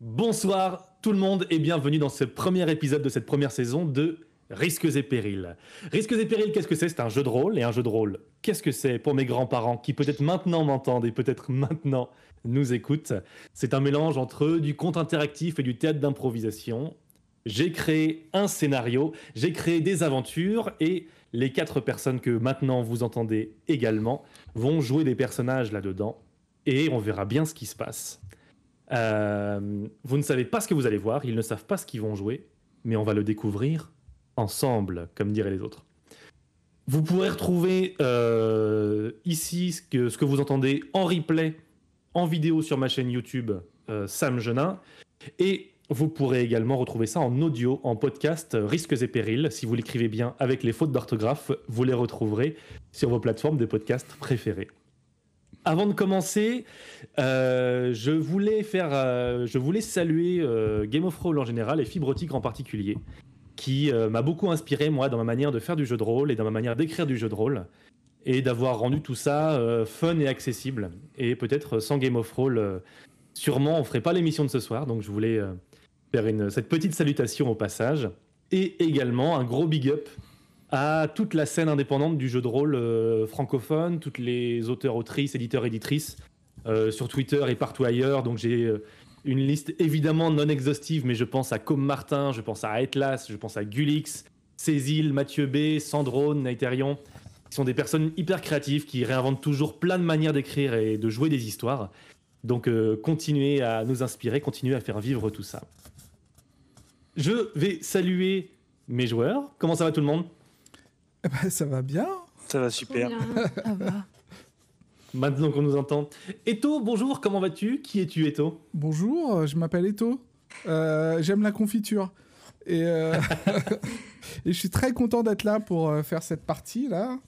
Bonsoir tout le monde et bienvenue dans ce premier épisode de cette première saison de Risques et périls. Risques et périls, qu'est-ce que c'est? C'est un jeu de rôle et un jeu de rôle, qu'est-ce que c'est pour mes grands-parents qui peut-être maintenant m'entendent et peut-être maintenant nous écoutent? C'est un mélange entre du conte interactif et du théâtre d'improvisation. J'ai créé un scénario, j'ai créé des aventures et les quatre personnes que maintenant vous entendez également vont jouer des personnages là-dedans et on verra bien ce qui se passe. Euh, vous ne savez pas ce que vous allez voir, ils ne savent pas ce qu'ils vont jouer, mais on va le découvrir ensemble, comme diraient les autres. Vous pourrez retrouver euh, ici ce que, vous entendez en replay, en vidéo sur ma chaîne YouTube euh, Sam Genin, et vous pourrez également retrouver ça en audio, en podcast Risques et Périls. Si vous l'écrivez bien avec les fautes d'orthographe, vous les retrouverez sur vos plateformes de podcast préférées. Avant de commencer, euh, je, voulais faire, euh, je voulais saluer euh, Game of Thrones en général et Fibre en particulier, qui m'a beaucoup inspiré moi dans ma manière de faire du jeu de rôle et dans ma manière d'écrire du jeu de rôle et d'avoir rendu tout ça fun et accessible. Et peut-être sans Game of Thrones, sûrement on ferait pas l'émission de ce soir. Donc je voulais faire cette petite salutation au passage et également un gros big up à toute la scène indépendante du jeu de rôle euh, francophone, toutes les auteurs, autrices, éditeurs, éditrices euh, sur Twitter et partout ailleurs. Donc j'ai euh, une liste évidemment non exhaustive, mais je pense à Com Martin, je pense à Atlas, je pense à Gulix, Cécile, Mathieu B, Sandrone, Nighterion, qui sont des personnes hyper créatives qui réinventent toujours plein de manières d'écrire et de jouer des histoires. Donc continuez à nous inspirer, continuez à faire vivre tout ça. Je vais saluer mes joueurs. Comment ça va tout le monde? Eh ben, ça va bien. Ça va super. ça va. Maintenant qu'on nous entend. Eto, bonjour, comment vas-tu? Qui es-tu, Eto? Bonjour, euh, je m'appelle Eto. Euh, j'aime la confiture. Et, euh, et, je suis très content d'être là pour faire cette partie-là.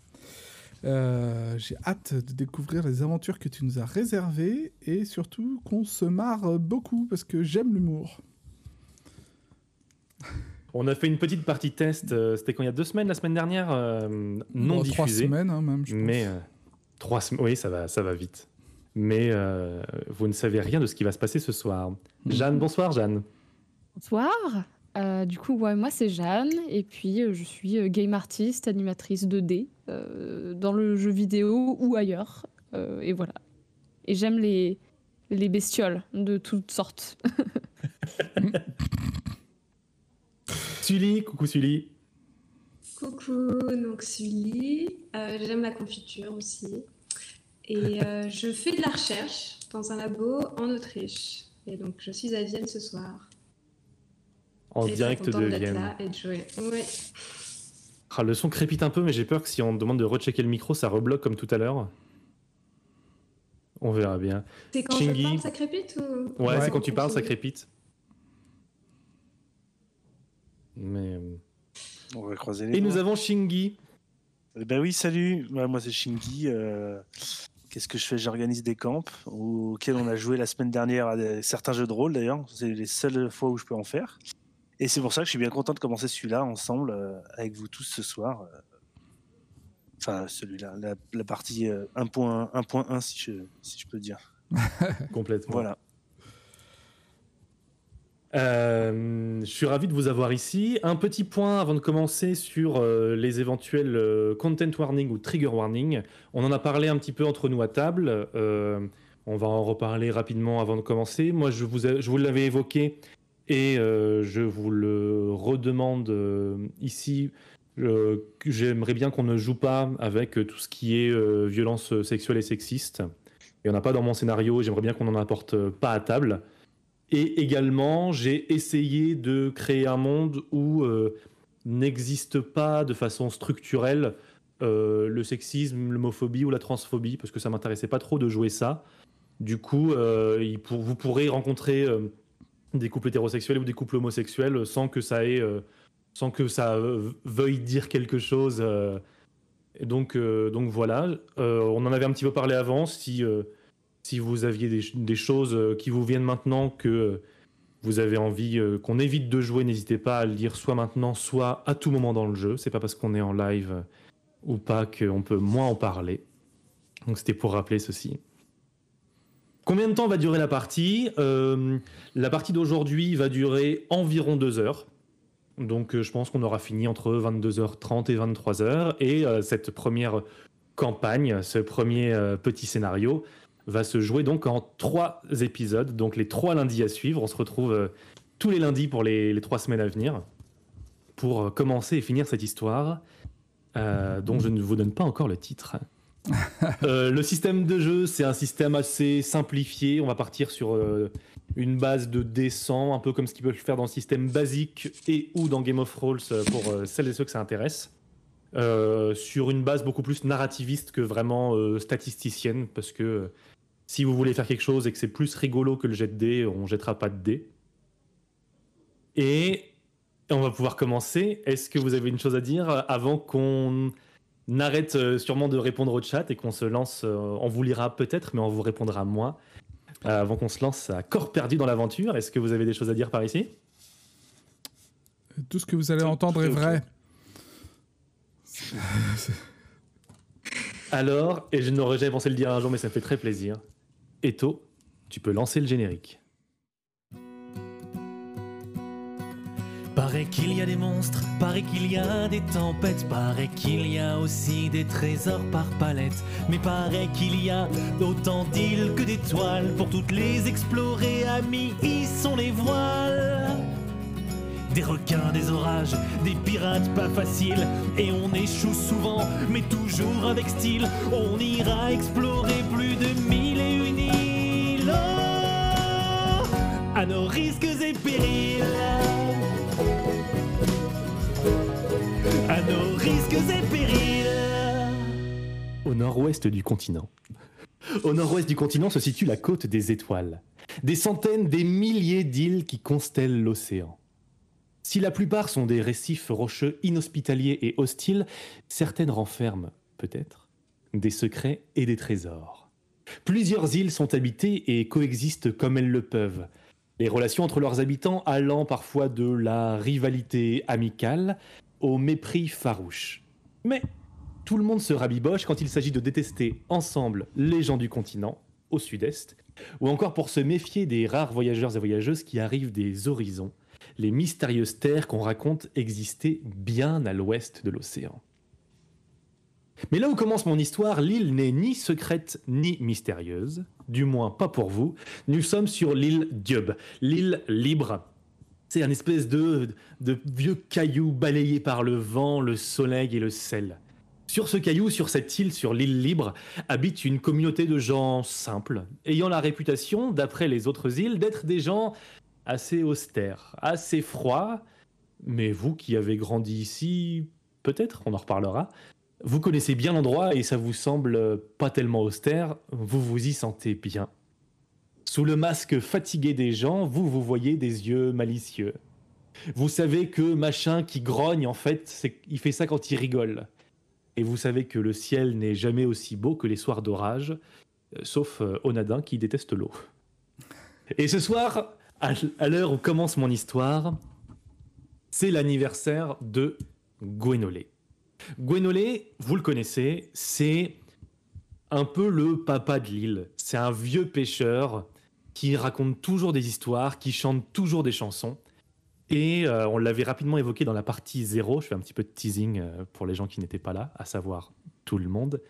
J'ai hâte de découvrir les aventures que tu nous as réservées et surtout qu'on se marre beaucoup parce que j'aime l'humour. On a fait une petite partie test, euh, c'était quand il y a deux semaines, la semaine dernière, euh, non diffusée. Trois semaines, hein, même, je Mais euh, trois semaines, oui, ça va, ça va vite. Mais vous ne savez rien de ce qui va se passer ce soir. Mhm. Jeanne, bonsoir Jeanne. Bonsoir. du coup, moi c'est Jeanne, et puis je suis game artiste, animatrice 2D, dans le jeu vidéo ou ailleurs. et voilà. Et j'aime les, les bestioles de toutes sortes. Sully, coucou Sully. Coucou, donc Sully. Euh, j'aime la confiture aussi. Et euh, je fais de la recherche dans un labo en Autriche. Et donc je suis à Vienne ce soir. En direct de Vienne. Là et de jouer. Ah, le son crépite un peu, mais j'ai peur que si on demande de rechecker le micro, ça rebloque comme tout à l'heure. On verra bien. C'est quand Chingy... parle, ça crépite ou... Ouais, c'est quand tu parles, ça crépite. Mais. Euh, On va croiser les Et nous avons Shingi. Eh ben oui, salut. moi, c'est Shingi. Euh, qu'est-ce que je fais? J'organise des camps auxquels on a joué la semaine dernière à certains jeux de rôle d'ailleurs. C'est les seules fois où je peux en faire. Et c'est pour ça que je suis bien content de commencer celui-là ensemble euh, avec vous tous ce soir. Enfin, celui-là, la, partie 1.1 si je, si je peux dire. Complètement. Voilà. Euh, je suis ravi de vous avoir ici. Un petit point avant de commencer sur euh, les éventuels euh, content warning ou trigger warning. On en a parlé un petit peu entre nous à table. on va en reparler rapidement avant de commencer. Moi, je vous, je vous l'avais évoqué et je vous le redemande ici. J'aimerais bien qu'on ne joue pas avec tout ce qui est violence sexuelle et sexiste. Il n'y en a pas dans mon scénario. J'aimerais bien qu'on n'en apporte pas à table. Et également, j'ai essayé de créer un monde où euh, n'existe pas de façon structurelle euh, le sexisme, l'homophobie ou la transphobie, parce que ça m'intéressait pas trop de jouer ça. Du coup, euh, vous pourrez rencontrer des couples hétérosexuels ou des couples homosexuels sans que ça ait, sans que ça veuille dire quelque chose. Et donc, donc voilà. on en avait un petit peu parlé avant. Si si vous aviez des, choses euh, qui vous viennent maintenant que euh, vous avez envie euh, qu'on évite de jouer, n'hésitez pas à le dire soit maintenant, soit à tout moment dans le jeu. C'est pas parce qu'on est en live ou pas qu'on peut moins en parler. Donc c'était pour rappeler ceci. Combien de temps va durer la partie? La partie d'aujourd'hui va durer environ deux heures. Donc je pense qu'on aura fini entre 22h30 et 23h. Et cette première campagne, ce premier petit scénario, va se jouer donc en trois épisodes. Donc les trois lundis à suivre. On se retrouve euh, tous les lundis pour les, les trois semaines à venir pour euh, commencer et finir cette histoire euh, dont je ne vous donne pas encore le titre. Euh, le système de jeu, c'est un système assez simplifié. On va partir sur euh, une base de D100, un peu comme ce qu'ils peuvent faire dans le système basique et ou dans Game of Thrones euh, pour celles et ceux que ça intéresse. Sur une base beaucoup plus narrativiste que vraiment statisticienne, parce que si vous voulez faire quelque chose et que c'est plus rigolo que le jet de dés, on jettera pas de dés. Et on va pouvoir commencer. Est-ce que vous avez une chose à dire avant qu'on arrête euh, sûrement de répondre au chat et qu'on se lance euh, On vous lira peut-être, mais on vous répondra moins. euh, avant qu'on se lance à corps perdu dans l'aventure, est-ce que vous avez des choses à dire par ici? Tout ce que vous allez entendre est vrai. Alors, et je n'aurais jamais pensé le dire un jour, mais ça me fait très plaisir. Eto, tu peux lancer le générique. Paraît qu'il y a des monstres, paraît qu'il y a des tempêtes, paraît qu'il y a aussi des trésors par palette. Mais paraît qu'il y a autant d'îles que d'étoiles pour toutes les explorer, amis, y sont les voiles. Des requins, des orages, des pirates pas faciles, et on échoue souvent, mais toujours avec style. On ira explorer plus de mille et à nos risques et périls. À nos risques et périls. Au nord-ouest du continent. Au nord-ouest du continent se situe la côte des étoiles. Des centaines, des milliers d'îles qui constellent l'océan. Si la plupart sont des récifs rocheux inhospitaliers et hostiles, certaines renferment, peut-être, des secrets et des trésors. Plusieurs îles sont habitées et coexistent comme elles le peuvent. Les relations entre leurs habitants allant parfois de la rivalité amicale au mépris farouche. Mais tout le monde se rabiboche quand il s'agit de détester ensemble les gens du continent, au sud-est, ou encore pour se méfier des rares voyageurs et voyageuses qui arrivent des horizons, les mystérieuses terres qu'on raconte exister bien à l'ouest de l'océan. Mais là où commence mon histoire, l'île n'est ni secrète ni mystérieuse, du moins pas pour vous. Nous sommes sur l'île Diub, l'île libre. C'est un espèce de, de vieux caillou balayé par le vent, le soleil et le sel. Sur ce caillou, sur cette île, sur l'île libre, habite une communauté de gens simples, ayant la réputation, d'après les autres îles, d'être des gens assez austères, assez froids. Mais vous qui avez grandi ici, peut-être, on en reparlera, vous connaissez bien l'endroit et ça vous semble pas tellement austère, vous vous y sentez bien. Sous le masque fatigué des gens, vous vous voyez des yeux malicieux. Vous savez que machin qui grogne, en fait, il fait ça quand il rigole. Et vous savez que le ciel n'est jamais aussi beau que les soirs d'orage, euh, sauf euh, Onadin qui déteste l'eau. Et ce soir, à l'heure où commence mon histoire, c'est l'anniversaire de Gwenolé. Gwenolé, vous le connaissez, c'est un peu le papa de l'île. C'est un vieux pêcheur qui raconte toujours des histoires, qui chante toujours des chansons. Et euh, on l'avait rapidement évoqué dans la partie 0, je fais un petit peu de teasing euh, pour les gens qui n'étaient pas là, à savoir tout le monde.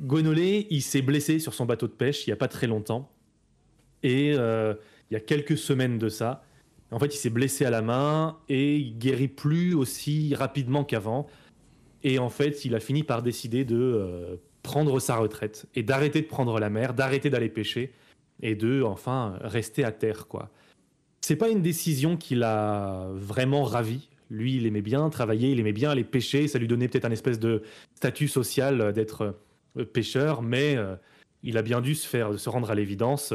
Gwenolé, il s'est blessé sur son bateau de pêche il n'y a pas très longtemps. Et euh, il y a quelques semaines de ça, en fait, il s'est blessé à la main et il guérit plus aussi rapidement qu'avant. Et en fait, il a fini par décider de euh, prendre sa retraite et d'arrêter de prendre la mer, d'arrêter d'aller pêcher et de enfin rester à terre, quoi. C'est pas une décision qui l'a vraiment ravi. Lui, il aimait bien travailler, il aimait bien aller pêcher. Ça lui donnait peut-être un espèce de statut social euh, d'être euh, pêcheur, mais il a bien dû se faire se rendre à l'évidence.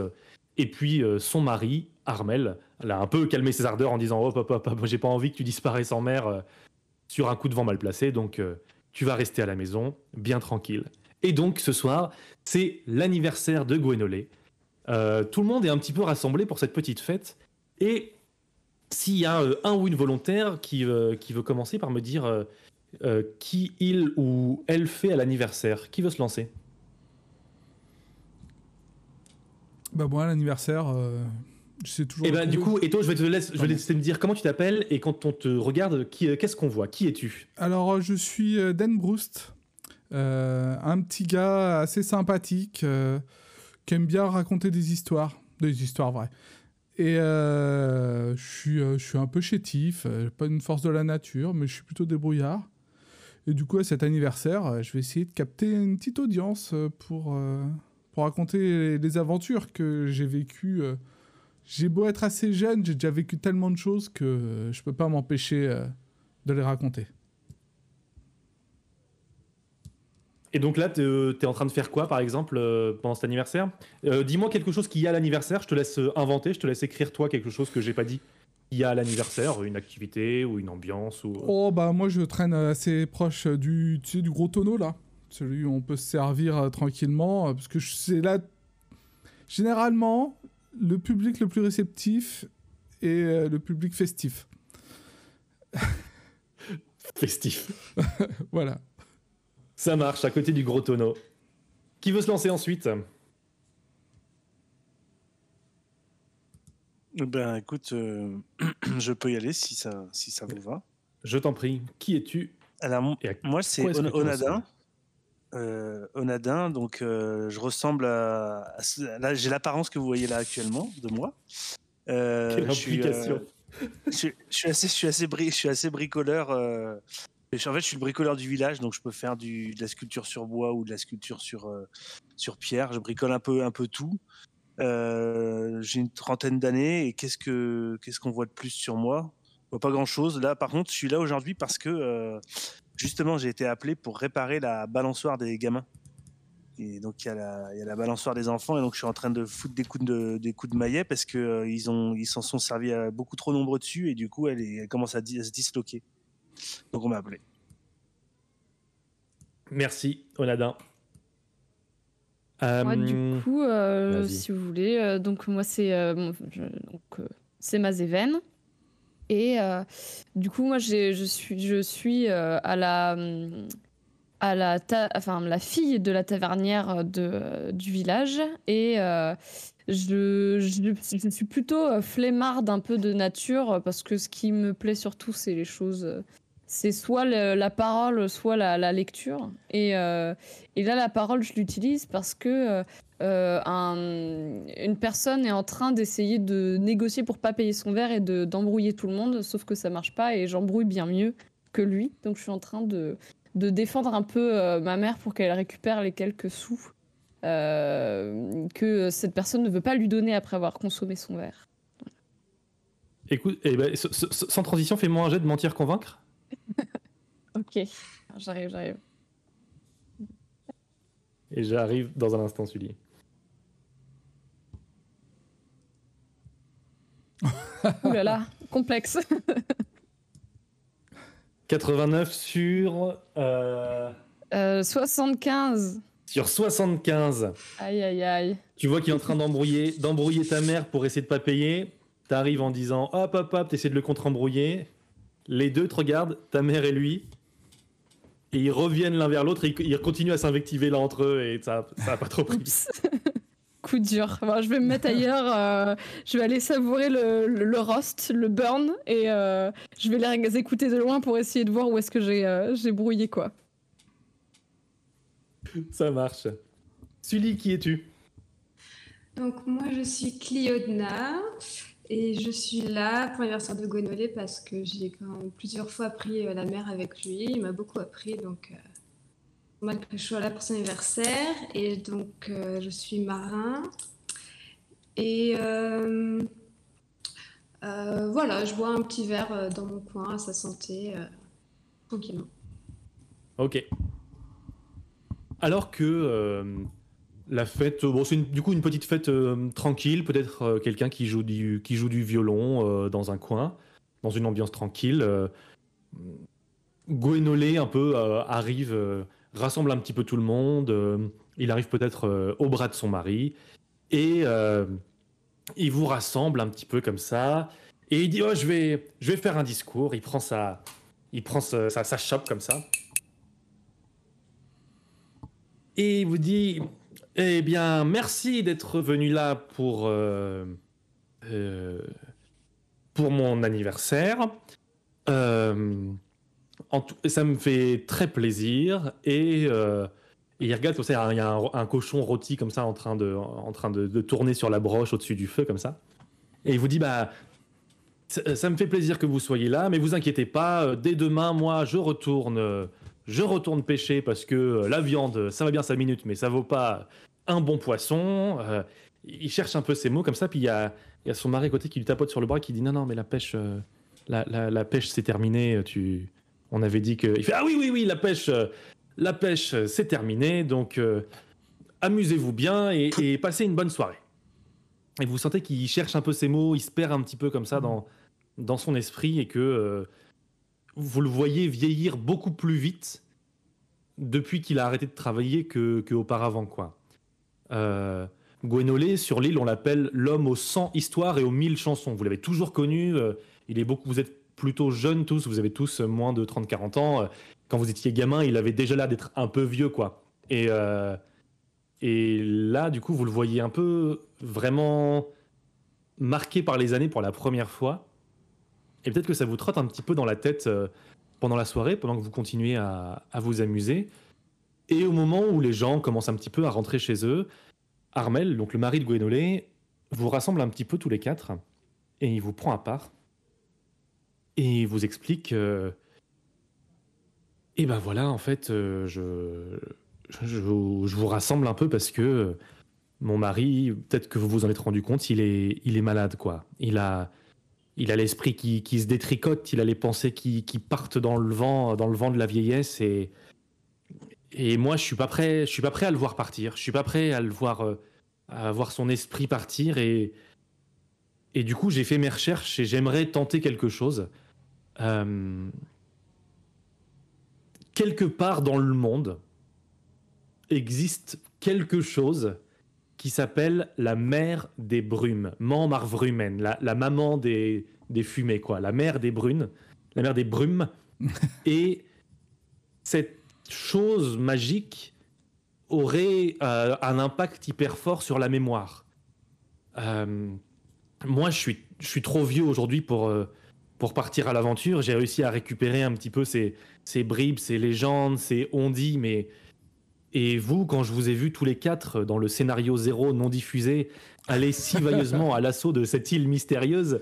Et puis son mari, Armel, elle a un peu calmé ses ardeurs en disant hop hop, hop, j'ai pas envie que tu disparaisses en mer sur un coup de vent mal placé, donc euh, tu vas rester à la maison, bien tranquille. Et donc ce soir, c'est l'anniversaire de Gwenolé. Euh, tout le monde est un petit peu rassemblé pour cette petite fête. Et s'il y a euh, un ou une volontaire qui, qui veut commencer par me dire qui il ou elle fait à l'anniversaire, qui veut se lancer? Bah moi, l'anniversaire, toujours. Et ben du coup, Eto, je vais te laisser, je vais Pardon. laisser me dire comment tu t'appelles et quand on te regarde, qui, euh, qu'est-ce qu'on voit? Qui es-tu? Alors, euh, je suis euh, Dan Broust, euh, un petit gars assez sympathique euh, qui aime bien raconter des histoires, des histoires vraies. Et euh, je, suis, je suis un peu chétif, pas une force de la nature, mais je suis plutôt débrouillard. Et du coup, à cet anniversaire, je vais essayer de capter une petite audience pour, pour raconter les aventures que j'ai vécues. Euh. J'ai beau être assez jeune, j'ai déjà vécu tellement de choses que euh, je peux pas m'empêcher euh, de les raconter. Et donc là, tu es en train de faire quoi, par exemple, euh, pendant cet anniversaire? Euh, Dis-moi quelque chose qu'il y a à l'anniversaire, je te laisse euh, inventer, je te laisse écrire toi quelque chose que j'ai pas dit. Il y a à l'anniversaire, une activité ou une ambiance ou... Oh bah moi je traîne assez proche du, tu sais, du gros tonneau là, celui où on peut se servir euh, tranquillement, euh, parce que c'est là généralement le public le plus réceptif et euh, le public festif. festif. Voilà. Ça marche, à côté du gros tonneau. Qui veut se lancer ensuite? Ben écoute, euh, je peux y aller si ça, si ça vous va. Je t'en prie, qui es-tu? Alors, m- Et à moi, c'est quoi Euh, Onadin, donc euh, je ressemble à. là, j'ai l'apparence que vous voyez là actuellement de moi. Euh, Quelle je suis, implication je, suis- je suis assez, je suis assez, bri- je suis assez bricoleur. en fait, je suis le bricoleur du village, donc je peux faire du, de la sculpture sur bois ou de la sculpture sur, sur pierre. Je bricole un peu, un peu tout. J'ai une trentaine d'années et qu'est-ce que qu'est-ce qu'on voit de plus sur moi? Pas grand-chose. Là, par contre, je suis là aujourd'hui parce que euh, justement, j'ai été appelé pour réparer la balançoire des gamins. Et donc il y, a la- il y a la balançoire des enfants et donc je suis en train de foutre des coups de, des coups de maillet parce que euh, ils ont ils s'en sont servis à beaucoup trop nombreux dessus et du coup elle, est- elle commence à, di- à se disloquer. Donc on m'a appelé. Merci, Onadin. Euh, Moi, du coup, euh, si vous voulez, euh, donc moi c'est euh, euh, c'est Mazéven et euh, du coup moi je suis je suis euh, à la à la enfin la fille de la tavernière de du village. Et euh, je, je, je suis plutôt euh, flemmarde un peu de nature parce que ce qui me plaît surtout c'est les choses euh, c'est soit la parole soit la, lecture et euh, et là, la parole, je l'utilise parce que euh, euh, un- une personne est en train d'essayer de négocier pour pas payer son verre et de- d'embrouiller tout le monde, sauf que ça marche pas et j'embrouille bien mieux que lui. Donc, je suis en train de, défendre un peu ma mère pour qu'elle récupère les quelques sous que cette personne ne veut pas lui donner après avoir consommé son verre. Écoute, eh ben, sans transition, fais-moi un jet de mentir convaincre. Ok, j'arrive, j'arrive. Et j'arrive dans un instant, Sully. Ouh là là, complexe. 89 sur, euh, Euh, 75. sur 75. Aïe, aïe, aïe. Tu vois qu'il est en train d'embrouiller, d'embrouiller ta mère pour essayer de pas payer. T'arrives en disant hop hop hop, t'essaies de le contre-embrouiller. Les deux te regardent, ta mère et lui. Et ils reviennent l'un vers l'autre et ils continuent à s'invectiver là entre eux et ça, ça a pas trop pris. Coup dur. Bon, je vais me mettre ailleurs. euh, je vais aller savourer le, le, le roast, le burn, et euh, je vais les écouter de loin pour essayer de voir où est-ce que j'ai euh, j'ai brouillé quoi. Ça marche. Sully, qui es-tu? Donc moi je suis Cliodna et je suis là pour l'anniversaire de Gonolé parce que j'ai quand même plusieurs fois pris euh, la mer avec lui. Il m'a beaucoup appris donc euh, malgré que je sois là pour son anniversaire et donc euh, je suis marin et euh, voilà je bois un petit verre dans mon coin à sa santé tranquillement. Ok. Alors que la fête, bon, c'est du coup une petite fête euh, tranquille, peut-être euh, quelqu'un qui joue du qui joue du violon euh, dans un coin, dans une ambiance tranquille. Euh, Gwenolé un peu euh, arrive, euh, rassemble un petit peu tout le monde. euh, il arrive peut-être euh, au bras de son mari et euh, il vous rassemble un petit peu comme ça. Et il dit oh je vais je vais faire un discours. Il prend sa il prend sa, sa, sa chope comme ça. Et il vous dit Eh bien, merci d'être venu là pour, euh, euh, pour mon anniversaire. Euh, ça me fait très plaisir. Et, il regarde il y a un, cochon rôti comme ça en train, de, en train de, tourner sur la broche au-dessus du feu comme ça. Et il vous dit, bah, ça, me fait plaisir que vous soyez là, mais vous inquiétez pas, dès demain, moi, je retourne, je retourne pêcher parce que la viande, ça va bien 5 minutes, mais ça vaut pas un bon poisson. Euh, il cherche un peu ses mots comme ça, puis il y a, son mari à côté qui lui tapote sur le bras qui dit non, non, mais la pêche, euh, la, pêche c'est terminé. Tu, on avait dit que. Il fait ah oui, oui, oui, la pêche, euh, la pêche euh, c'est terminé, donc euh, amusez-vous bien et, passez une bonne soirée. Et vous sentez qu'il cherche un peu ses mots, il se perd un petit peu comme ça dans, dans son esprit et que euh, vous le voyez vieillir beaucoup plus vite depuis qu'il a arrêté de travailler que, que quoi. Euh, sur l'île, on l'appelle l'homme aux 100 histoires et aux 1000 chansons. Vous l'avez toujours connu. euh, il est beaucoup, vous êtes plutôt jeunes tous, vous avez tous moins de 30-40 ans. Euh, Quand vous étiez gamin, il avait déjà l'air d'être un peu vieux, quoi. Et, euh, et là, du coup, vous le voyez un peu vraiment marqué par les années pour la première fois. Et peut-être que ça vous trotte un petit peu dans la tête pendant la soirée, pendant que vous continuez à, à vous amuser. Et au moment où les gens commencent un petit peu à rentrer chez eux, Armel, donc le mari de Gwenolé, vous rassemble un petit peu tous les quatre et il vous prend à part et il vous explique euh, et ben voilà en fait euh, je, je, vous- je vous rassemble un peu parce que mon mari peut-être que vous vous en êtes rendu compte il est il est malade quoi. Il a il a l'esprit qui, qui se détricote il a les pensées qui, qui partent dans le vent dans le vent de la vieillesse et et moi je suis pas prêt je suis pas prêt à le voir partir. Je suis pas prêt à le voir euh, à voir son esprit partir. Et et du coup j'ai fait mes recherches et j'aimerais tenter quelque chose. Euh, quelque part dans le monde existe quelque chose qui s'appelle la mer des brumes, Man Marvrumen, la, la maman des, des fumées, quoi, la mer des brunes, la mer des brumes. et cette chose magique aurait euh, un impact hyper fort sur la mémoire. Euh, moi, je suis, je suis trop vieux aujourd'hui pour, euh, pour partir à l'aventure. J'ai réussi à récupérer un petit peu ces, ces bribes, ces légendes, ces on-dit, mais. Et vous, quand je vous ai vus tous les quatre dans le scénario zéro non diffusé, aller si vailleusement à l'assaut de cette île mystérieuse,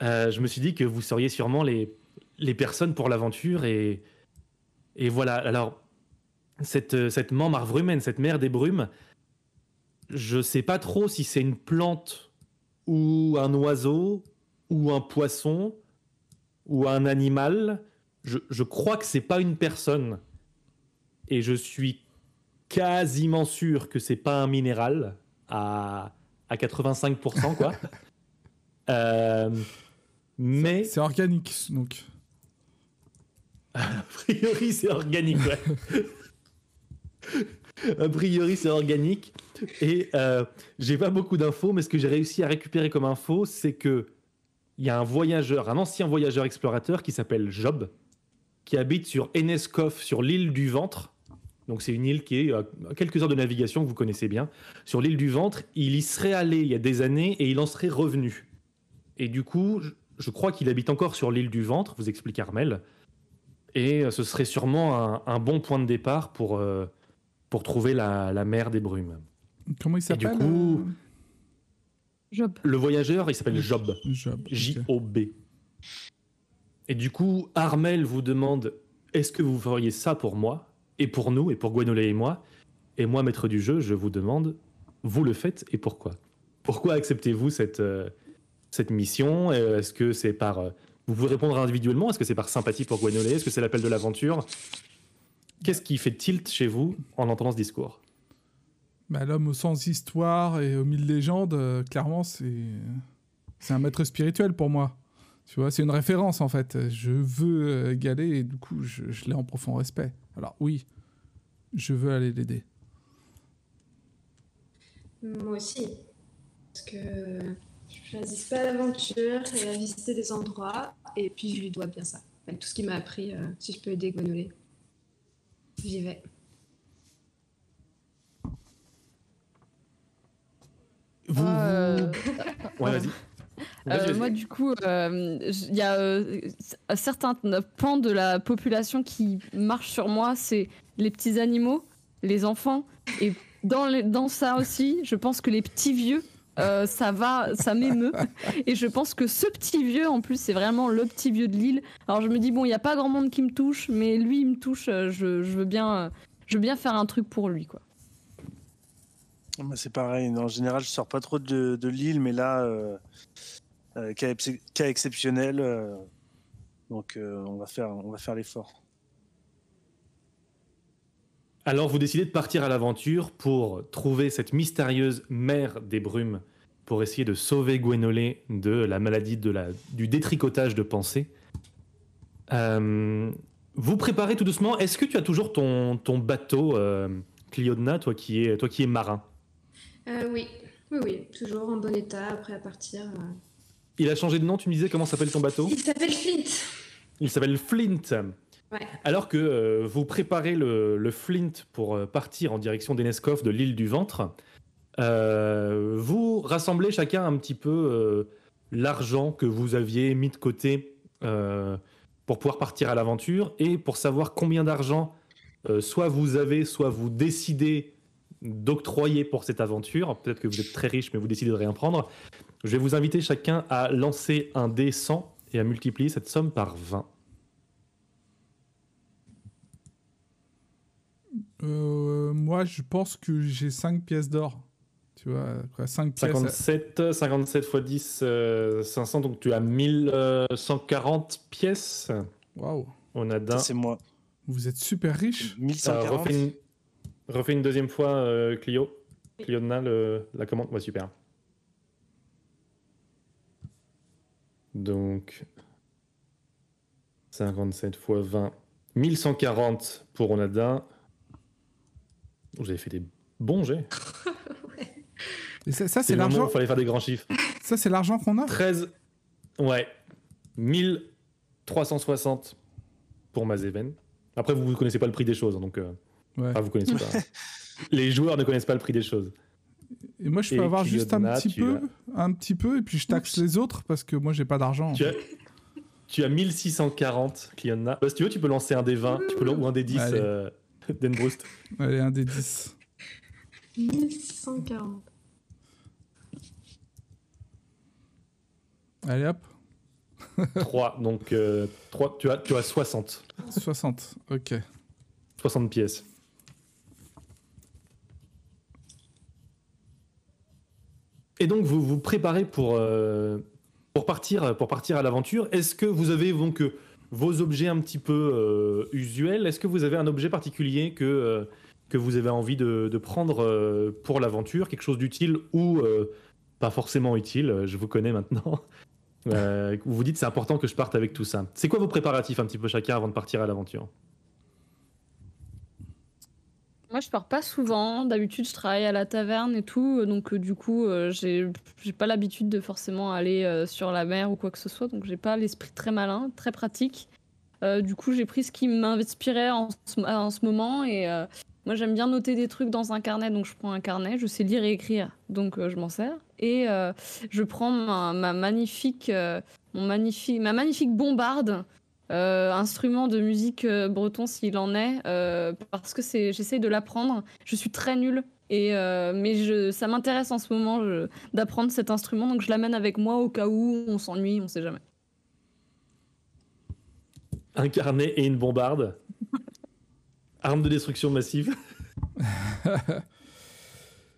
je me suis dit que vous seriez sûrement les, les personnes pour l'aventure. Et, et voilà. Alors, cette, cette man Marvrumen, cette mer des brumes, je sais pas trop si c'est une plante ou un oiseau ou un poisson ou un animal. Je, je crois que c'est pas une personne. Et je suis quasiment sûr que c'est pas un minéral à, à 85%, quoi. Euh, mais C'est organique, donc. A priori, c'est organique, a priori, c'est organique. Et euh, j'ai pas beaucoup d'infos, mais ce que j'ai réussi à récupérer comme info, c'est que il y a un voyageur, un ancien voyageur explorateur qui s'appelle Job, qui habite sur Eneskof, sur l'île du Ventre. Donc c'est une île qui est à quelques heures de navigation que vous connaissez bien. Sur l'île du Ventre, il y serait allé il y a des années et il en serait revenu. Et du coup, je crois qu'il habite encore sur l'île du Ventre, vous explique Armel. Et euh, ce serait sûrement un, un bon point de départ pour, euh, pour trouver la, la mer des brumes. Comment il Et du s'appelle coup- euh, Job. Le voyageur, il s'appelle Job. Job. J-O-B. Et du coup, Armel vous demande est-ce que vous feriez ça pour moi Et pour nous, et pour Gwenolé et moi? Et moi, maître du jeu, je vous demande vous le faites et pourquoi? Pourquoi acceptez-vous cette, euh, cette mission? Euh, Est-ce que c'est par. Vous pouvez répondre individuellement Est-ce que c'est par sympathie pour Gwenolé Est-ce que c'est l'appel de l'aventure? Qu'est-ce qui fait tilt chez vous en entendant ce discours? Bah, L'homme aux 100 histoires et aux 1000 légendes, euh, clairement, c'est c'est un maître spirituel pour moi. Tu vois, c'est une référence en fait. Je veux euh, égaler et du coup, je, je l'ai en profond respect. Alors oui, je veux aller l'aider. Moi aussi. Parce que je choisis pas l'aventure et à visiter des endroits. Et puis je lui dois bien ça. Avec tout ce qu'il m'a appris, euh, si je peux aider Gwenolé. J'y vais. Vous, Euh, vous- Ouais, vas-y. Euh, vas-y. moi, du coup, euh, il y a euh, certains pans de la population qui marchent sur moi, c'est les petits animaux, les enfants, et dans, les- dans ça aussi, je pense que les petits vieux, euh, ça va, ça m'émeut, et je pense que ce petit vieux, en plus, c'est vraiment le petit vieux de l'île. Alors je me dis bon, il y a pas grand monde qui me touche, mais lui, il me touche, euh, je, veux bien, euh, je veux bien faire un truc pour lui, quoi. C'est pareil. En général, je sors pas trop de, de l'île, mais là, cas, cas exceptionnel. donc, on va faire, on va faire l'effort. Alors vous décidez de partir à l'aventure pour trouver cette mystérieuse mère des brumes, pour essayer de sauver Gwenolé de la maladie de la, du détricotage de pensée. Euh, vous préparez tout doucement. Est-ce que tu as toujours ton, ton bateau, euh, Cliodna, toi qui es, toi qui es marin? Euh, oui, oui, oui, toujours en bon état, prêt à partir. Il a changé de nom, tu me disais? Comment s'appelle ton bateau? Il s'appelle Flint. Il s'appelle Flint. Alors que euh, vous préparez le, Flint pour euh, partir en direction d'Eneskov de l'île du Ventre, euh, vous rassemblez chacun un petit peu l'argent que vous aviez mis de côté pour pouvoir partir à l'aventure et pour savoir combien d'argent soit vous avez, soit vous décidez d'octroyer pour cette aventure. Peut-être que vous êtes très riche, mais vous décidez de rien prendre. Je vais vous inviter chacun à lancer un dé 100 et à multiplier cette somme par 20. Euh, moi, je pense que j'ai 5 pièces d'or. Tu vois, quoi, 5 pièces. 57, 57 x 10, euh, 500, donc tu as 1140 pièces. Waouh, Onadin. Ça, c'est moi. vous êtes super riche. Euh, 1140. refais, une, refais une deuxième fois, euh, Clio. Cliodna, le, la commande. Ouais, super. Donc, 57 x 20, 1140 pour Onadin. Vous avez fait des bons jets. Et ça, ça, C'est l'argent. il fallait faire des grands chiffres. Ça, c'est l'argent qu'on a. 13. Ouais. 1360 pour Mazeven. Après, vous ne connaissez pas le prix des choses, donc. euh, Ouais. Enfin, vous connaissez pas. Les joueurs ne connaissent pas le prix des choses. Et moi, je peux Et avoir juste un petit peu, un petit peu, et puis je taxe les autres parce que moi, j'ai pas d'argent. Tu as, tu as 1640, Clionna. Bah, si tu veux, tu peux lancer un des 20, tu peux ou un des 10 Allez. euh, d'Enbrust. Allez, un des 10. 1640. Allez, hop. 3, donc euh, 3, tu, as, tu as 60. 60. Ok. 60 pièces. Et donc vous vous préparez pour, euh, pour, partir, pour partir à l'aventure. Est-ce que vous avez donc euh, vos objets un petit peu euh, usuels Est-ce que vous avez un objet particulier que, euh, que vous avez envie de, prendre euh, pour l'aventure Quelque chose d'utile ou pas forcément utile Je vous connais maintenant. Vous vous dites c'est important que je parte avec tout ça. C'est quoi vos préparatifs un petit peu chacun avant de partir à l'aventure? Moi, je pars pas souvent. D'habitude, je travaille à la taverne et tout. Donc, euh, du coup, euh, j'ai pas l'habitude de forcément aller euh, sur la mer ou quoi que ce soit. Donc, j'ai pas l'esprit très malin, très pratique. Euh, du coup, j'ai pris ce qui m'inspirait en, ce- en ce moment. Et moi, j'aime bien noter des trucs dans un carnet. Donc, je prends un carnet. Je sais lire et écrire. Donc, je m'en sers. Et je prends ma, ma magnifique, mon magnifique, ma magnifique bombarde. Euh, instrument de musique euh, breton s'il en est, euh, parce que c'est, j'essaye de l'apprendre. Je suis très nulle, et, euh, mais je, ça m'intéresse en ce moment je- d'apprendre cet instrument, donc je l'amène avec moi au cas où on s'ennuie, on sait jamais. Un carnet et une bombarde. Arme de destruction massive.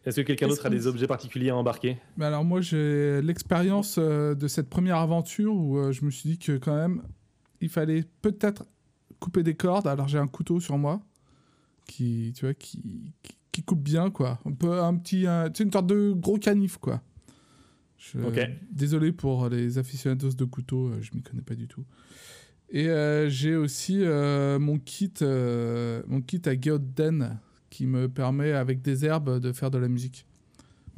Est-ce que quelqu'un d'autre a des objets particuliers à embarquer? Mais alors moi j'ai l'expérience de cette première aventure où je me suis dit que quand même il fallait peut-être couper des cordes. Alors j'ai un couteau sur moi qui tu vois qui, qui, qui coupe bien quoi. Un peu un petit un- tu sais une sorte de gros canif quoi. Je- Ok. Désolé pour les aficionados de couteaux, euh, je m'y connais pas du tout. Et euh, j'ai aussi euh, mon kit euh, mon kit à Geoden qui me permet avec des herbes de faire de la musique.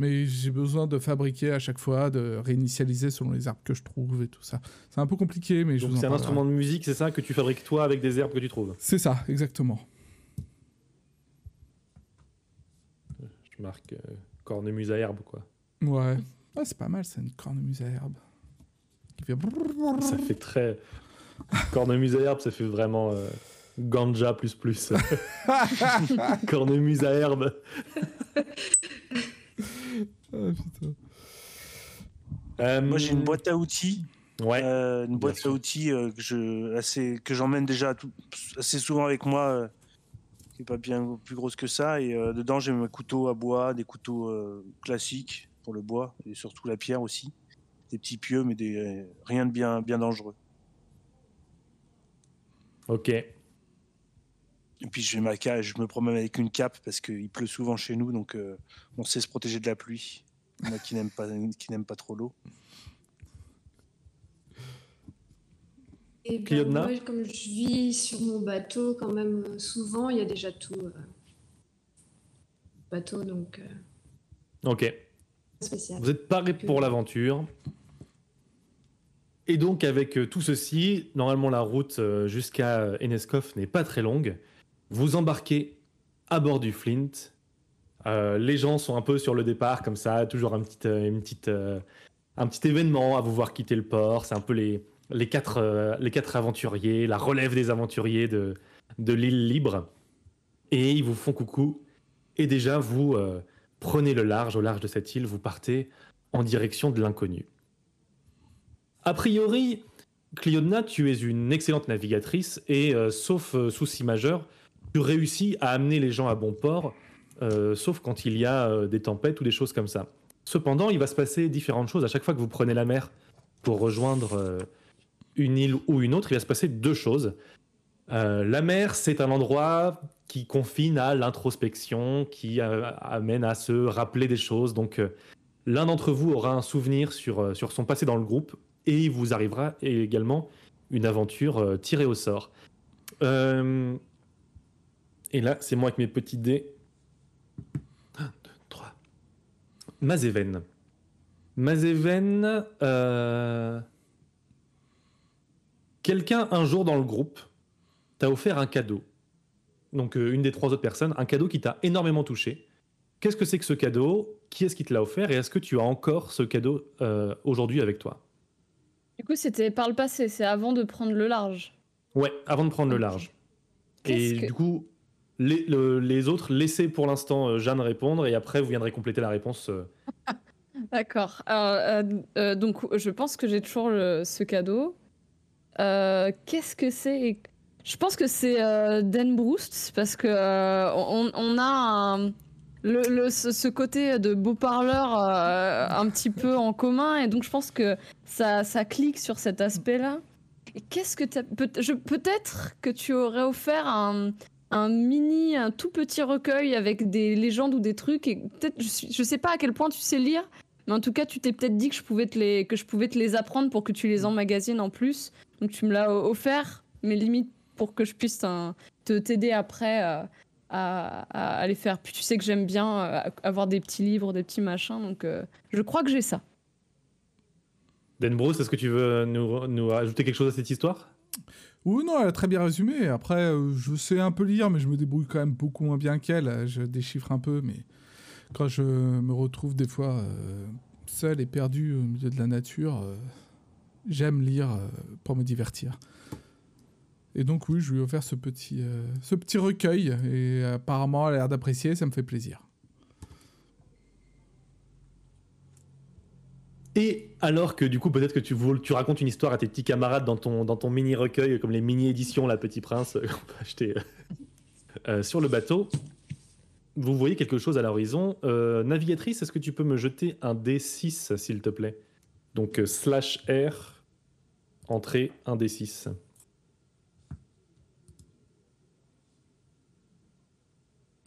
Mais j'ai besoin de fabriquer à chaque fois, de réinitialiser selon les herbes que je trouve et tout ça. C'est un peu compliqué, mais je Donc vous en c'est un parlerai. instrument de musique, c'est ça, que tu fabriques toi avec des herbes que tu trouves C'est ça, exactement. Je marque euh, cornemuse à herbe, quoi. Ouais. Ah, c'est pas mal, c'est une cornemuse à herbe. Qui fait. Ça fait très. Cornemuse à herbe, ça fait vraiment euh, ganja plus plus. Cornemuse à herbe. Ah, putain. Euh, Moi, j'ai une boîte à outils. Ouais. Euh, une boîte à outils euh, que je assez que j'emmène déjà tout- assez souvent avec moi, euh, qui est pas bien plus grosse que ça. Et euh, dedans, j'ai mes couteaux à bois, des couteaux euh, classiques pour le bois et surtout la pierre aussi, des petits pieux, mais des euh, rien de bien bien dangereux. Ok. Et puis j'ai ma cape, je me promène avec une cape parce qu'il pleut souvent chez nous, donc euh, on sait se protéger de la pluie. Moi qui n'aime pas qui n'aime pas trop l'eau. Et ben, Cliodna moi, comme je vis sur mon bateau, quand même, souvent, il y a déjà tout. euh, bateau, donc euh, Ok. spécial. Vous êtes paré pour l'aventure. Et donc, avec tout ceci, normalement, la route jusqu'à Enescoff n'est pas très longue. Vous embarquez à bord du Flint. Euh, les gens sont un peu sur le départ, comme ça, toujours un petit, euh, euh, un petit événement à vous voir quitter le port. C'est un peu les, quatre, aventuriers, la relève des aventuriers de, l'île libre. Et ils vous font coucou. Et déjà, vous prenez le large, au large de cette île, vous partez en direction de l'inconnu. A priori, Cliodna, tu es une excellente navigatrice et, sauf souci majeur, tu réussis à amener les gens à bon port, euh, sauf quand il y a euh, des tempêtes ou des choses comme ça. Cependant, il va se passer différentes choses à chaque fois que vous prenez la mer pour rejoindre euh, une île ou une autre. Il va se passer deux choses. La mer, c'est un endroit qui confine à l'introspection, qui amène à se rappeler des choses. Donc, l'un d'entre vous aura un souvenir sur, sur son passé dans le groupe et il vous arrivera également une aventure tirée au sort. Et là, c'est moi avec mes petits dés. 1, 2, 3. Mazéven. Mazéven. euh, Quelqu'un, un jour dans le groupe, t'a offert un cadeau. Donc, euh, une des trois autres personnes, un cadeau qui t'a énormément touché. Qu'est-ce que c'est que ce cadeau? Qui est-ce qui te l'a offert? Et est-ce que tu as encore ce cadeau euh, aujourd'hui avec toi? Du coup, c'était par le passé, c'est avant de prendre le large. Ouais, avant de prendre le large. Et que- du coup, les, le- les autres, laissez pour l'instant euh, Jeanne répondre et après vous viendrez compléter la réponse. euh. D'accord. Euh, donc, je pense que j'ai toujours ce cadeau. Qu'est-ce que c'est Je pense que c'est Dan Broost parce que on, a ce, côté de beau parleur un petit peu en commun et donc je pense que ça, ça clique sur cet aspect-là. Et Qu'est-ce que peut-être que tu aurais offert un, un mini, un tout petit recueil avec des légendes ou des trucs et peut-être je, je sais pas à quel point tu sais lire, mais en tout cas tu t'es peut-être dit que je pouvais te les que je pouvais te les apprendre pour que tu les emmagasines en plus. Donc tu me l'as offert, mais limite pour que je puisse t'in- te t'aider après euh, à, les faire. Puis tu sais que j'aime bien euh, avoir des petits livres, des petits machins, donc euh, je crois que j'ai ça. Dan Bruce, est-ce que tu veux nous, nous ajouter quelque chose à cette histoire? Oui, non, elle a très bien résumé. Après, euh, je sais un peu lire, mais je me débrouille quand même beaucoup moins bien qu'elle. Je déchiffre un peu, mais quand je me retrouve des fois euh, seul et perdu au milieu de la nature, euh, j'aime lire euh, pour me divertir. Et donc, oui, je lui ai offert ce petit, ce petit recueil. Et apparemment, elle a l'air d'apprécier, ça me fait plaisir. Et alors que du coup, peut-être que tu, racontes une histoire à tes petits camarades dans ton, dans ton mini recueil, comme les mini éditions La Petit Prince qu'on peut acheter euh, euh, sur le bateau, vous voyez quelque chose à l'horizon. Euh, navigatrice, est-ce que tu peux me jeter un D6, s'il te plaît? Donc, euh, slash R, entrée 1 D6.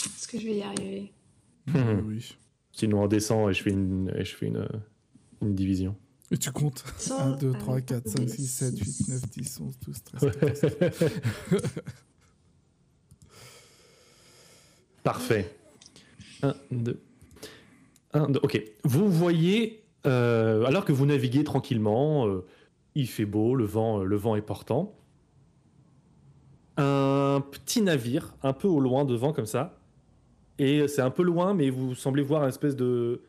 Est-ce que je vais y arriver? Oui. Sinon, on descend et je fais une, et je fais une, euh, une division. Et tu comptes 1, 2, 3, 4, 5, 6, 7, 8, 9, 10, 11, 12, 13, 14. Parfait. 1, 2. 1, 2. Ok. Vous voyez, euh, alors que vous naviguez tranquillement, euh, il fait beau, le vent, euh, le vent est portant. Un petit navire, un peu au loin devant comme ça. Et c'est un peu loin, mais vous semblez voir une espèce de,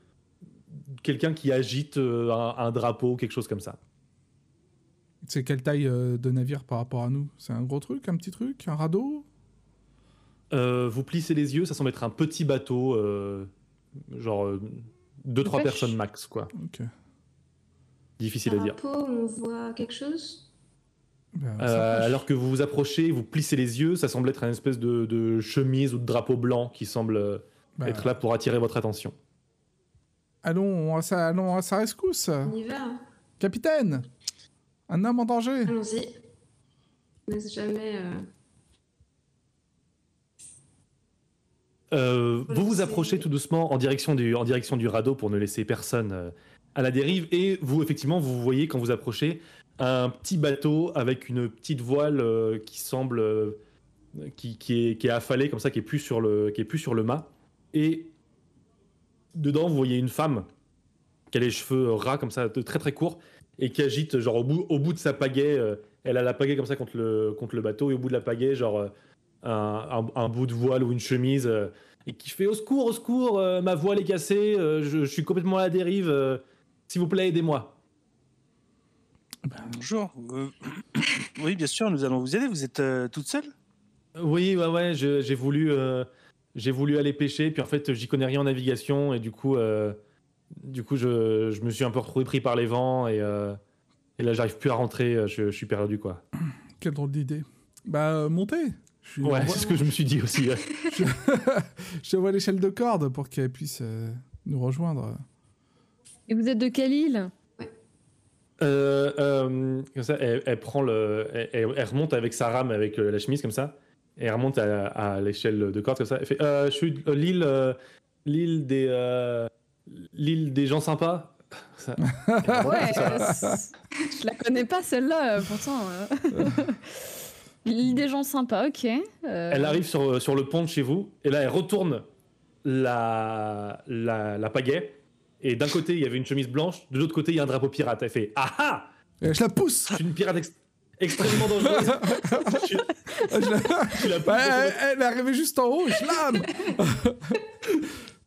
quelqu'un qui agite euh, un, un drapeau, quelque chose comme ça. C'est quelle taille euh, de navire par rapport à nous? C'est un gros truc, un petit truc, un radeau? Euh, vous plissez les yeux, ça semble être un petit bateau, euh, genre euh, deux trois pêche? personnes max, quoi. Ok. Difficile à dire. Drapeau, on voit quelque chose? Ben, Euh, alors que vous vous approchez, vous plissez les yeux, ça semble être une espèce de, de chemise ou de drapeau blanc qui semble Ben, être là pour attirer votre attention. Allons à sa, allons à sa rescousse. On y va. hein. Capitaine Un homme en danger Allons-y. Ne laisse jamais. euh, Euh, vous vous approchez tout doucement en direction du, en direction du radeau pour ne laisser personne euh, à la dérive. Et vous, effectivement, vous voyez quand vous approchez un petit bateau avec une petite voile euh, qui semble. qui, qui est, qui est affalée comme ça, qui est, plus sur le, qui est plus sur le mât. Et dedans, vous voyez une femme qui a les cheveux ras comme ça, très très courts, et qui agite, genre au bout, au bout de sa pagaie, euh, elle a la pagaie comme ça contre le, contre le bateau, et au bout de la pagaie, genre euh, un, un- un bout de voile ou une chemise, euh, et qui fait au secours, au secours, euh, ma voile est cassée, je, je suis complètement à la dérive, s'il vous plaît, aidez-moi. Bonjour. Euh, oui, bien sûr, nous allons vous aider. Vous êtes toute seule? Oui, ouais, ouais, j'ai voulu, j'ai voulu aller pêcher, puis en fait, j'y connais rien en navigation, et du coup, euh, du coup, je, je me suis un peu retrouvé pris par les vents, et, euh, et là, j'arrive plus à rentrer, euh, je, je suis perdu, quoi. Quelle drôle d'idée. Bah, euh, montez Je Ouais, c'est ce que je me suis dit aussi. ouais. Je te vois l'échelle de corde pour qu'elle puisse euh, nous rejoindre. Et vous êtes de quelle île? Euh, euh, comme ça, elle, elle prend le, elle, remonte avec sa rame, avec la chemise comme ça, et elle remonte à, à l'échelle de corde comme ça. Elle fait, euh, je suis de l'île, euh, l'île des, euh, l'île des gens sympas. Ça- Ouais, ça. euh, je la connais pas celle-là, euh, pourtant. euh. L'île des gens sympas, ok. euh, Elle arrive sur, sur le pont de chez vous, et là, elle retourne la, la, la pagaie. Et d'un côté, il y avait une chemise blanche, de l'autre côté, il y a un drapeau pirate. Elle fait Ah ah Et je la pousse Je suis une pirate ex- extrêmement dangereuse. Je- Je la- Bah, elle, elle est arrivée juste en haut, je l'âme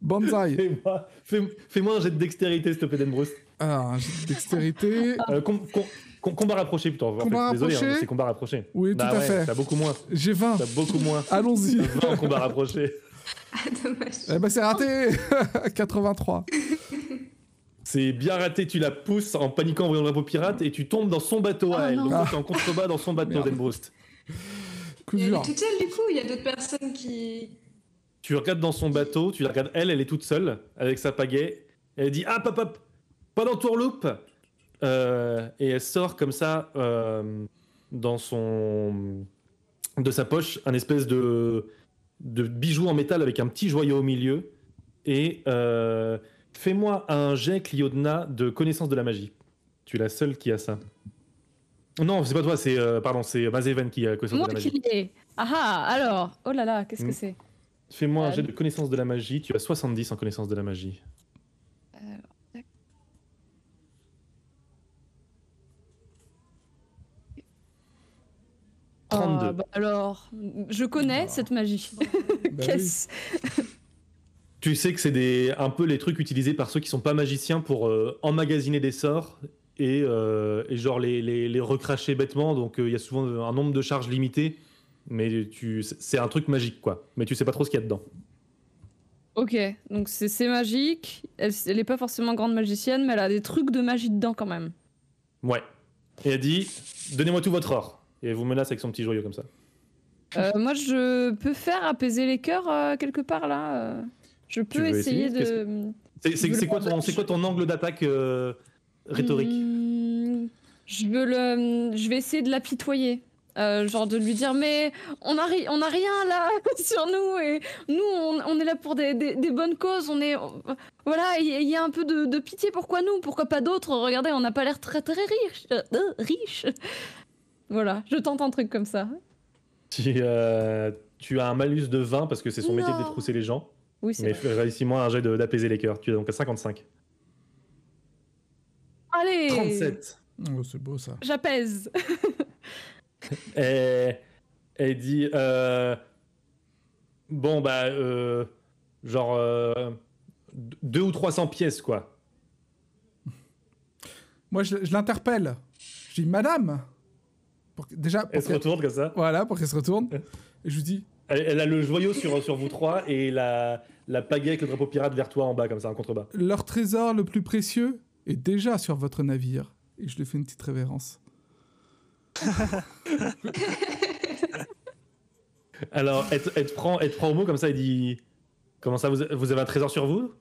Banzai Fais-moi fais- fais-moi un jet de dextérité, s'il te plaît, Denbroust. Alors, un jet de dextérité. Euh, com- com- com- combat rapproché plutôt. en fait. Combat Désolé, hein, rapproché mais c'est combat rapproché. Oui, Bah tout à ouais, fait. T'as beaucoup moins. J'ai 20. T'as beaucoup moins. Allons-y. 20 en combat rapproché. Ah, dommage. Eh ben, c'est raté 83. C'est bien raté, tu la pousses en paniquant en voyant le drapeau pirate et tu tombes dans son bateau à Ah elle. non. Donc Ah. t'es en contrebas dans son bateau, Et elle dur. est toute seule du coup, il y a d'autres personnes qui. Tu regardes dans son bateau, tu la regardes, elle, elle est toute seule avec sa pagaie. Elle dit Ah, hop, hop, pas d'entourloupe Euh, Et elle sort comme ça euh, dans son. de sa poche un espèce de, de bijou en métal avec un petit joyau au milieu. Et euh, fais-moi un jet, Cliodna, de connaissance de la magie. Tu es la seule qui a ça. Non, c'est pas toi, c'est euh, pardon, c'est Mazeven qui a connaissance Moi de la qui magie. l'ai. Ah ah, alors, oh là là, qu'est-ce que c'est? Fais-moi un Euh, jet de connaissance de la magie. Tu as 70 en connaissance de la magie. Ah, 32. bah alors, je connais Bah. cette magie. Bah oui. Tu sais que c'est des, un peu les trucs utilisés par ceux qui sont pas magiciens pour euh, emmagasiner des sorts et, euh, et genre les, les, les recracher bêtement. Donc euh, il y a souvent un nombre de charges limité, mais tu, c'est un truc magique quoi. Mais tu sais pas trop ce qu'il y a dedans. Ok, donc c'est c'est magique. Elle, elle est pas forcément grande magicienne, mais elle a des trucs de magie dedans quand même. Ouais. Et elle dit Donnez-moi tout votre or. Et elle vous menace avec son petit joyau comme ça. Euh, moi, je peux faire apaiser les cœurs euh, quelque part là. Je peux essayer de. C'est, quoi, ton, quoi angle d'attaque euh, rhétorique? Hmm, je veux le. Je vais essayer de l'apitoyer. Euh, genre de lui dire mais on a, ri- on a rien là sur nous et nous on, on est là pour des, des- des bonnes causes on est voilà il y, a- il y a un peu de, de pitié pourquoi nous? Pourquoi pas d'autres? Regardez on n'a pas l'air très très riche euh, euh, riche voilà je tente un truc comme ça tu, euh, tu as un malus de 20 parce que c'est son métier de détrousser les gens. Oui c'est Mais réussis-moi un jet de- d'apaiser les cœurs. Tu es donc à 55. allez 37. Oh, c'est beau ça. j'apaise Et elle dit euh, Bon, bah, euh, genre, euh, deux ou 300 pièces, quoi. Moi, je, je l'interpelle. Je dis Madame pour Déjà, pour Elle se retourne comme ça. voilà, pour qu'elle se retourne. Et je lui dis Elle, elle a le joyau sur, sur vous trois et la, la pagaie avec le drapeau pirate vers toi en bas, comme ça, en contrebas. Leur trésor le plus précieux est déjà sur votre navire. Et je lui fais une petite révérence. Alors, elle, te- elle te prend, elle te prend au mot comme ça, elle dit Comment ça, vous, vous avez un trésor sur vous?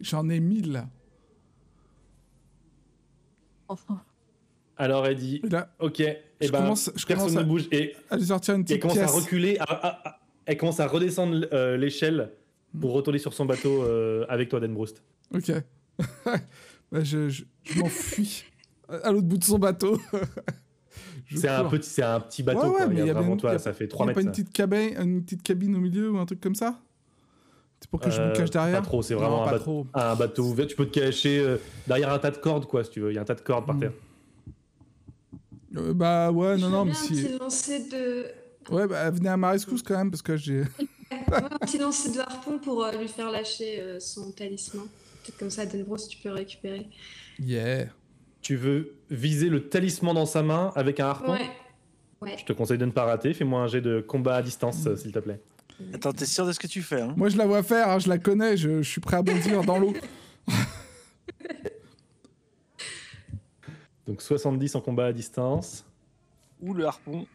J'en ai mille. Enfin, Alors, elle dit là, Ok, Je ben, commence- je personne commence ne à- bouge. Et elle sortir une elle petite commence à reculer, à- à- à- elle commence à redescendre euh, l'échelle pour retourner sur son bateau euh, avec toi, Denbroust. Ok. Bah, je je, je m'enfuis à l'autre bout de son bateau. C'est un, petit, c'est un petit bateau, Ouais, ouais, quoi. mais Il y a y vraiment, toi, y a- ça fait Il 3 n'y a mètres. pas une petite, cabine, une petite cabine au milieu ou un truc comme ça? C'est pour que je me Euh, cache derrière? Pas trop, c'est Non, vraiment un, pas ba- trop. un bateau ouvert. Tu peux te cacher euh, derrière un tas de cordes, quoi, si tu veux. Il y a un tas de cordes par Mm. terre. Euh, bah ouais, non, non, mais bien un si. petit lancer de... Ouais, bah venez à ma rescousse quand même parce que j'ai. Un petit lancer de harpon pour euh, lui faire lâcher euh, son talisman. Peut-être comme ça, Denbros, tu peux le récupérer. Yeah. Tu veux viser le talisman dans sa main avec un harpon? Ouais. Ouais. Je te conseille de ne pas rater. Fais-moi un jet de combat à distance, Mm. s'il te plaît. Attends, t'es sûr de ce que tu fais hein? Moi je la vois faire, hein, je la connais, je, je suis prêt à bondir dans l'eau. Donc 70 en combat à distance. Ou le harpon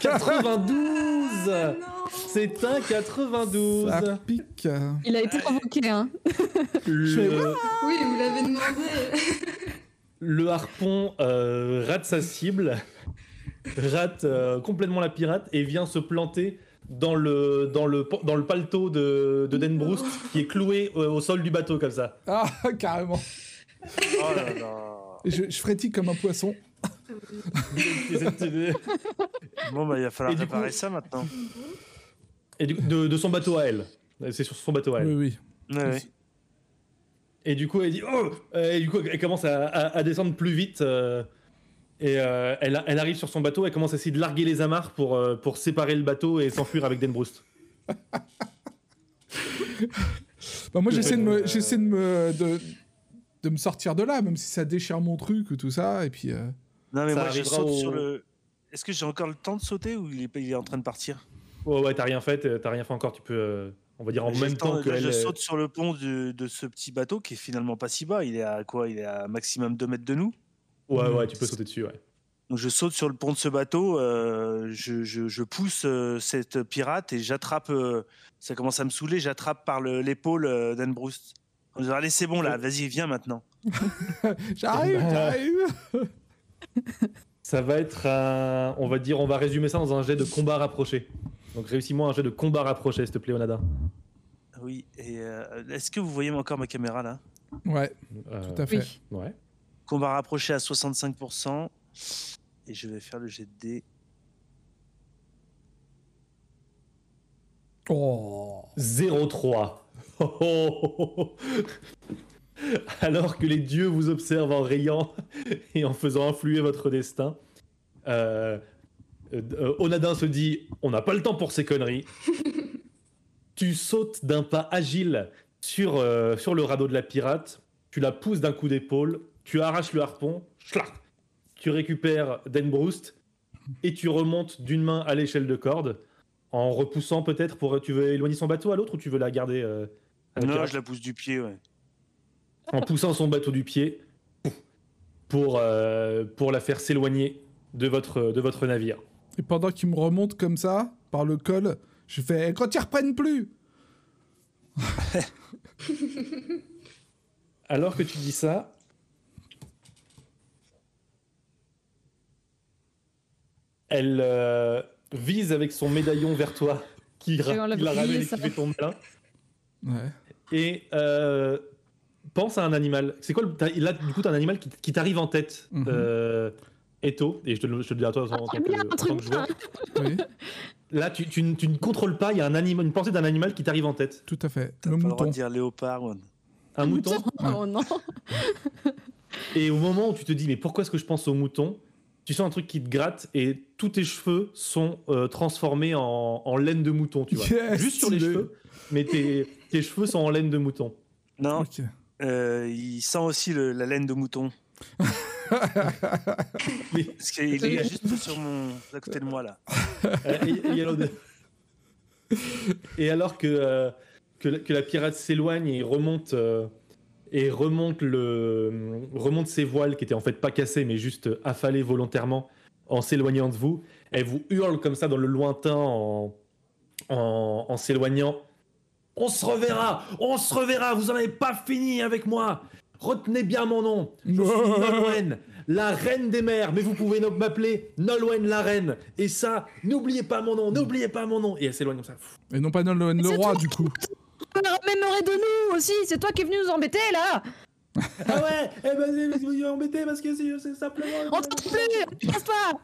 92 Ah, C'est un 92 Ça pique. il a été provoqué, hein. le, Oui, vous l'avez demandé. le harpon euh, rate sa cible, rate euh, complètement la pirate et vient se planter dans le, dans le, dans le paletot de, de Denbroust qui est cloué euh, au sol du bateau comme ça. Ah, carrément. Oh là là Et je, je frétille comme un poisson. Bon, bah, il va falloir réparer coup- ça maintenant. Et du coup, de, de son bateau à elle. C'est sur son bateau à elle. Oui, oui. Ouais, ouais. Et du coup, elle dit oh Euh, Et du coup, elle commence à, à- à descendre plus vite. euh, et euh, elle, elle arrive sur son bateau. Elle commence à essayer de larguer les amarres pour, euh, pour séparer le bateau et s'enfuir avec Denbroust. Bah, moi j'essaie de me, Euh, j'essaie de me, de, de me sortir de là, même si ça déchire mon truc ou tout ça. Et puis. euh, Non, mais Ça moi, je saute au- sur le. Est-ce que j'ai encore le temps de sauter ou il est, il est en train de partir? Ouais, ouais, t'as rien fait, t'as rien fait encore. Tu peux, euh, on va dire en même temps, que là, elle. je saute sur le pont de, de ce petit bateau qui est finalement pas si bas. Il est à quoi? Il est à maximum 2 mètres de nous? Ouais, ouais, tu peux sauter dessus, ouais. Donc je saute sur le pont de ce bateau, euh, je, je- je pousse euh, cette pirate et j'attrape. euh, ça commence à me saouler, j'attrape par le- l'épaule euh, d'Anne Bruce. En disant, Allez, c'est bon là, vas-y, viens maintenant. J'arrive, j'arrive. Ça va être un. On va dire, on va résumer ça dans un jet de combat rapproché. Donc réussis-moi un jet de combat rapproché, s'il te plaît, Onada. Oui, et euh, est-ce que vous voyez encore ma caméra là? Ouais, Euh, tout à fait. Oui. Ouais. Combat rapproché à 65%. Et je vais faire le jet de dés. Oh. 0-3. Oh, oh, oh, oh. Alors que les dieux vous observent en riant et en faisant influer votre destin, euh, euh, Onadin se dit On n'a pas le temps pour ces conneries. tu sautes d'un pas agile sur, euh, sur le radeau de la pirate, tu la pousses d'un coup d'épaule, tu arraches le harpon, schlac, tu récupères Denbroust et tu remontes d'une main à l'échelle de corde en repoussant peut-être pour tu veux éloigner son bateau à l'autre ou tu veux la garder euh, la non, je la pousse du pied, ouais. en poussant son bateau du pied pour, euh, pour la faire s'éloigner de votre, de votre navire. Et pendant qu'il me remonte comme ça, par le col, je fais Quand ils reprennent plus Alors que tu dis ça, elle euh, vise avec son médaillon vers toi qui, l'a qui la oublié, ramène et qui fait ton malin. Ouais. Et euh, pense à un animal. C'est quoi le, Là, du coup, t'as un animal qui, qui t'arrive en tête, euh, Eto, et je te, le- je te le dis à toi en, en tant, que, un en tant truc que joueur. Oui, Là, tu, tu ne- tu ne contrôles pas, il y a un une pensée d'un animal qui t'arrive en tête. tout à fait. Le pas le droit mouton. de dire léopard. ouais. Un mouton Oh non. Et au moment où tu te dis, mais pourquoi est-ce que je pense au mouton tu sens un truc qui te gratte et tous tes cheveux sont euh, transformés en, en laine de mouton, tu vois. Yes, Juste sur les cheveux, mais tes, tes cheveux sont en laine de mouton. Non, euh, il sent aussi le- la laine de mouton. Mais- Parce qu'il est juste sur mon, à côté de moi là. Euh, et, et alors, de- et alors que, euh, que, la, que la pirate s'éloigne et remonte, euh, et remonte, le, remonte ses voiles qui étaient en fait pas cassés mais juste affalés volontairement en s'éloignant de vous, elle vous hurle comme ça dans le lointain en, en, en s'éloignant. On se reverra, on se reverra, vous en avez pas fini avec moi. Retenez bien mon nom. Je suis Nolwenn, la reine des mers, mais vous pouvez m'appeler Nolwenn la reine. Et ça, n'oubliez pas mon nom, n'oubliez pas mon nom. Et elle s'éloigne comme ça. Et non pas Nolan le roi, du coup. Mémorez de nous aussi, c'est toi qui es venu nous embêter là Ah ouais, eh ben vous embêtez parce que c'est c'est simplement. On t'entend plus Passe pas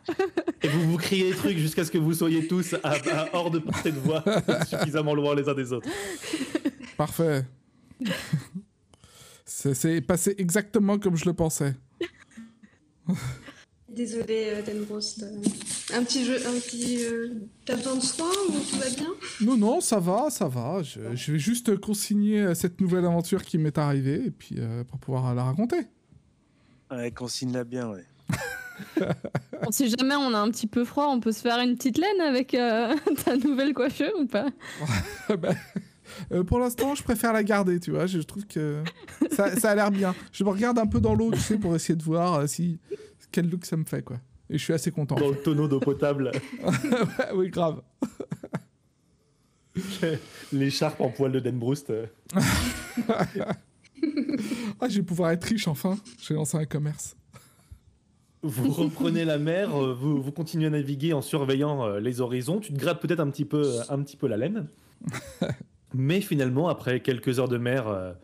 Et vous vous criez des trucs jusqu'à ce que vous soyez tous à, à hors de portée de voix, suffisamment loin les uns des autres. Parfait. C'est passé exactement comme je le pensais. Désolé, euh, Denbrost. euh, un petit jeu, un petit. euh, T'as besoin de soins ou tout va bien? Non, non, ça va, ça va. Je, je vais juste consigner euh, cette nouvelle aventure qui m'est arrivée et puis euh, pour pouvoir la raconter. Ouais, consigne-la bien, ouais. Bon, Si jamais on a un petit peu froid, on peut se faire une petite laine avec euh, ta nouvelle coiffure ou pas? Bah, euh, pour l'instant, je préfère la garder, tu vois. Je trouve que ça, ça a l'air bien. Je me regarde un peu dans l'eau, tu sais, pour essayer de voir euh, si quel look ça me fait, quoi. Et je suis assez content. Dans le tonneau d'eau potable, Ouais, oui, grave. l'écharpe en poil de Denbroust. euh. Ah, je vais pouvoir être riche enfin. Je vais lancer un commerce. Vous reprenez la mer, euh, vous, vous continuez à naviguer en surveillant euh, les horizons. Tu te grattes peut-être un petit peu, un petit peu la laine. Mais finalement, après quelques heures de mer,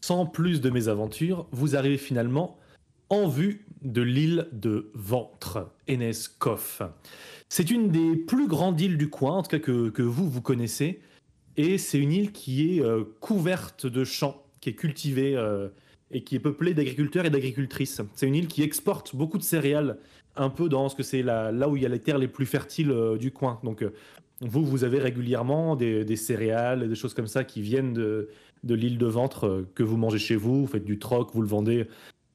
sans plus de mésaventures, vous arrivez finalement en vue de l'île de Ventre, Eneskoff. C'est une des plus grandes îles du coin, en tout cas que, vous, vous connaissez. Et c'est une île qui est euh, couverte de champs, qui est cultivée euh, et qui est peuplée d'agriculteurs et d'agricultrices. C'est une île qui exporte beaucoup de céréales, un peu dans ce que c'est là où il y a les terres les plus fertiles euh, du coin. Donc vous, vous avez régulièrement des, céréales des choses comme ça qui viennent de, de l'île de Ventre que vous mangez chez vous, vous faites du troc, vous le vendez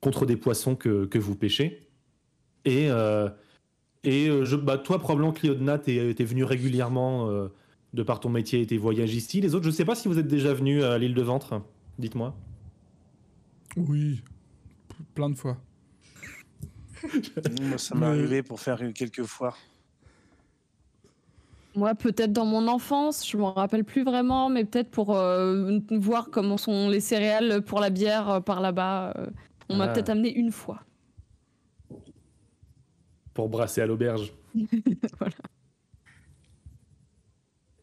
contre des poissons que, que vous pêchez. Et, euh, et euh, je, bah, toi, probablement, Cliodna, t'es es venu régulièrement euh, de par ton métier et tes voyages ici. Les autres, je sais pas si vous êtes déjà venus à l'île de Ventre. Dites-moi. Oui, P- plein de fois. Moi, ça m'est Mais- arrivé pour faire quelques foires. Moi, peut-être dans mon enfance, je m'en rappelle plus vraiment, mais peut-être pour euh, voir comment sont les céréales pour la bière euh, par là-bas. euh, on m'a Ah. peut-être amené une fois. pour brasser à l'auberge. Voilà.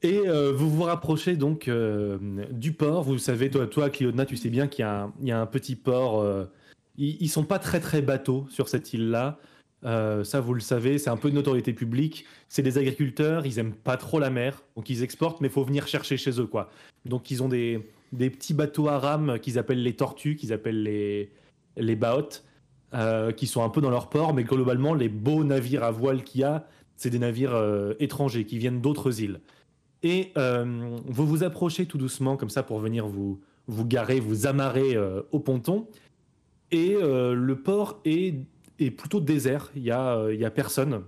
Et euh, vous vous rapprochez donc euh, du port. Vous savez, toi, toi Cliodna, tu sais bien qu'il y, a un- il y a un petit port. euh, ils, ils sont pas très très bateaux sur cette île-là. Ça, vous le savez, c'est un peu de notoriété publique. C'est des agriculteurs, ils aiment pas trop la mer, donc ils exportent, mais il faut venir chercher chez eux, quoi. Donc ils ont des, des petits bateaux à rames qu'ils appellent les tortues, qu'ils appellent les, les baotes, euh, qui sont un peu dans leur port, mais globalement, les beaux navires à voile qu'il y a, c'est des navires euh, étrangers qui viennent d'autres îles. Et euh, vous vous approchez tout doucement comme ça pour venir vous, vous garer, vous amarrer au ponton. Et le port est, est plutôt désert. Il y a, y a personne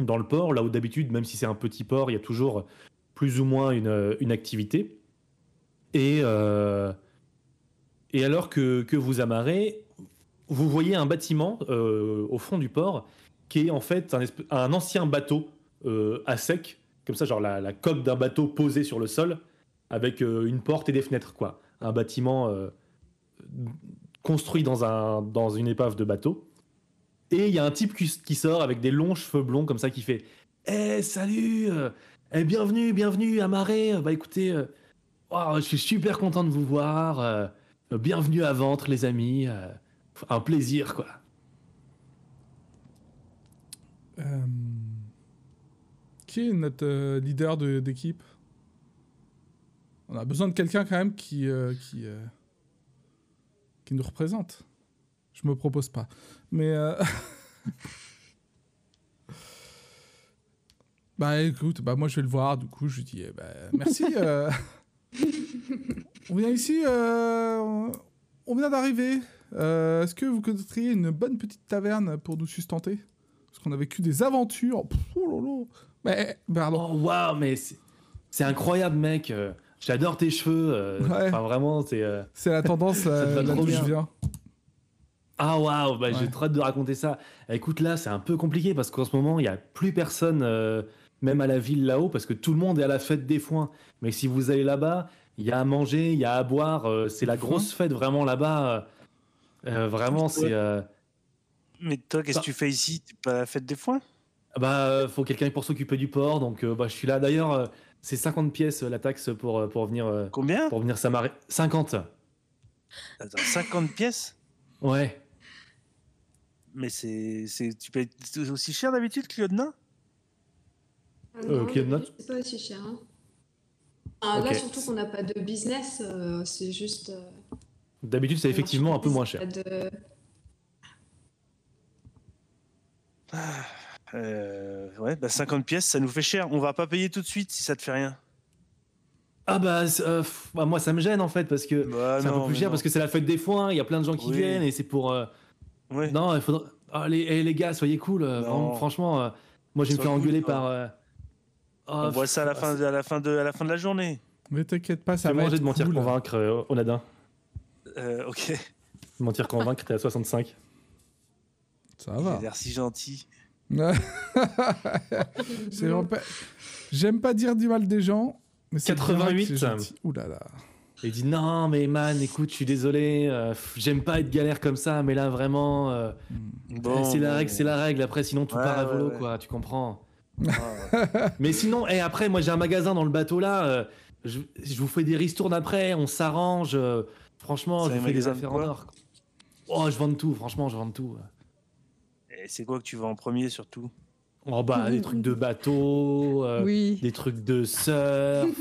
dans le port, là où d'habitude, même si c'est un petit port, il y a toujours plus ou moins une, une activité. Et, et alors que, que vous amarrez, vous voyez un bâtiment euh, au fond du port qui est en fait un, ancien bateau euh, à sec, comme ça, genre la, coque d'un bateau posée sur le sol, avec euh, une porte et des fenêtres, quoi. Un bâtiment construit dans, un, dans une épave de bateau. Et il y a un type qui, sort avec des longs cheveux blonds, comme ça, qui fait Eh, salut euh, eh, Bienvenue, bienvenue à Marais. Bah écoutez, oh, je suis super content de vous voir. bienvenue à Ventre, les amis. Un plaisir, quoi. Euh, Qui est notre euh, leader de- d'équipe? On a besoin de quelqu'un quand même qui, euh, qui, euh, qui nous représente. Je me propose pas. Mais euh, Bah écoute, bah moi je vais le voir, du coup je lui dis eh ben, merci. euh. on vient ici, euh, on vient d'arriver. Euh, Est-ce que vous connaîtriez une bonne petite taverne pour nous sustenter? Parce qu'on a vécu des aventures. Pff, oh là là. Mais, pardon. Oh, waouh, mais c'est incroyable, mec. Euh, J'adore tes cheveux. euh, Ouais. Enfin, vraiment, c'est. euh, C'est la tendance là d'où je viens. Ah waouh, bah, Ouais. j'ai trop hâte de raconter ça. Écoute, là, c'est un peu compliqué parce qu'en ce moment, il n'y a plus personne, euh, même à la ville là-haut, parce que tout le monde est à la fête des foins. Mais si vous allez là-bas, il y a à manger, il y a à boire. c'est la grosse fête vraiment là-bas. Euh, euh, vraiment, c'est. euh, Mais toi, qu'est-ce Bah. que tu fais ici? T'es pas à la fête des foins? Bah, euh, faut quelqu'un pour s'occuper du port, donc euh, bah, je suis là. D'ailleurs, euh, c'est 50 pièces euh, la taxe pour, euh, pour venir, euh, Combien? pour venir s'amarrer. 50 Attends, 50 pièces? Ouais. Mais c'est, c'est, tu payes aussi cher d'habitude que Lieutenant Ah Euh, C'est pas aussi cher. hein. Ah, Là, surtout qu'on n'a pas de business, euh, c'est juste. euh, D'habitude, c'est effectivement un peu moins cher. de- euh, Ouais, bah 50 pièces, ça nous fait cher. On va pas payer tout de suite si ça te fait rien. Ah bah, euh, bah, moi, ça me gêne en fait, parce que. Bah, c'est un non, peu plus cher non. parce que c'est la fête des foins, il y a plein de gens qui Oui. viennent et c'est pour. euh, Ouais. Non, il faudra. Ah, les, les gars, soyez cool. euh, vraiment, franchement, euh, moi je vais me faire engueuler par. euh, On oh, voit ça à la fin, de, à la fin de, à la fin de la journée. Mais t'inquiète pas, ça C'est va manger être de mentir cool. convaincre, euh, Onadin. Euh, ok. Mentir convaincre, t'es à 65. Ça Il a va. l'air si gentil. Pas- J'aime pas dire du mal des gens, mais c'est vrai que 88. c'est gentil. Ouh là là. Et il dit non, mais man, écoute, je suis désolé, euh, j'aime pas être galère comme ça, mais là vraiment. euh, Bon, c'est la règle, c'est la règle. Après, sinon tout Ouais, part à volo, ouais. quoi, tu comprends. Ah, Mais sinon, et après, moi j'ai un magasin dans le bateau là. euh, je, je vous fais des ristournes après, on s'arrange. Franchement, je fais des affaires en or. Oh, je vends de tout, franchement, je vends de tout. Et c'est quoi que tu vas en premier surtout? Oh bah, des trucs de bateau, euh, Oui. des trucs de surf,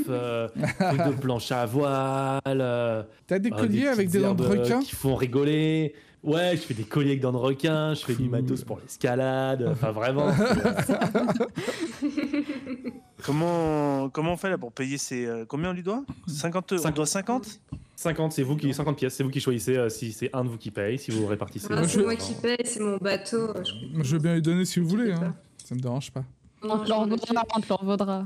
euh, des trucs de planche à voile. euh, T'as des euh, colliers avec des dents de requin? Qui font rigoler. Ouais, je fais des colliers avec dents de requin, je fais du matos pour l'escalade. Enfin, vraiment. euh, Comment, comment on fait là pour payer ces. euh, combien on lui doit? 50 On Cinq- doit 50 50, c'est vous qui 50 pièces, c'est vous qui choisissez euh, si c'est un de vous qui paye, si vous répartissez. Ah, c'est je- moi qui paye, c'est mon bateau. Je... Je veux bien lui donner si vous voulez, hein. ça me dérange pas. On te leur vaudra, on te leur vaudra.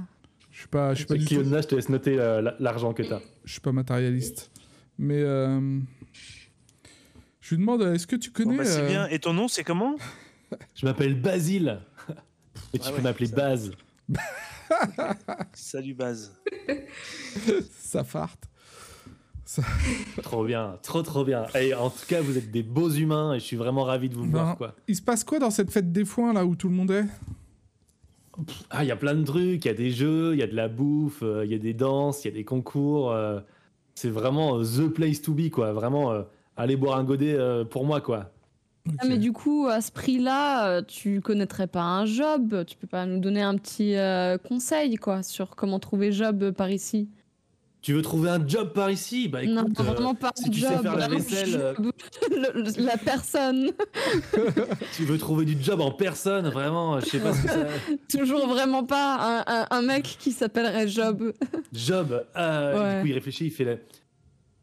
Je suis pas, je suis pas du tout, Kiona, je te laisse noter euh, la- l'argent que t'as. je suis pas matérialiste. Mais euh, je lui demande, est-ce que tu Bon, connais bah, C'est euh, bien. Et ton nom, c'est comment? Je m'appelle Basile. Et tu Ah peux ouais, m'appeler ça- Baz. Salut Baz. sa farte Trop bien, trop trop bien. Et en tout cas, vous êtes des beaux humains et je suis vraiment ravi de vous Ben, voir quoi. Il se passe quoi dans cette fête des foins là où tout le monde est? Ah, il y a plein de trucs, il y a des jeux, il y a de la bouffe, euh, il y a des danses, il y a des concours. euh, c'est vraiment euh, the place to be quoi. Vraiment, euh, allez boire un godet euh, pour moi quoi. Ah, mais du coup, à ce prix-là, euh, tu connaîtrais pas un job Tu peux pas nous donner un petit euh, conseil, quoi, sur comment trouver job par ici Tu veux trouver un job par ici? Bah écoute, Non, euh, vraiment pas si un tu sais job. faire la vaisselle, euh, job. Le- le- la personne. tu veux trouver du job en personne, vraiment, euh, je sais pas ce que c'est. Toujours vraiment pas un, un- un mec qui s'appellerait Job. Job. euh, Ouais. Du coup, il réfléchit, il fait.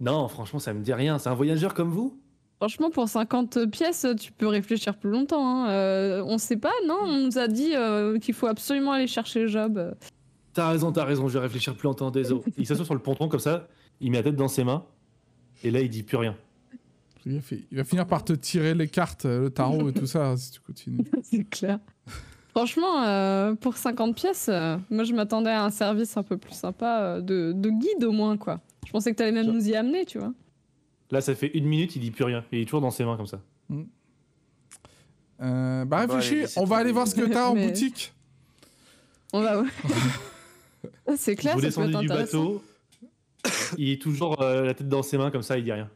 Non, franchement, ça me dit rien. C'est un voyageur comme vous? Franchement, pour 50 pièces, tu peux réfléchir plus longtemps. hein. Euh, on sait pas, non? On nous a dit euh, qu'il faut absolument aller chercher Job. T'as raison, t'as raison, je vais réfléchir plus longtemps, désolé. Il s'assoit sur le ponton comme ça, il met la tête dans ses mains, et là il dit plus rien. il va, fi- il va finir par te tirer les cartes, euh, le tarot et tout ça si tu continues. C'est clair. Franchement, euh, pour 50 pièces, euh, moi je m'attendais à un service un peu plus sympa euh, de, de guide au moins, quoi. Je pensais que t'allais même nous y amener, tu vois. Là ça fait une minute, il dit plus rien, il est toujours dans ses mains comme ça. Euh, bah Bah, réfléchis, on va aller voir ce que t'as en Mais- boutique. On va. Ah, C'est clair, vous ça peut descendez être du bateau, il est toujours euh, la tête dans ses mains comme ça, il dit rien.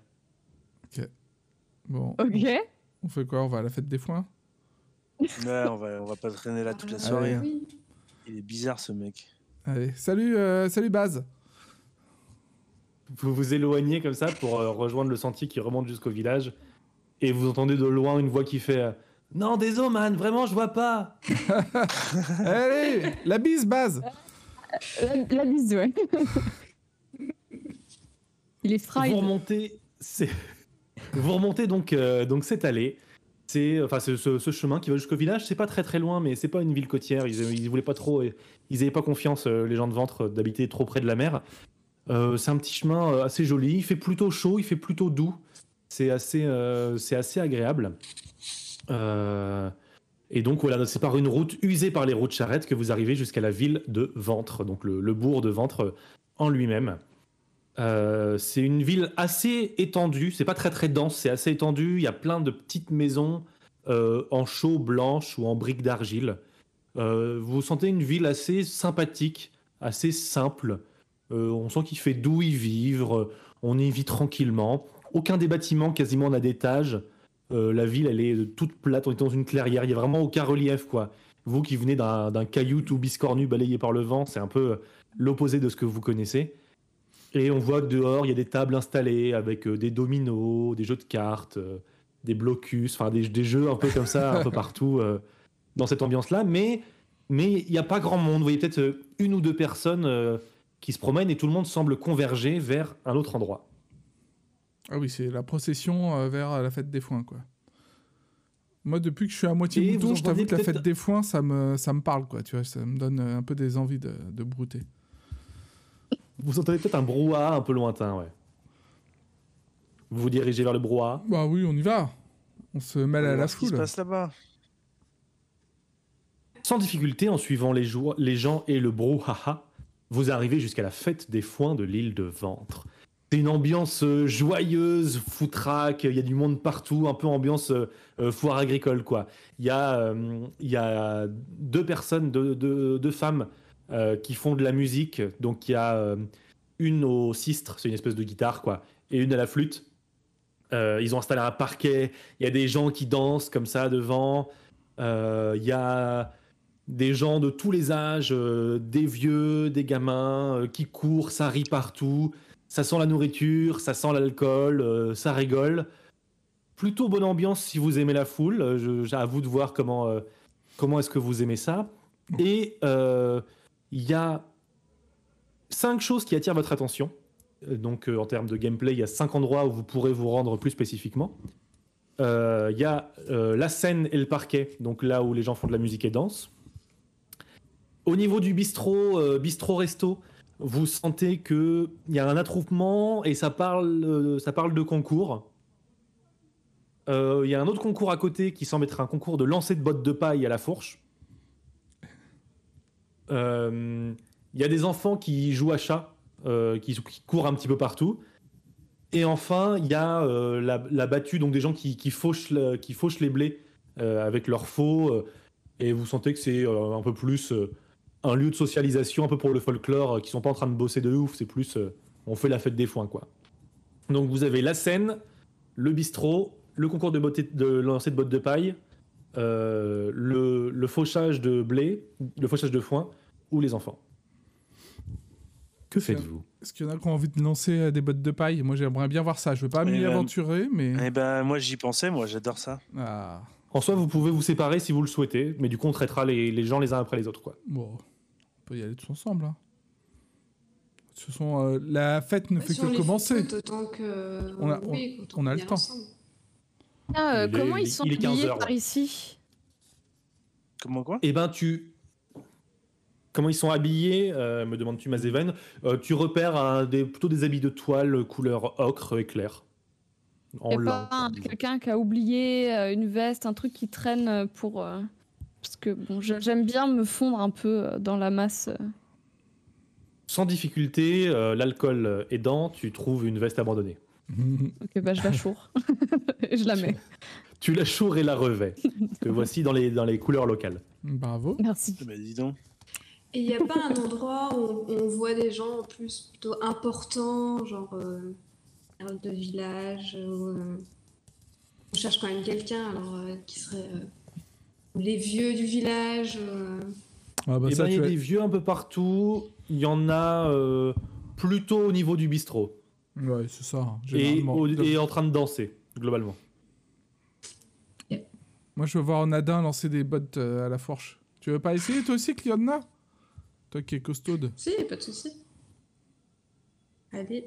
Bon, Ok. on fait quoi? On va à la fête des foins? Ouais, on va, on va pas traîner là toute la Ah, soirée. hein. oui. Il est bizarre ce mec. Allez, salut, euh, salut Baz. Vous vous éloignez comme ça pour euh, rejoindre le sentier qui remonte jusqu'au village, et vous entendez de loin une voix qui fait euh, Non, désolé, man, vraiment, je vois pas. Allez, la bise, base. La, la bise, ouais. Il est Vous fried. remontez, c'est- vous remontez donc, euh, donc cette allée. C'est enfin ce, ce- ce chemin qui va jusqu'au village. C'est pas très très loin, mais c'est pas une ville côtière. Ils, ils voulaient pas trop, ils avaient pas confiance euh, les gens de ventre d'habiter trop près de la mer. Euh, c'est un petit chemin euh, assez joli. Il fait plutôt chaud, il fait plutôt doux. C'est assez, euh, c'est assez agréable. Et donc voilà, c'est par une route usée par les roues de charrette que vous arrivez jusqu'à la ville de Ventre, donc le, bourg de Ventre en lui-même. C'est une ville assez étendue, c'est pas très très dense, c'est assez étendu. Il y a plein de petites maisons en chaux blanches ou en briques d'argile. Vous sentez une ville assez sympathique, assez simple. Euh, on sent qu'il fait doux y vivre, on y vit tranquillement. Aucun des bâtiments quasiment n'a d'étage. Euh, la ville, elle est toute plate, on est dans une clairière, il n'y a vraiment aucun relief. quoi. Vous qui venez d'un caillou tout biscornu balayé par le vent, c'est un peu l'opposé de ce que vous connaissez. Et on voit que dehors, il y a des tables installées avec euh, des dominos, des jeux de cartes, euh, des blocus, enfin des, des jeux un peu comme ça, un peu partout euh, dans cette ambiance-là. Mais mais il n'y a pas grand monde. Vous voyez peut-être euh, une ou deux personnes euh, qui se promènent et tout le monde semble converger vers un autre endroit. Ah oui, c'est la procession euh, vers la fête des foins, quoi. Moi, depuis que je suis à moitié Et mouton, je t'avoue que la fête des foins, ça me, ça me parle, quoi. Tu vois, ça me donne un peu des envies de, de brouter. Vous entendez peut-être un brouhaha un peu lointain, ouais. Vous vous dirigez vers le brouhaha. Bah oui, on y va. On se mêle à la ce qui se foule. passe là-bas. Sans difficulté, en suivant les, les gens et le brouhaha, vous arrivez jusqu'à la fête des foins de l'île de Ventre. C'est une ambiance euh, joyeuse, foutraque, il y a du monde partout, un peu ambiance euh, euh, foire agricole, quoi. Il y, a, y a deux personnes, deux, deux- femmes qui font de la musique. Donc il y a une au sistre, c'est une espèce de guitare, quoi, et une à la flûte. Ils ont installé un parquet, il y a des gens qui dansent comme ça devant. Il y a des gens de tous les âges, euh, des vieux, des gamins euh, qui courent, ça rit partout, ça sent la nourriture, ça sent l'alcool, euh, ça rigole. Plutôt bonne ambiance si vous aimez la foule. Je- à vous de voir comment, comment est-ce que vous aimez ça. Et il y a cinq choses qui attirent votre attention. Donc en termes de gameplay, il y a cinq endroits où vous pourrez vous rendre plus spécifiquement. Il y a la scène et le parquet, donc là où les gens font de la musique et dansent. Au niveau du bistrot, euh, resto, vous sentez que il y a un attroupement et ça parle, euh, de concours. Euh, Il y a un autre concours à côté qui semble être un concours de lancer de bottes de paille à la fourche. Il y a des enfants qui jouent à chat, qui, courent un petit peu partout. Et enfin, il y a la, battue, donc des gens qui, fauchent, les blés avec leurs faux. et vous sentez que c'est un peu plus un lieu de socialisation, un peu pour le folklore, euh, qui sont pas en train de bosser de ouf. C'est plus, euh, on fait la fête des foins, quoi. Donc vous avez la scène, le bistrot, le concours de, botte- de lancer de bottes de paille, euh, le, le fauchage de blé, le fauchage de foin, ou les enfants. Que faites-vous? Est-ce qu'il y en a qui ont envie de lancer euh, des bottes de paille? Moi, j'aimerais bien voir ça. Je veux pas Eh m'y ben- aventurer, mais. Eh ben, moi, j'y pensais, moi, j'adore ça. Ah, En soi, vous pouvez vous séparer si vous le souhaitez, mais du coup, on traitera les, les gens les uns après les autres, quoi. bon, on peut y aller tous ensemble. hein. Ce sont, euh, la fête ne fait Si on que les commencer. que. On a- oui, autant on a qu'on le temps. Ah, euh, Il comment il- ils sont il est 15 habillés heures, par ouais. ici? Comment quoi? Eh ben, tu. Comment ils sont habillés, euh, me demandes-tu, Mazéven? Euh, Tu repères un des, plutôt des habits de toile couleur ocre éclair. En Y a lin. pas un- quelqu'un qui a oublié euh, une veste, un truc qui traîne euh, pour. Parce que bon, j'aime bien me fondre un peu euh, dans la masse. euh. Sans difficulté, euh, l'alcool aidant, tu trouves une veste abandonnée. Ok, bah je la choure. Et je la mets. Tu la choures et la revais. que voici dans les, dans les couleurs locales. Bravo. Merci. Ben, dis donc. Et il n'y a pas un endroit où on, on voit des gens en plus plutôt importants, genre euh, de village, où, euh, on cherche quand même quelqu'un, alors euh, qui serait euh, les vieux du village. euh, Ah bah Eh ça, ben, il y a des vieux un peu partout. Il y en a euh, plutôt au niveau du bistrot. Ouais, c'est ça. hein, Et, au- et en train de danser, globalement. Moi, je veux voir Nadin lancer des bottes euh, à la fourche. Tu veux pas essayer toi aussi, Cliodna Toi qui es costaude. Si, pas de souci. Allez.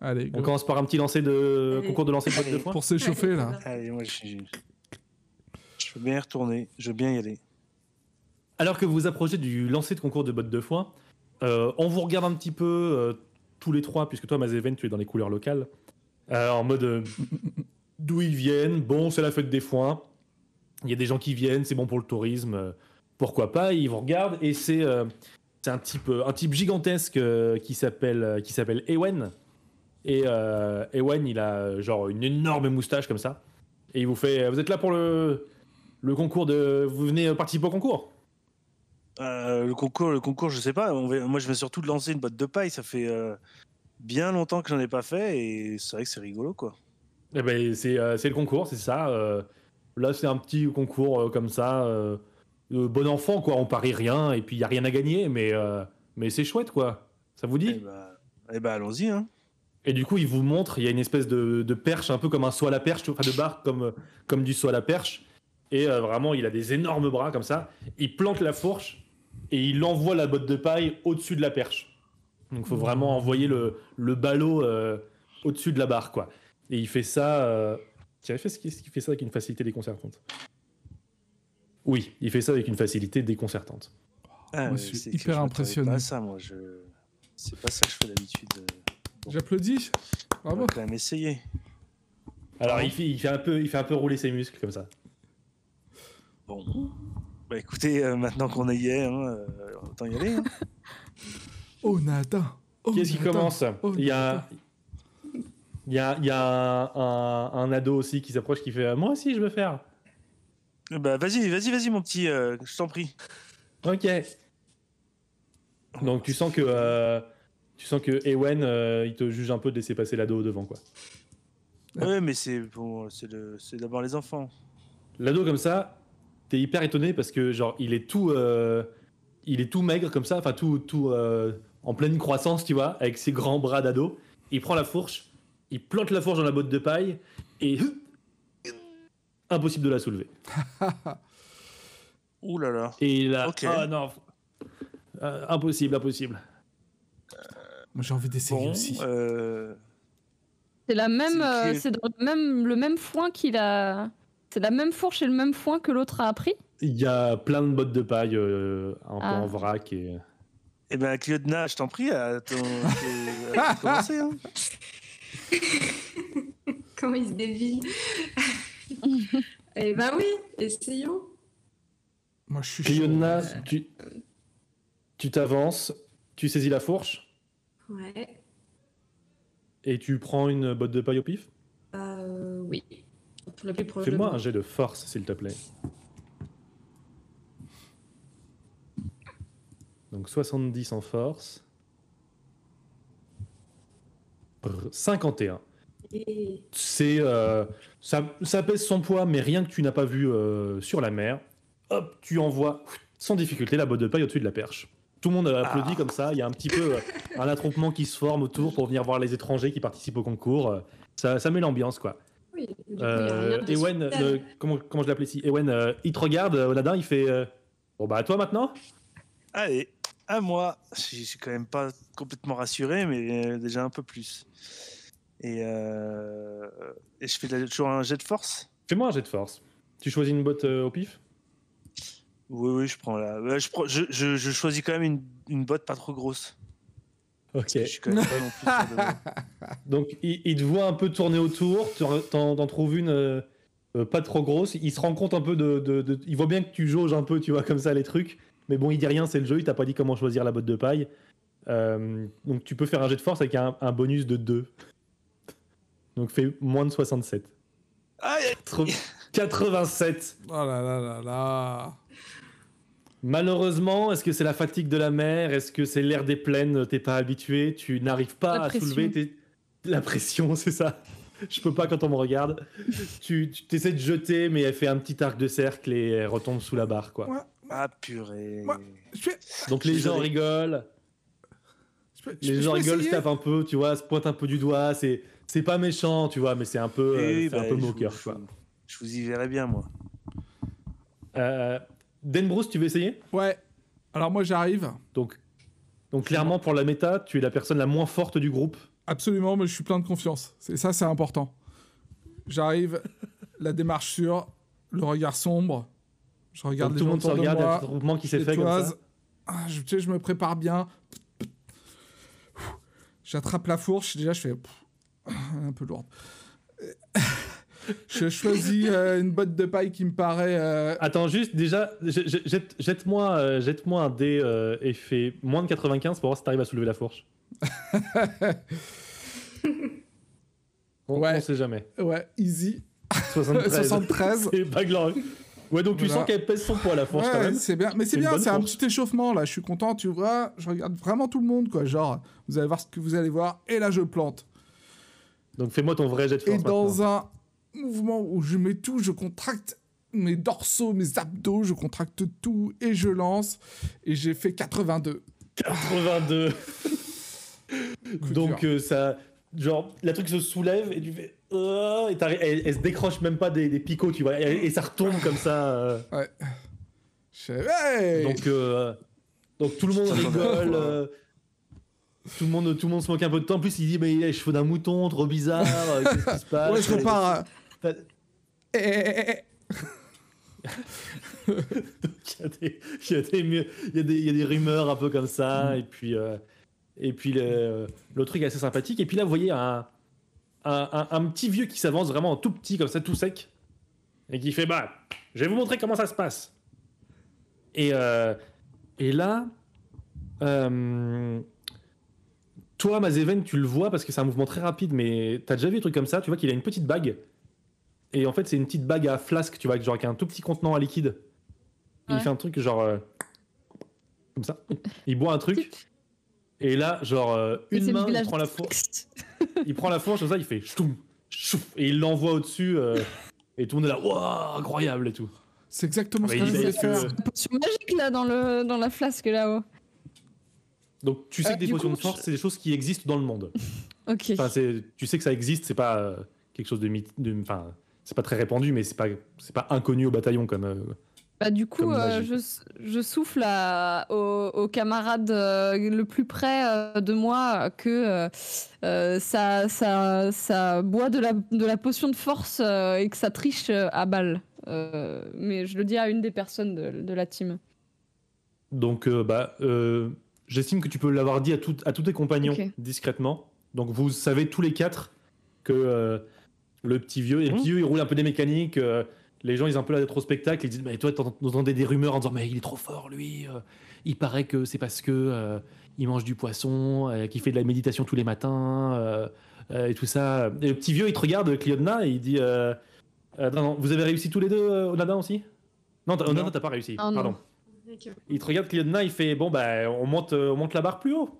Allez, go. On commence par un petit lancer de Allez. concours de lancer de bottes de foin. Pour s'échauffer, là. Allez, moi, je, je veux bien y retourner. Je veux bien y aller. Alors que vous vous approchez du lancer de concours de bottes de foin, euh, on vous regarde un petit peu euh, tous les trois, puisque toi, Mazeven, tu es dans les couleurs locales, euh, en mode euh, d'où ils viennent. Bon, c'est la fête des foins. Il y a des gens qui viennent, c'est bon pour le tourisme. euh, pourquoi pas Ils vous regardent et c'est euh, un type euh, un type gigantesque euh, qui s'appelle euh, Ewen. Et euh, Ewen, il a genre une énorme moustache comme ça. Et il vous fait, vous êtes là pour le le concours de, vous venez euh, participer au concours? Euh, le concours, le concours, je sais pas. on va- moi, je vais surtout de lancer une botte de paille. Ça fait euh, bien longtemps que j'en ai pas fait et c'est vrai que c'est rigolo, quoi. Eh ben, c'est euh, c'est le concours, c'est ça. là, c'est un petit concours comme ça. bon enfant, quoi. On parie rien et puis il n'y a rien à gagner, mais, mais c'est chouette, quoi. Ça vous Eh dit bah, eh bah, allons-y, hein. Et du coup, il vous montre, il y a une espèce de, de perche, un peu comme un saut à la perche, enfin de barre comme, comme du saut à la perche. Et euh, vraiment, il a des énormes bras comme ça. Il plante la fourche et il envoie la botte de paille au-dessus de la perche. Donc, il faut vraiment envoyer le, le ballot euh, au-dessus de la barre, quoi. Et il fait ça. Euh... Tiens, il fait, ce qu'il il fait ça avec une facilité déconcertante. Oui, il fait ça avec une facilité déconcertante. Ah, Moi, je suis c'est hyper impressionné. pas à ça, moi. Je... C'est pas ça que je fais d'habitude. euh. J'applaudis. On Bravo. va quand même essayer. Alors, Pardon il fait, il, fait un peu, il fait un peu rouler ses muscles comme ça. Bon. Bah écoutez, euh, maintenant qu'on y est, hein, euh, autant y aller. hein. Oh, Nadin. Oh, Qu'est-ce qui commence? Oh, Il y a, il y a, il y a un, un- un ado aussi qui s'approche qui fait euh, Moi aussi, je veux faire. Bah vas-y, vas-y, vas-y, mon petit, euh, je t'en prie. Ok. Donc tu sens que euh, tu sens que Ewen euh, il te juge un peu de laisser passer l'ado devant quoi. Ouais, mais c'est bon, c'est le, c'est d'abord les enfants. L'ado comme ça, t'es hyper étonné parce que genre il est tout euh, il est tout maigre comme ça, enfin tout tout euh, en pleine croissance tu vois, avec ses grands bras d'ado. Il prend la fourche, il plante la fourche dans la botte de paille et impossible de la soulever. Ouh là là. Et là, Ok. ah non, Euh, impossible, impossible. Moi, j'ai envie d'essayer Bon, aussi. euh, C'est la même, C'est euh, qui est- c'est dans le même, le même foin qu'il a. C'est la même fourche et le même foin que l'autre a appris. Il y a plein de bottes de paille euh, un peu Ah. en vrac et eh ben Cliodna, je t'en prie, à ton, à commencer. Hein. Comment il se dévie Eh ben oui, essayons. Moi, je suis tu tu t'avances, tu saisis la fourche Ouais. et tu prends une botte de paille au pif? Euh, oui. Fais-moi moi. un jet de force, s'il te plaît. Donc 70 en force. Brr, 51. Et- C'est euh, ça, ça pèse son poids, mais rien que tu n'as pas vu euh, sur la mer. Hop, tu envoies sans difficulté la botte de paille au-dessus de la perche. Tout le monde applaudit Ah. comme ça. Il y a un petit peu euh, un attroupement qui se forme autour pour venir voir les étrangers qui participent au concours. Euh, Ça, ça met l'ambiance, quoi. Oui, du coup, il y a Euh, Ewen, le- comment, comment je l'appelle ici? Ewen, euh, il te regarde, euh, Oladin, il fait euh, Bon, bah, à toi maintenant Allez, à moi. Je suis quand même pas complètement rassuré, mais euh, déjà un peu plus. Et, euh, et je fais la- toujours un jet de force? Fais-moi un jet de force. Tu choisis une botte euh, au pif? Oui, oui, je prends la. je, je- je choisis quand même une, une botte pas trop grosse. Ok. Je suis quand même pas non plus sûr de- Donc, il, il te voit un peu tourner autour, t'en- trouves une euh, euh, pas trop grosse. Il se rend compte un peu de, de- de- Il voit bien que tu jauges un peu, tu vois, comme ça, les trucs. Mais bon, il dit rien, c'est le jeu, il t'a pas dit comment choisir la botte de paille. Euh, donc, tu peux faire un jet de force avec un, un bonus de 2. Donc, fais moins de 67. Aïe, Trop- 87 Oh là là là là. Malheureusement, est-ce que c'est la fatigue de la mer? Est-ce que c'est l'air des plaines? T'es pas habitué? Tu n'arrives pas La à pression. soulever tes- la pression, c'est ça. Je peux pas quand on me regarde. tu tu essaies de jeter, mais elle fait un petit arc de cercle et elle retombe sous la barre, quoi. Moi, Ah purée. Moi- je fais- Donc les gens rigolent, je peux- je les peux- gens peux rigolent, se essayer tapent un peu, tu vois, se pointent un peu du doigt. C'est c'est pas méchant, tu vois, mais c'est un peu, euh, Oui, c'est bah, un peu je vous- moqueur, je quoi. vous- Je vous y verrai bien, moi. Euh, Denbrousse, tu veux essayer? Ouais. Alors moi j'arrive. donc, donc clairement pour la méta, tu es la personne la moins forte du groupe. Absolument, mais je suis plein de confiance. C'est ça, c'est important. J'arrive, la démarche sûre, le regard sombre. Je regarde Donc, les tout le monde se autour de regarde, il y a moi, un petit regroupement qui s'est fait comme ça. Ah, je, tu sais, je me prépare bien. J'attrape la fourche. Déjà, je fais un peu lourde. Je choisis euh, une botte de paille qui me paraît. euh, Attends, juste déjà, j- j- jette- jette-moi euh, jette-moi un dé euh, et fais moins de 95 pour voir si t'arrives à soulever la fourche. on, Ouais. on sait jamais. Ouais, easy. 73. 73. C'est pas glorieux. Ouais, donc tu Voilà. sens qu'elle pèse son poids la fourche quand Ouais, même. c'est bien. Mais c'est bien, c'est un petit échauffement là. Je suis content, tu vois. Je regarde vraiment tout le monde, quoi. Genre, vous allez voir ce que vous allez voir. Et là, je plante. Donc fais-moi ton vrai jet de Et force. maintenant. dans un mouvement où je mets tout, je contracte mes dorsaux, mes abdos, je contracte tout et je lance. Et j'ai fait 82. 82. Coup Donc euh, ça, genre, la truc se soulève et tu fais, Oh et elle, elle se décroche même pas des, des picots, tu vois, et, et ça retombe comme ça. euh. Je fais, hey donc, euh, donc tout le monde rigole. euh, tout le monde, tout le monde se moque un peu de temps. En plus, il dit, mais il a les cheveux d'un mouton, trop bizarre. Qu'est-ce qui se passe? Ouais, je repars. à- Eh, eh, eh. Il y des, y des y a des- il y a des rumeurs un peu comme ça, et puis, euh, et puis le, le truc est assez sympathique. Et puis là, vous voyez un, un, un- un petit vieux qui s'avance vraiment tout petit, comme ça, tout sec, et qui fait Bah, je vais vous montrer comment ça se passe. Et, euh, et là, euh, toi, Mazeven, tu le vois parce que c'est un mouvement très rapide, mais t'as déjà vu un truc comme ça Tu vois qu'il a une petite bague. Et en fait, c'est une petite bague à flasque, tu vois, genre avec un tout petit contenant à liquide. Il fait un truc genre. euh, comme ça. Il boit un truc. Et là, genre, euh, une main, il prend la fourche. il prend la fourche comme ça, il fait ch'toum, et il l'envoie au-dessus. euh, et tout le monde est là, waouh, incroyable et tout. C'est exactement ce Mais que il je voulais faire. Une potion magique là dans, le, dans la flasque là-haut. Donc tu sais Euh, que des potions coup, de force, je- c'est des choses qui existent dans le monde. Ok. Enfin, tu sais que ça existe, c'est pas euh, quelque chose de mythe. Enfin, c'est pas très répandu, mais c'est pas, c'est pas inconnu au bataillon comme. euh, Bah, du coup, euh, je, je souffle à, au, au camarade euh, le plus près euh, de moi que ça, ça, ça boit de la, de la potion de force et que ça triche à balle. Euh, mais je le dis à une des personnes de, de la team. Donc, bah, j'estime que tu peux l'avoir dit à, tout- à tous tes compagnons discrètement. Donc, vous savez tous les quatre que le petit vieux, et le Mmh. petit vieux, il roule un peu des mécaniques. euh, les gens, ils ont un peu d'être au spectacle. Ils disent, mais toi, t'ent- t'entendais des rumeurs en disant, mais il est trop fort, lui. euh, il paraît que c'est parce que euh, il mange du poisson, euh, qu'il fait de la méditation tous les matins, euh, euh, et tout ça. Et le petit vieux, il te regarde, Cliodna, et il dit, euh, euh, non, non, vous avez réussi tous les deux, euh, Onada aussi? Non, t'as- Onada, t'as pas réussi. Ah, non. Pardon. Il te regarde Cliodna, il fait bon bah on monte, euh, on monte la barre plus haut.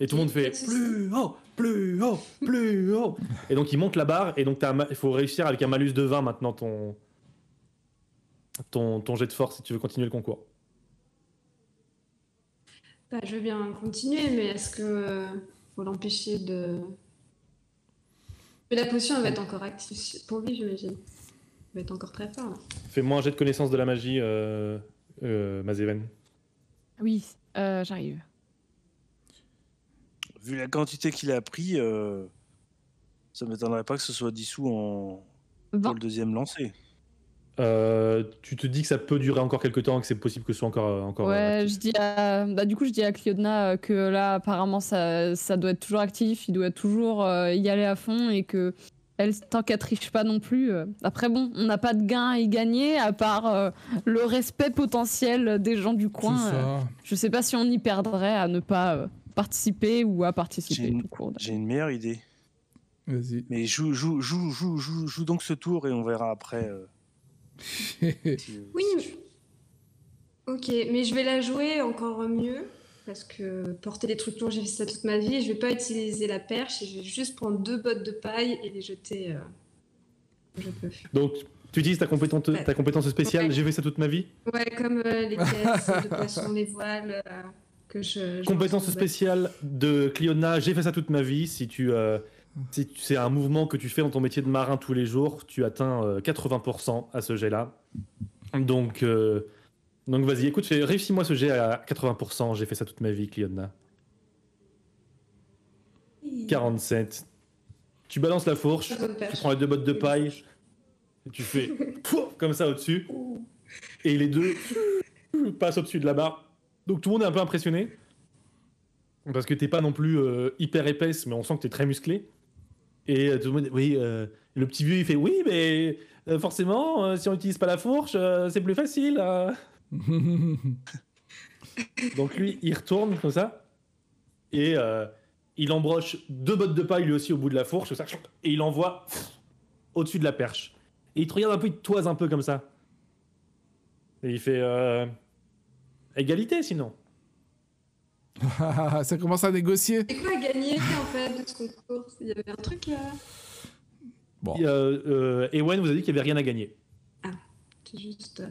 Et tout le monde fait plus haut, plus haut, plus haut. et donc il monte la barre et donc il faut réussir avec un malus de 20 maintenant ton ton ton jet de force si tu veux continuer le concours. Bah, je veux bien continuer, mais est-ce que euh, faut l'empêcher de. Mais la potion, elle va être encore active? Pour lui, j'imagine. Elle va être encore très fort. Fais-moi un jet de connaissance de la magie, euh, euh, Mazeven. Oui, euh, j'arrive. Vu la quantité qu'il a pris, euh, ça m'étonnerait pas que ce soit dissous en... pour 20. le deuxième lancé. Euh, tu te dis que ça peut durer encore quelques temps, que c'est possible que ce soit encore euh, encore. euh, Ouais, actif. je dis à... bah, du coup, je dis à Cliodna que là, apparemment, ça, ça doit être toujours actif, il doit toujours euh, y aller à fond et que elle, tant qu'elle triche pas non plus. euh, Après, bon, on n'a pas de gain à y gagner à part euh, le respect potentiel des gens du coin. euh, je sais pas si on y perdrait à ne pas euh, participer ou à participer une- tout court. J'ai une meilleure idée. Vas-y. Mais joue, joue, joue, joue, joue, joue donc ce tour et on verra après. euh, si- Oui, si- Ok, mais je vais la jouer encore mieux. Parce que porter des trucs lourds, j'ai fait ça toute ma vie. Je vais pas utiliser la perche. Je vais juste prendre deux bottes de paille et les jeter. euh, où je peux. Donc tu utilises ta compétence Ouais. ta compétence spéciale. Ouais. J'ai fait ça toute ma vie? Ouais, comme euh, les caisses de poissons, les voiles. euh, que je, je Compétence spéciale de Cliona, j'ai fait ça toute ma vie. Si tu, euh, si c'est un mouvement que tu fais dans ton métier de marin tous les jours, tu atteins euh, 80% à ce jet-là. Donc, euh, donc vas-y, écoute, réussis-moi ce jet à 80%. J'ai fait ça toute ma vie, Cliodna. 47. Tu balances la fourche, tu prends les deux bottes de paille, et tu fais comme ça au-dessus, et les deux passent au-dessus de la barre. Donc tout le monde est un peu impressionné. Parce que t'es pas non plus euh, hyper épaisse, mais on sent que t'es très musclé. Et euh, tout le monde, oui, euh, le petit vieux il fait oui, mais forcément, si on n'utilise pas la fourche, c'est plus facile. Donc lui, il retourne comme ça, et il embroche deux bottes de paille lui aussi au bout de la fourche, ça, et il envoie au-dessus de la perche. Et il te regarde un peu, il te toise un peu comme ça. Et il fait euh, égalité sinon. Ça commence à négocier. C'est quoi gagner en fait de ce concours Il y avait un truc là. Bon, Et, euh, euh, Ewen vous a dit qu'il n'y avait rien à gagner. C'est juste. euh,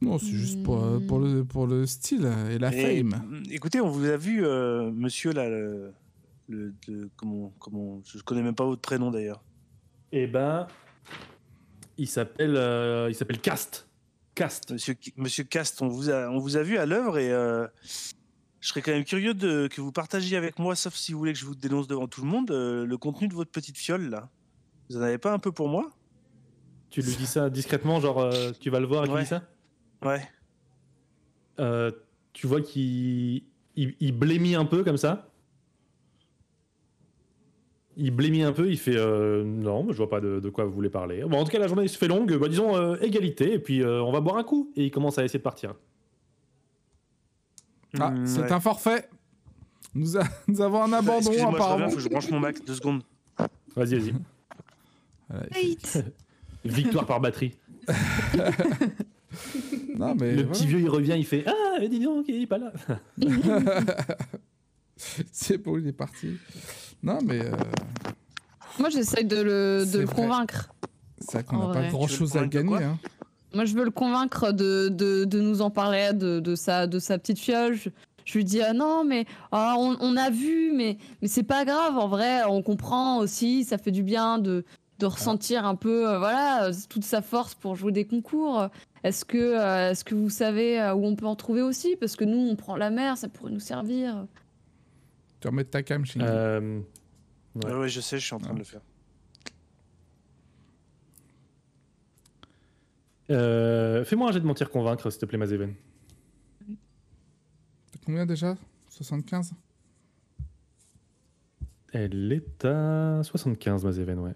non, c'est juste pour, euh, pour, le, pour le style et la Et, fame. écoutez, on vous a vu, euh, monsieur là, le, le- le- comment, comment, je connais même pas votre prénom d'ailleurs. Eh ben, il s'appelle, euh, il s'appelle Cast. Cast. Monsieur, monsieur Cast, on vous a, on vous a vu à l'œuvre et euh, je serais quand même curieux de, que vous partagiez avec moi, sauf si vous voulez que je vous dénonce devant tout le monde, euh, le contenu de votre petite fiole là. Vous en avez pas un peu pour moi? Tu lui dis ça discrètement, genre euh, tu vas le voir et tu Ouais. dis ça? Ouais. Euh, tu vois qu'il il, il blémit un peu comme ça? Il blémit un peu, il fait euh, non, je vois pas de, de quoi vous voulez parler. Bon, en tout cas, la journée se fait longue, bah, disons euh, égalité, et puis euh, on va boire un coup. Et il commence à essayer de partir. Ah, Mm, c'est ouais. un forfait. Nous, a- nous avons un abandon Excusez-moi, je reviens, apparemment. faut que je branche mon Mac deux secondes. Vas-y, vas-y. Victoire par batterie. non, mais Le voilà. petit vieux, il revient, il fait ah, dis donc, il est pas là. c'est bon, il est parti. Non, mais euh, Moi, j'essaye de le, C'est de le vrai. convaincre. c'est vrai qu'on En n'a pas vrai. grand Tu veux chose le à de gagner. quoi hein. Moi, je veux le convaincre de, de, de nous en parler, de, de, sa, de sa petite fiole. Je, je lui dis, ah non, mais ah, on, on a vu, mais, mais c'est pas grave, en vrai, on comprend aussi, ça fait du bien de, de ressentir un peu, euh, voilà, euh, toute sa force pour jouer des concours. Est-ce que, euh, est-ce que vous savez euh, où on peut en trouver aussi? Parce que nous, on prend la mer, ça pourrait nous servir. Tu remets ta cam, Shinji. Euh, Ouais. Je sais, je suis en train de le faire. euh, Fais-moi un jet de mentir convaincre, s'il te plaît, Mazeven. T'as combien déjà? 75 Elle est à 75, Mazeven, ouais.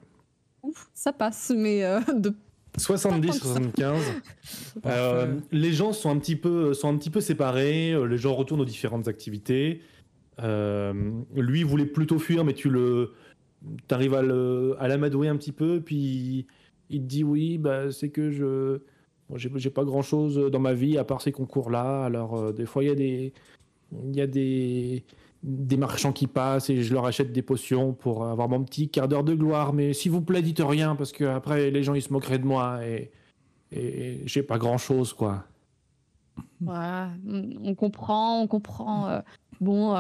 Ouf, ça passe, mais euh, de 70, Pas tant que ça. 75. Parfait. Euh, les gens sont un petit peu, sont un petit peu séparés. euh, Les gens retournent aux différentes activités. Euh, lui voulait plutôt fuir, mais tu le, arrives à l'amadouer un petit peu. Puis il te dit oui, bah, c'est que je, moi, j'ai, pas grand chose dans ma vie à part ces concours-là. Alors euh, des fois il y a des, il y a des, des marchands qui passent et je leur achète des potions pour avoir mon petit quart d'heure de gloire. Mais s'il vous plaît, dites rien parce que après les gens ils se moqueraient de moi et et j'ai pas grand chose quoi. Voilà, on comprend, on comprend. euh, bon,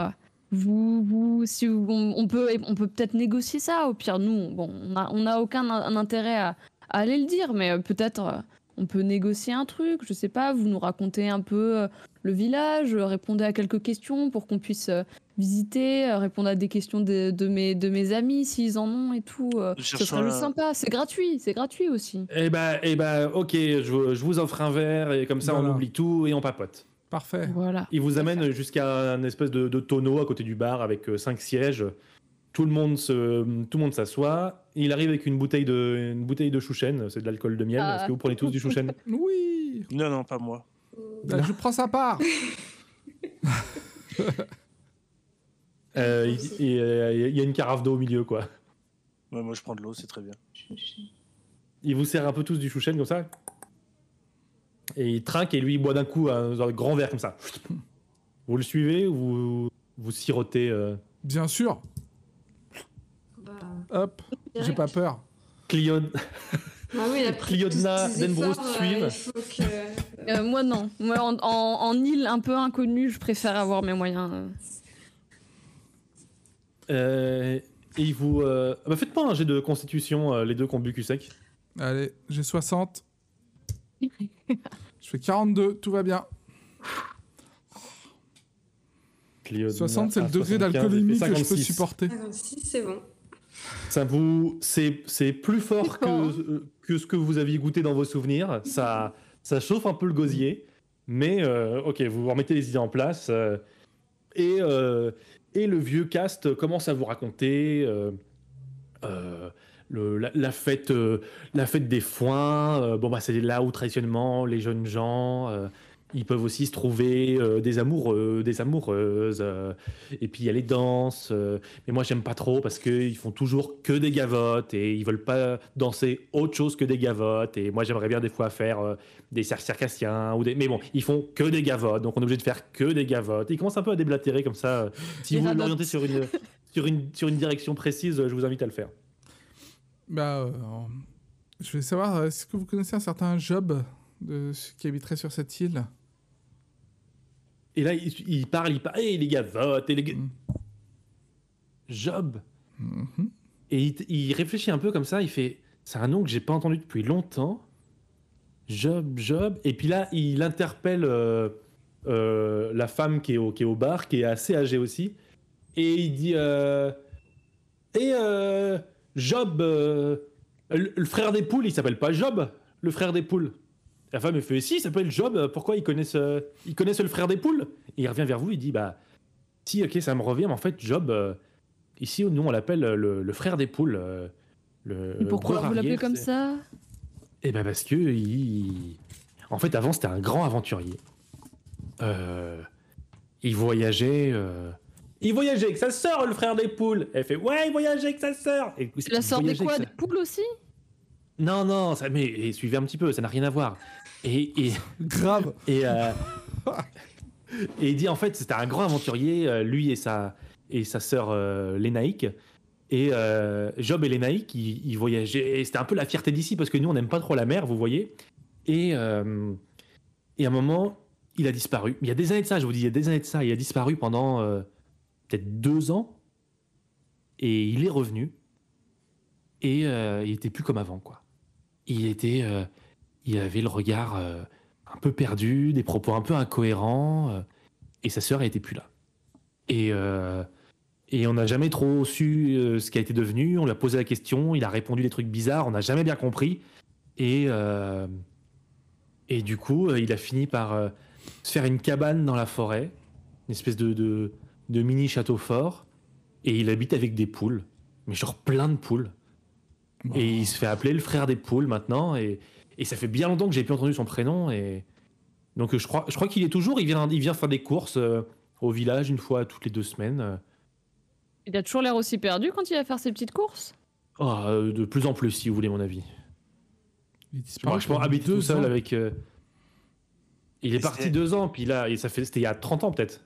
vous, vous, si vous- on, on peut, on peut peut-être négocier ça. Au pire, nous, on- bon, on a, on a aucun in- un intérêt à, à aller le dire, mais euh, peut-être euh, on peut négocier un truc. Je sais pas. Vous nous racontez un peu euh, le village, répondez à quelques questions pour qu'on puisse visiter, répondre à des questions de, de mes, de mes amis s'ils en ont et tout. Je ce cherche serait juste un- sympa. C'est gratuit, c'est gratuit aussi. Eh ben, eh ben, ok, je, vous- je vous offre un verre et comme ça Voilà. on oublie tout et on papote. Parfait. Voilà. Il vous amène jusqu'à un espèce de, de tonneau à côté du bar avec euh, cinq sièges. Tout le monde se, tout le monde s'assoit. Il arrive avec une bouteille de, une bouteille de chouchen, c'est de l'alcool de miel. Ah. Est-ce que vous prenez tous du chouchen? Oui Non, non, pas moi. Bah, Je prends sa part Euh, il, il- euh, il y a une carafe d'eau au milieu quoi. Ouais, moi, je prends de l'eau, c'est très bien. Il vous sert un peu tous du chouchen comme ça? Et il trinque et lui il boit d'un coup un, un grand verre comme ça. Vous le suivez ou vous, vous sirotez euh, Bien sûr Bah, Hop J'ai pas peur. Clion Ah oui, Cliodna, Denbroust euh, suivent. que- Euh, moi non. Moi en, en, en île un peu inconnue, je préfère avoir mes moyens. euh. Et vous. euh, bah, Faites pas un jet de constitution, euh, les deux qui ont bu cul sec. Allez, j'ai 60. Je fais 42, tout va bien. Clio 60, c'est le degré 75, d'alcoolémie que je peux 56. supporter. 56, c'est bon. Ça vous, c'est, c'est plus fort que, que ce que vous aviez goûté dans vos souvenirs. Ça, ça chauffe un peu le gosier, mais euh, ok, vous remettez les idées en place euh, et euh, et le vieux cast commence à vous raconter euh, euh, le- la, la fête, euh, la fête des foins. euh, bon bah c'est là où traditionnellement les jeunes gens. euh, ils peuvent aussi se trouver des amoureux, des amoureuses, et puis il y a les danses. mais moi, j'aime pas trop parce qu'ils font toujours que des gavottes et ils veulent pas danser autre chose que des gavottes. Et moi, j'aimerais bien des fois faire des circassiens ou des. Mais bon, ils font que des gavottes, donc on est obligé de faire que des gavottes. Ils commencent un peu à déblatérer comme ça. Si vous l'orientez sur une, sur, une, sur une direction précise, je vous invite à le faire. Bah, euh, je voulais savoir, est-ce que vous connaissez un certain Job de, qui habiterait sur cette île? Et là, il, il parle, il parle, et les gavottes, et les. ga- Mm. Job. Mhm. Et il, il réfléchit un peu comme ça, il fait C'est un nom que j'ai pas entendu depuis longtemps. Job, Job. Et puis là, il interpelle euh, euh, la femme qui est, au, qui est au bar, qui est assez âgée aussi. Et il dit Et euh, Job, euh, le, le frère des poules, il s'appelle pas Job, le frère des poules. La femme, elle fait Si, il s'appelle Job, pourquoi ils connaissent, euh, ils connaissent le frère des poules? Et il revient vers vous, il dit Bah, si, ok, ça me revient, mais en fait, Job. euh, Ici, nous, on l'appelle le, le frère des poules. euh, Le Mais pourquoi vous l'appelez comme ça? Eh ben parce que il... en fait, avant, c'était un grand aventurier. Il voyageait. Il voyageait avec sa sœur, le frère des poules. Elle fait ouais, il voyageait avec sa sœur. Et C'est la sœur des quoi Des poules aussi? Non, non, ça, mais et suivez un petit peu, ça n'a rien à voir. Et, et, Grave. et, euh, et il dit en fait c'était un grand aventurier, euh, lui et sa, et sa sœur euh, Lénaïque. Et euh, Job et Lénaïque, ils, ils voyageaient. Et c'était un peu la fierté d'ici parce que nous on n'aime pas trop la mer, vous voyez. Et, euh, et à un moment, il a disparu. Il y a des années de ça, je vous dis, il y a des années de ça. Il a disparu pendant euh, peut-être deux ans. Et il est revenu. Et euh, il était plus comme avant, quoi. Il était. euh, il avait le regard euh, un peu perdu, des propos un peu incohérents, et sa sœur était plus là. Et, et on n'a jamais trop su ce qui a été devenu. On lui a posé la question, il a répondu des trucs bizarres, on n'a jamais bien compris. Et, et du coup, il a fini par se faire une cabane dans la forêt, une espèce de, de mini château fort, et il habite avec des poules, mais genre plein de poules. Et il se fait appeler le frère des poules maintenant, et, et ça fait bien longtemps que j'ai plus entendu son prénom. Et donc je crois, je crois qu'il est toujours. Il vient, il vient faire des courses euh, au village une fois toutes les deux semaines. euh. Il a toujours l'air aussi perdu quand il va faire ses petites courses? Oh, euh, de plus en plus, si vous voulez mon avis. Il disparaît je tout seul ans. avec. euh, Il est parti deux ans, puis là, et ça fait, c'était il y a 30 ans peut-être.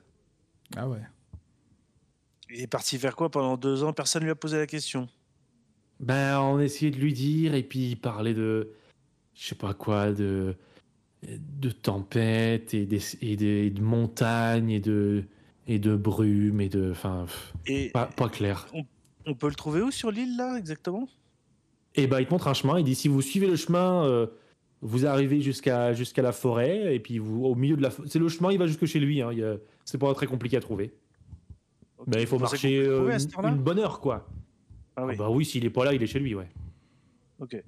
Ah ouais. Il est parti faire quoi pendant deux ans? Personne lui a posé la question? Ben, on essayait de lui dire, et puis il parlait de. Je sais pas quoi, de. De tempêtes, et, des, et, des- et de montagnes, et de. Et de brume, et de. Enfin, pas, pas clair. on peut le trouver où sur l'île là exactement? Et bah, il te montre un chemin. Il dit si vous suivez le chemin, euh, vous arrivez jusqu'à jusqu'à la forêt. Et puis, vous, au milieu de la. C'est le chemin, il va jusque chez lui. Hein, a- C'est pas très compliqué à trouver. Ok, Mais il faut vous marcher euh, une, bonne heure, quoi. Ah oui, Ah bah oui, s'il est pas là, il est chez lui, ouais. ok.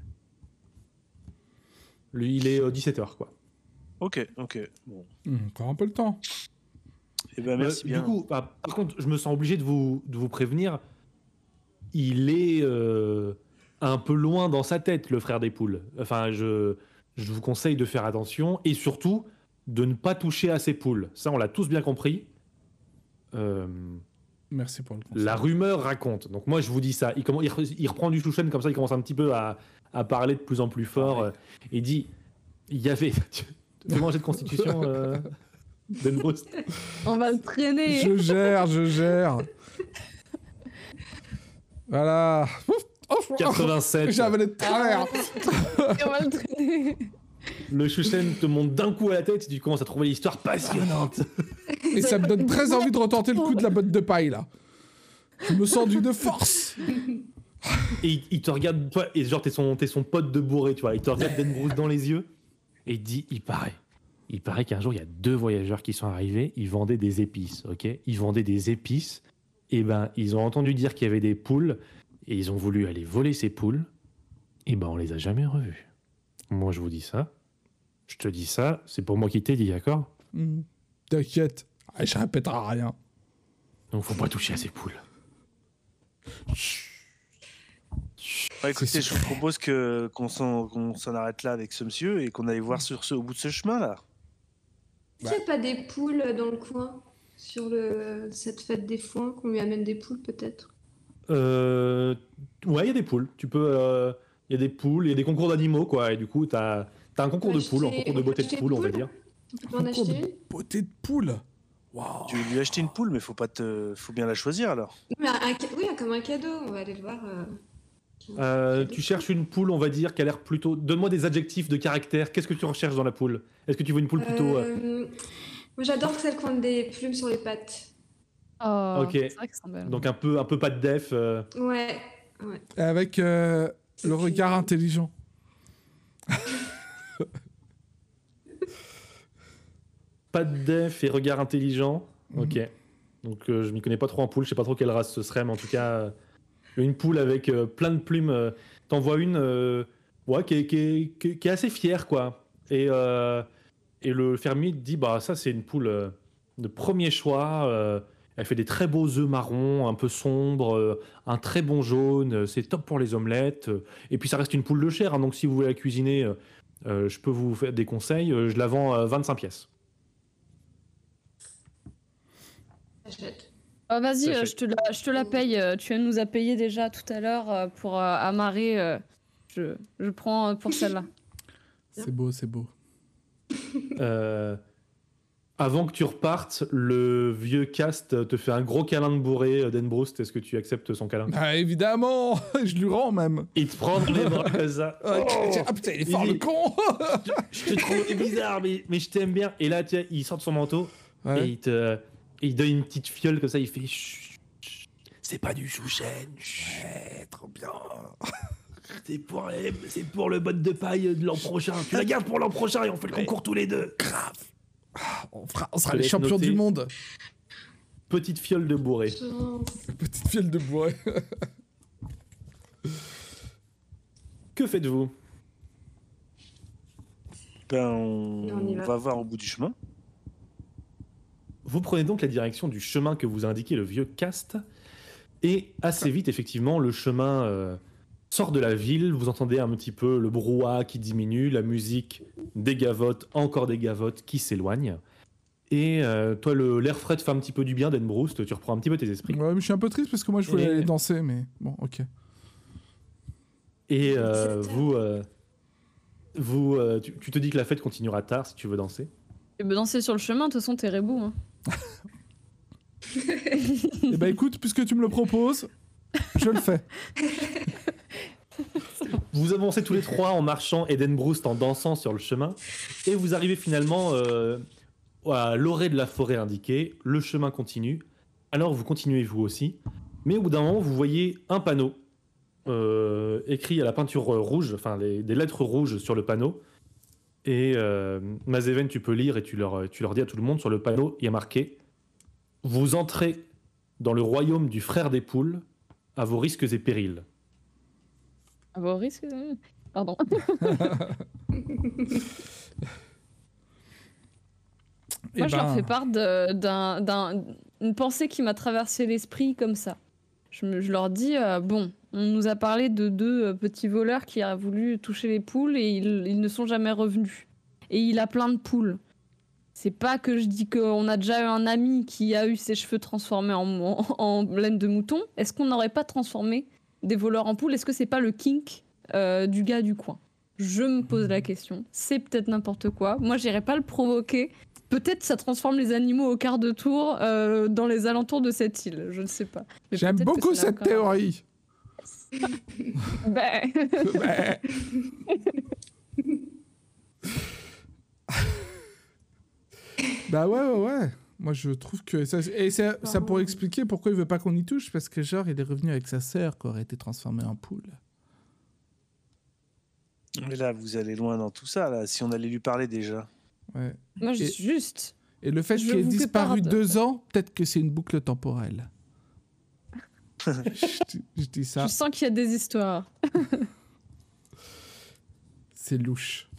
Lui, il est 17h, quoi. Ok, ok. Bon. Hum, encore un peu le temps. Eh ben, merci Euh, bien. Du coup, bah, par contre, je me sens obligé de vous, de vous prévenir. Il est euh, un peu loin dans sa tête, le frère des poules. Enfin, je, je vous conseille de faire attention et surtout de ne pas toucher à ses poules. Ça, on l'a tous bien compris. Euh, Merci pour le conseil. la rumeur raconte. Donc moi, je vous dis ça. Il, commence, il, il reprend du chouchen comme ça, il commence un petit peu à, à parler de plus en plus fort. euh, et dit, il y avait... Tu manger de constitution, euh, Denbroust On va le traîner. Je gère, je gère. voilà. Ouf, ouf, ouf. 87. J'ai avalé de travers. On va le traîner. Le chouchen te monte d'un coup à la tête et tu commences à trouver l'histoire passionnante. Et ça me donne très envie de retenter le coup de la botte de paille, là. Je me sens d'une force. Et il, il te regarde, toi, et genre t'es son, son pote de bourré, tu vois. Il te regarde Denbroust dans les yeux. Et il dit, il paraît. Il paraît qu'un jour, il y a deux voyageurs qui sont arrivés, ils vendaient des épices, ok? Ils vendaient des épices, et ben, ils ont entendu dire qu'il y avait des poules, et ils ont voulu aller voler ces poules, et ben, on les a jamais revues. Moi, je vous dis ça. Je te dis ça, c'est pour moi qui t'ai dit, d'accord Hmm. T'inquiète, Ah, je répéterai rien. Donc, faut pas toucher à ces poules. Bah, écoutez, je vous propose que qu'on s'en arrête là avec ce monsieur et qu'on aille voir sur ce, au bout de ce chemin là. Est-ce qu'il n'y a pas des poules dans le coin Sur le... cette fête des foins, qu'on lui amène des poules peut-être? Euh, ouais, il y a des poules. Tu peux. euh, Il y a des poules, il y a des concours d'animaux, quoi. Et du coup, t'as as un concours de Acheter- poules, un concours de on peut beauté de acheter poules, une on va poule dire. On peut en Concours acheter de une beauté de poule. Waouh. Tu veux lui acheter une poule, mais faut pas te, faut bien la choisir alors. Non, mais un ca- Oui, comme un cadeau, on va aller le voir. euh. Euh, tu cherches une poule, on va dire, qui a l'air plutôt. Donne-moi des adjectifs de caractère. Qu'est-ce que tu recherches dans la poule? Est-ce que tu veux une poule plutôt. euh, Euh, Moi j'adore celle qui a des plumes sur les pattes. Oh, Ok. C'est vrai que c'est. Donc un peu, un peu pas de def. euh, Ouais. Avec euh, le regard intelligent. pas de def et regard intelligent. Mhm. Ok. Donc euh, je m'y connais pas trop en poule, je sais pas trop quelle race ce serait, mais en tout cas, euh, une poule avec euh, plein de plumes. euh, T'en vois une euh, ouais, qui, est, qui est- qui est- qui est assez fière, quoi. Et, euh, et le fermier te dit bah, ça, c'est une poule euh, de premier choix. Elle fait des très beaux œufs marrons, un peu sombres, euh, un très bon jaune. euh, C'est top pour les omelettes. euh, Et puis ça reste une poule de chair, hein, donc si vous voulez la cuisiner, euh, euh, je peux vous faire des conseils. euh, je la vends à 25 pièces. Ah, Vas-y, euh, je, te la, je te la paye. euh, Tu nous as payé déjà tout à l'heure euh, pour euh, amarrer. euh, je, je prends euh, pour celle-là. C'est beau, c'est beau. Euh, avant que tu repartes, le vieux cast te fait un gros câlin de bourré euh, d'Enbroust. Est-ce que tu acceptes son câlin? Ah, évidemment Je lui rends même. Il te prend les bras comme ça. Ah, putain, il est fort il- le con je te trouve bizarre, mais, mais je t'aime bien. Et là, tiens, il sort de son manteau et il te, et il donne une petite fiole comme ça. Il fait C'est pas du chouchen. Ouais, trop bien. C'est pour, les- c'est pour le bot de paille de l'an prochain. Tu la gardes pour l'an prochain et on fait le concours tous les deux. Grave. Ah, On, fera- on sera les champions noter. du monde. Petite fiole de bourré. Petite fiole de bois. Que faites-vous? Ben, on, va. va voir au bout du chemin. Vous prenez donc la direction du chemin que vous a indiqué le vieux cast. Et assez vite, effectivement, le chemin euh, sort de la ville. Vous entendez un petit peu le brouhaha qui diminue, la musique des gavottes, encore des gavottes qui s'éloignent. Et euh, toi, le- l'air frais te fait un petit peu du bien, d'Enbroust. Tu reprends un petit peu tes esprits. Ouais, mais je suis un peu triste parce que moi je voulais Et- aller danser, mais bon, ok. Et euh, vous, euh, vous euh, tu, tu te dis que la fête continuera tard si tu veux danser. Et ben, danser sur le chemin, de toute façon, t'es rebou. Hein. Eh ben écoute, puisque tu me le proposes, je le fais. Vous avancez tous les trois en marchant Edenbroust en dansant sur le chemin et vous arrivez finalement euh, à l'orée de la forêt indiquée. Le chemin continue. Alors vous continuez vous aussi. Mais au bout d'un moment, vous voyez un panneau euh, écrit à la peinture rouge, enfin des lettres rouges sur le panneau. Et euh, Mazeven, tu peux lire et tu leur, tu leur dis à tout le monde sur le panneau, il y a marqué Vous entrez dans le royaume du frère des poules à vos risques et périls. À vos risques. euh, Pardon. Eh Moi, je leur ben, fais part d'une pensée qui m'a traversé l'esprit comme ça. Je, me- je leur dis euh, bon, on nous a parlé de deux euh, petits voleurs qui a voulu toucher les poules et ils, ils ne sont jamais revenus. Et il a plein de poules. C'est pas que je dis qu'on a déjà eu un ami qui a eu ses cheveux transformés en, en, en laine de mouton. Est-ce qu'on n'aurait pas transformé des voleurs en poules Est-ce que c'est pas le kink euh, du gars du coin? Je me pose la question. C'est peut-être n'importe quoi. Moi, j'irai pas le provoquer. Peut-être ça transforme les animaux au quart de tour euh, dans les alentours de cette île. Je ne sais pas. Mais J'aime beaucoup cette rapport. théorie. Ben, Ouais. bah ouais, ouais, ouais. Moi, je trouve que ça, et ça, ça pourrait expliquer pourquoi il veut pas qu'on y touche, parce que genre, il est revenu avec sa sœur qui aurait été transformée en poule. Mais là, vous allez loin dans tout ça, là. Si on allait lui parler déjà. Ouais. Moi, je- Et- juste. Et le fait qu'il ait disparu deux ans, peut-être que c'est une boucle temporelle. je dis ça, Je sens qu'il y a des histoires. c'est louche.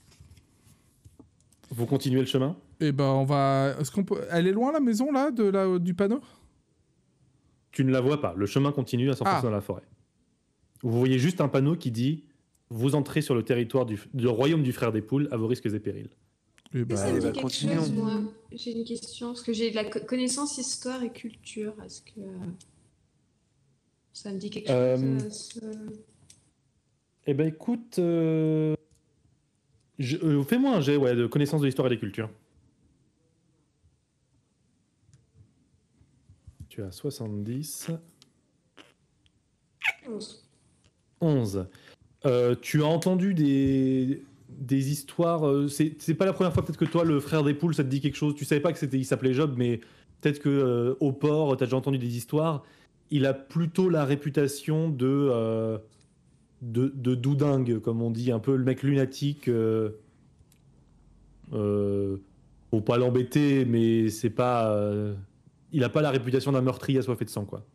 Vous continuez le chemin? Et ben on va. Est-ce qu'on peut. Elle est loin la maison là de la du panneau? Tu ne la vois pas. Le chemin continue à s'enfoncer Ah. dans la forêt. Vous voyez juste un panneau qui dit Vous entrez sur le territoire du, du royaume du frère des poules à vos risques et périls. Et ça ben, bah, dit quelque continuons. chose, moi? J'ai une question, parce que j'ai de la co- connaissance histoire et culture. Est-ce que ça me dit quelque Euh, chose euh, ce- Eh ben écoute, euh, je- euh, fais-moi un jet ouais, de connaissance de l'histoire et des cultures. Tu as 70. onze. 11. Euh, tu as entendu des, des histoires. euh, c'est pas la première fois peut-être que toi, le frère des poules, ça te dit quelque chose. Tu savais pas que c'était, il s'appelait Job, mais peut-être que euh, au port, tu as déjà entendu des histoires. Il a plutôt la réputation de, de, de doudingue, comme on dit, un peu le mec lunatique. Faut pas l'embêter, mais c'est pas. Il a pas la réputation d'un meurtrier assoiffé de sang, quoi.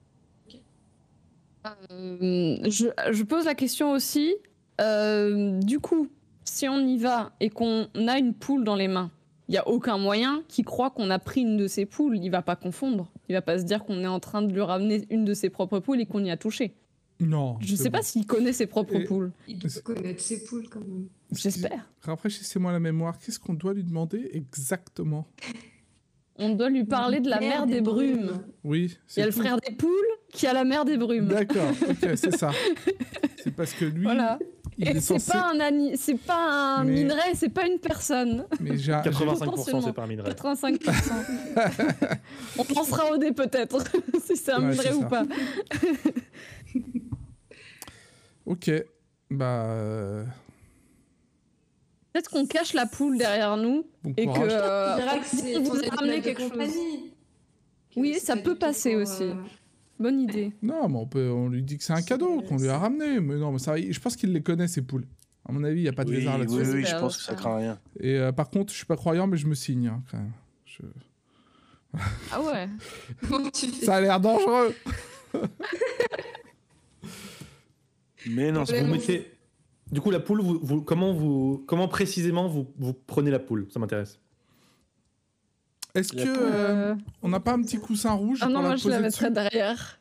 Euh, je, je pose la question aussi. euh, du coup, si on y va et qu'on a une poule dans les mains, il y a aucun moyen qu'il croit qu'on a pris une de ses poules. Il va pas confondre. Il va pas se dire qu'on est en train de lui ramener une de ses propres poules et qu'on y a touché. non. Je c'est sais bon. pas s'il connaît ses propres Et- poules. Il doit connaître ses poules quand même. J'espère. Rafraîchissez-moi la mémoire. Qu'est-ce qu'on doit lui demander exactement? On doit lui parler de la mer des brumes. Oui. Il y c'est a le frère des poules qui a la mer des brumes. D'accord. Ok, c'est ça. C'est parce que lui, Voilà. c'est censé. pas un ani- c'est pas un Mais- minerai, c'est pas une personne. Mais j'ai. 85% c'est pas un minerai. 85%. On lancera au dé peut-être, si c'est un Ouais, minerai ou ça. pas. Ok. Bah. Peut-être qu'on cache la poule derrière nous Bon et que euh, c'est vous ramené quelque chose. compagnie. Oui, ça pas peut passer pour, aussi. euh, Bonne idée. Non, mais on, peut, on lui dit que c'est un cadeau qu'on lui a ramené. Mais non, mais ça, je pense qu'il les connaît, ces poules. À mon avis, il n'y a pas de oui, lézard oui, là-dessus. oui, je pense que ça craint rien. Et euh, par contre, je suis pas croyant, mais je me signe. hein, quand même. Je- Ah ouais. Ça a l'air dangereux. Mais non, c'est Vous mettez... Du coup, la poule, vous, vous- comment, vous, comment précisément vous, vous prenez la poule? Ça m'intéresse. Est-ce que poule. euh, Euh, on n'a pas un petit coussin rouge Ah pour non, la moi je la mettrais derrière.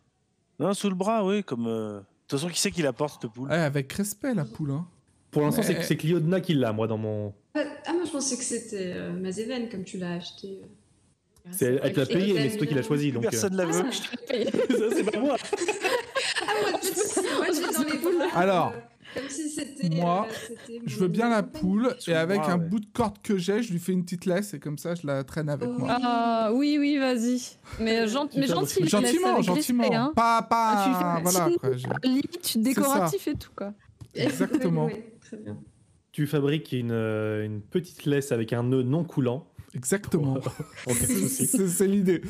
Non, sous le bras, oui, comme. euh, De toute façon, qui c'est qui la porte, cette poule? Ouais, avec respect, la poule. Hein. Pour l'instant, Mais- c'est c'est Cliodna qui l'a, moi, dans mon. Ah, ah, moi je pensais que c'était euh, Mazeven comme tu l'as acheté. C'est elle te l'a payé, mais c'est toi qui l'as choisi. Donc, euh, Personne la veut. Ah, ça, c'est pas moi. Ah, moi, je moi, je vais dans les poules. Alors, euh, comme si c'était. moi, euh, Je veux bien la poule et avec un ouais. bout de corde que j'ai, je lui fais une petite laisse et comme ça, je la traîne avec Oh. moi. Ah oui, oui, vas-y. Mais, gen- mais gentil, Gentiment, gentiment. hein. Pas, pas. Ah, tu fais- voilà, après, Limite décoratif et tout, quoi. Exactement. Oui, très bien. Tu fabriques une, euh, une petite laisse avec un nœud non coulant. Exactement. C'est l'idée.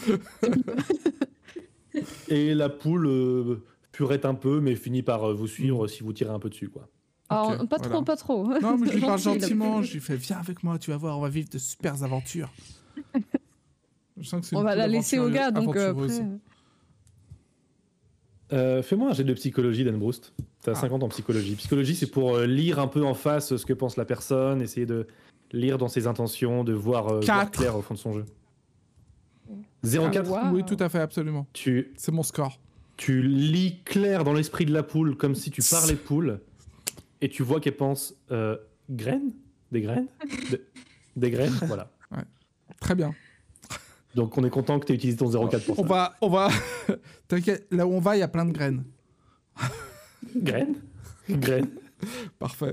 Et la poule euh, purette un peu, mais finit par euh, vous suivre si vous tirez un peu dessus. Quoi. Alors, Ok, pas voilà. trop, pas trop. Non, mais je lui parle gentiment. Je lui fais Viens avec moi, tu vas voir, on va vivre de super aventures. Je sens que c'est On va la laisser au gars, donc euh, après. Euh, Fais-moi un jet de psychologie, Dan Broust. T'as Ah. 50 en psychologie. Psychologie, c'est pour lire un peu en face ce que pense la personne, essayer de lire dans ses intentions, de voir, euh, voir clair au fond de son jeu. 0,4. Ah, wow. Oui, tout à fait, absolument. Tu, C'est mon score. Tu lis clair dans l'esprit de la poule comme si tu parlais poule et tu vois qu'elle pense euh, graines? Des graines? De- Des graines? Voilà. Très bien. Donc on est content que tu aies utilisé ton 0,4 pour ça. On va, on va. T'inquiète, là où on va, il y a plein de graines. Graines? Graines. Parfait.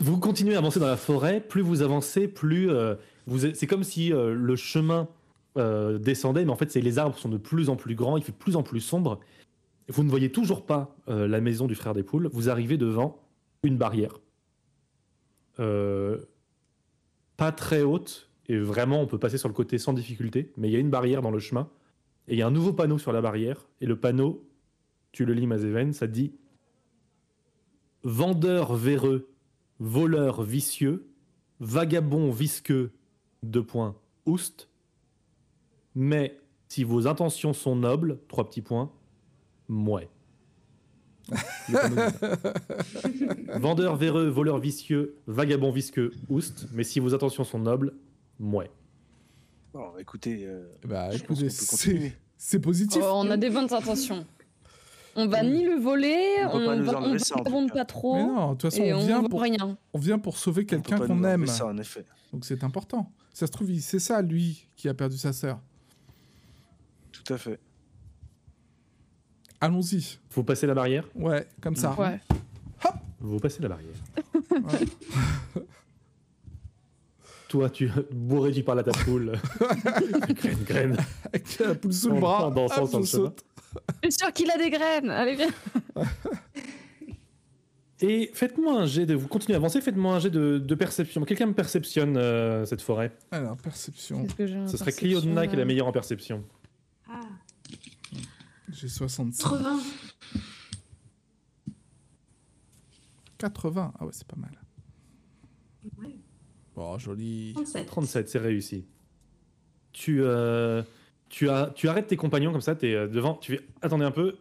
Vous continuez à avancer dans la forêt, plus vous avancez, plus euh, vous c'est comme si euh, le chemin euh, descendait, mais en fait les arbres sont de plus en plus grands, il fait de plus en plus sombre. Vous ne voyez toujours pas euh, la maison du frère des poules. Vous arrivez devant une barrière, Euh, pas très haute et vraiment on peut passer sur le côté sans difficulté, mais il y a une barrière dans le chemin et il y a un nouveau panneau sur la barrière et le panneau, tu le lis Mazéven, ça dit vendeur véreux voleur vicieux, vagabond visqueux, deux points, oust. Mais si vos intentions sont nobles, trois petits points, mouais. Vendeur véreux, voleur vicieux, vagabond visqueux, oust. Mais si vos intentions sont nobles, mouais. Bon, écoutez, euh, Bah, je pense écoutez, qu'on peut c'est continuer. c'est positif. Oh, on a des bonnes intentions. On va ni le voler, On nous va, on ça, pas trop. Mais non, de toute façon, et on vient, pour, rien. on vient pour sauver quelqu'un qu'on aime. Ça, en effet. Donc c'est important. Ça se trouve, c'est ça, lui, qui a perdu sa sœur. Tout à fait. Allons-y. Vous passez la barrière Ouais, comme ça. Ouais. Vous passez la barrière. Ouais. Toi, tu bourré, tu parles à ta poule. graine, graine. Avec la poule sous le bras. en dansant hop, sur le je saute. Je suis sûr qu'il a des graines. Allez, viens. Et faites-moi un jet de. Vous continuez à avancer, faites-moi un jet de, de perception. Quelqu'un me perceptionne euh, cette forêt. Alors, perception. Que Ce serait qui est la meilleure en perception. J'ai 65. 80. 80. Ah ouais, c'est pas mal. Ouais, Oh, joli. 37. 37, c'est réussi. Tu, euh, tu, as, tu arrêtes tes compagnons comme ça, tu es devant, tu fais attendez un peu,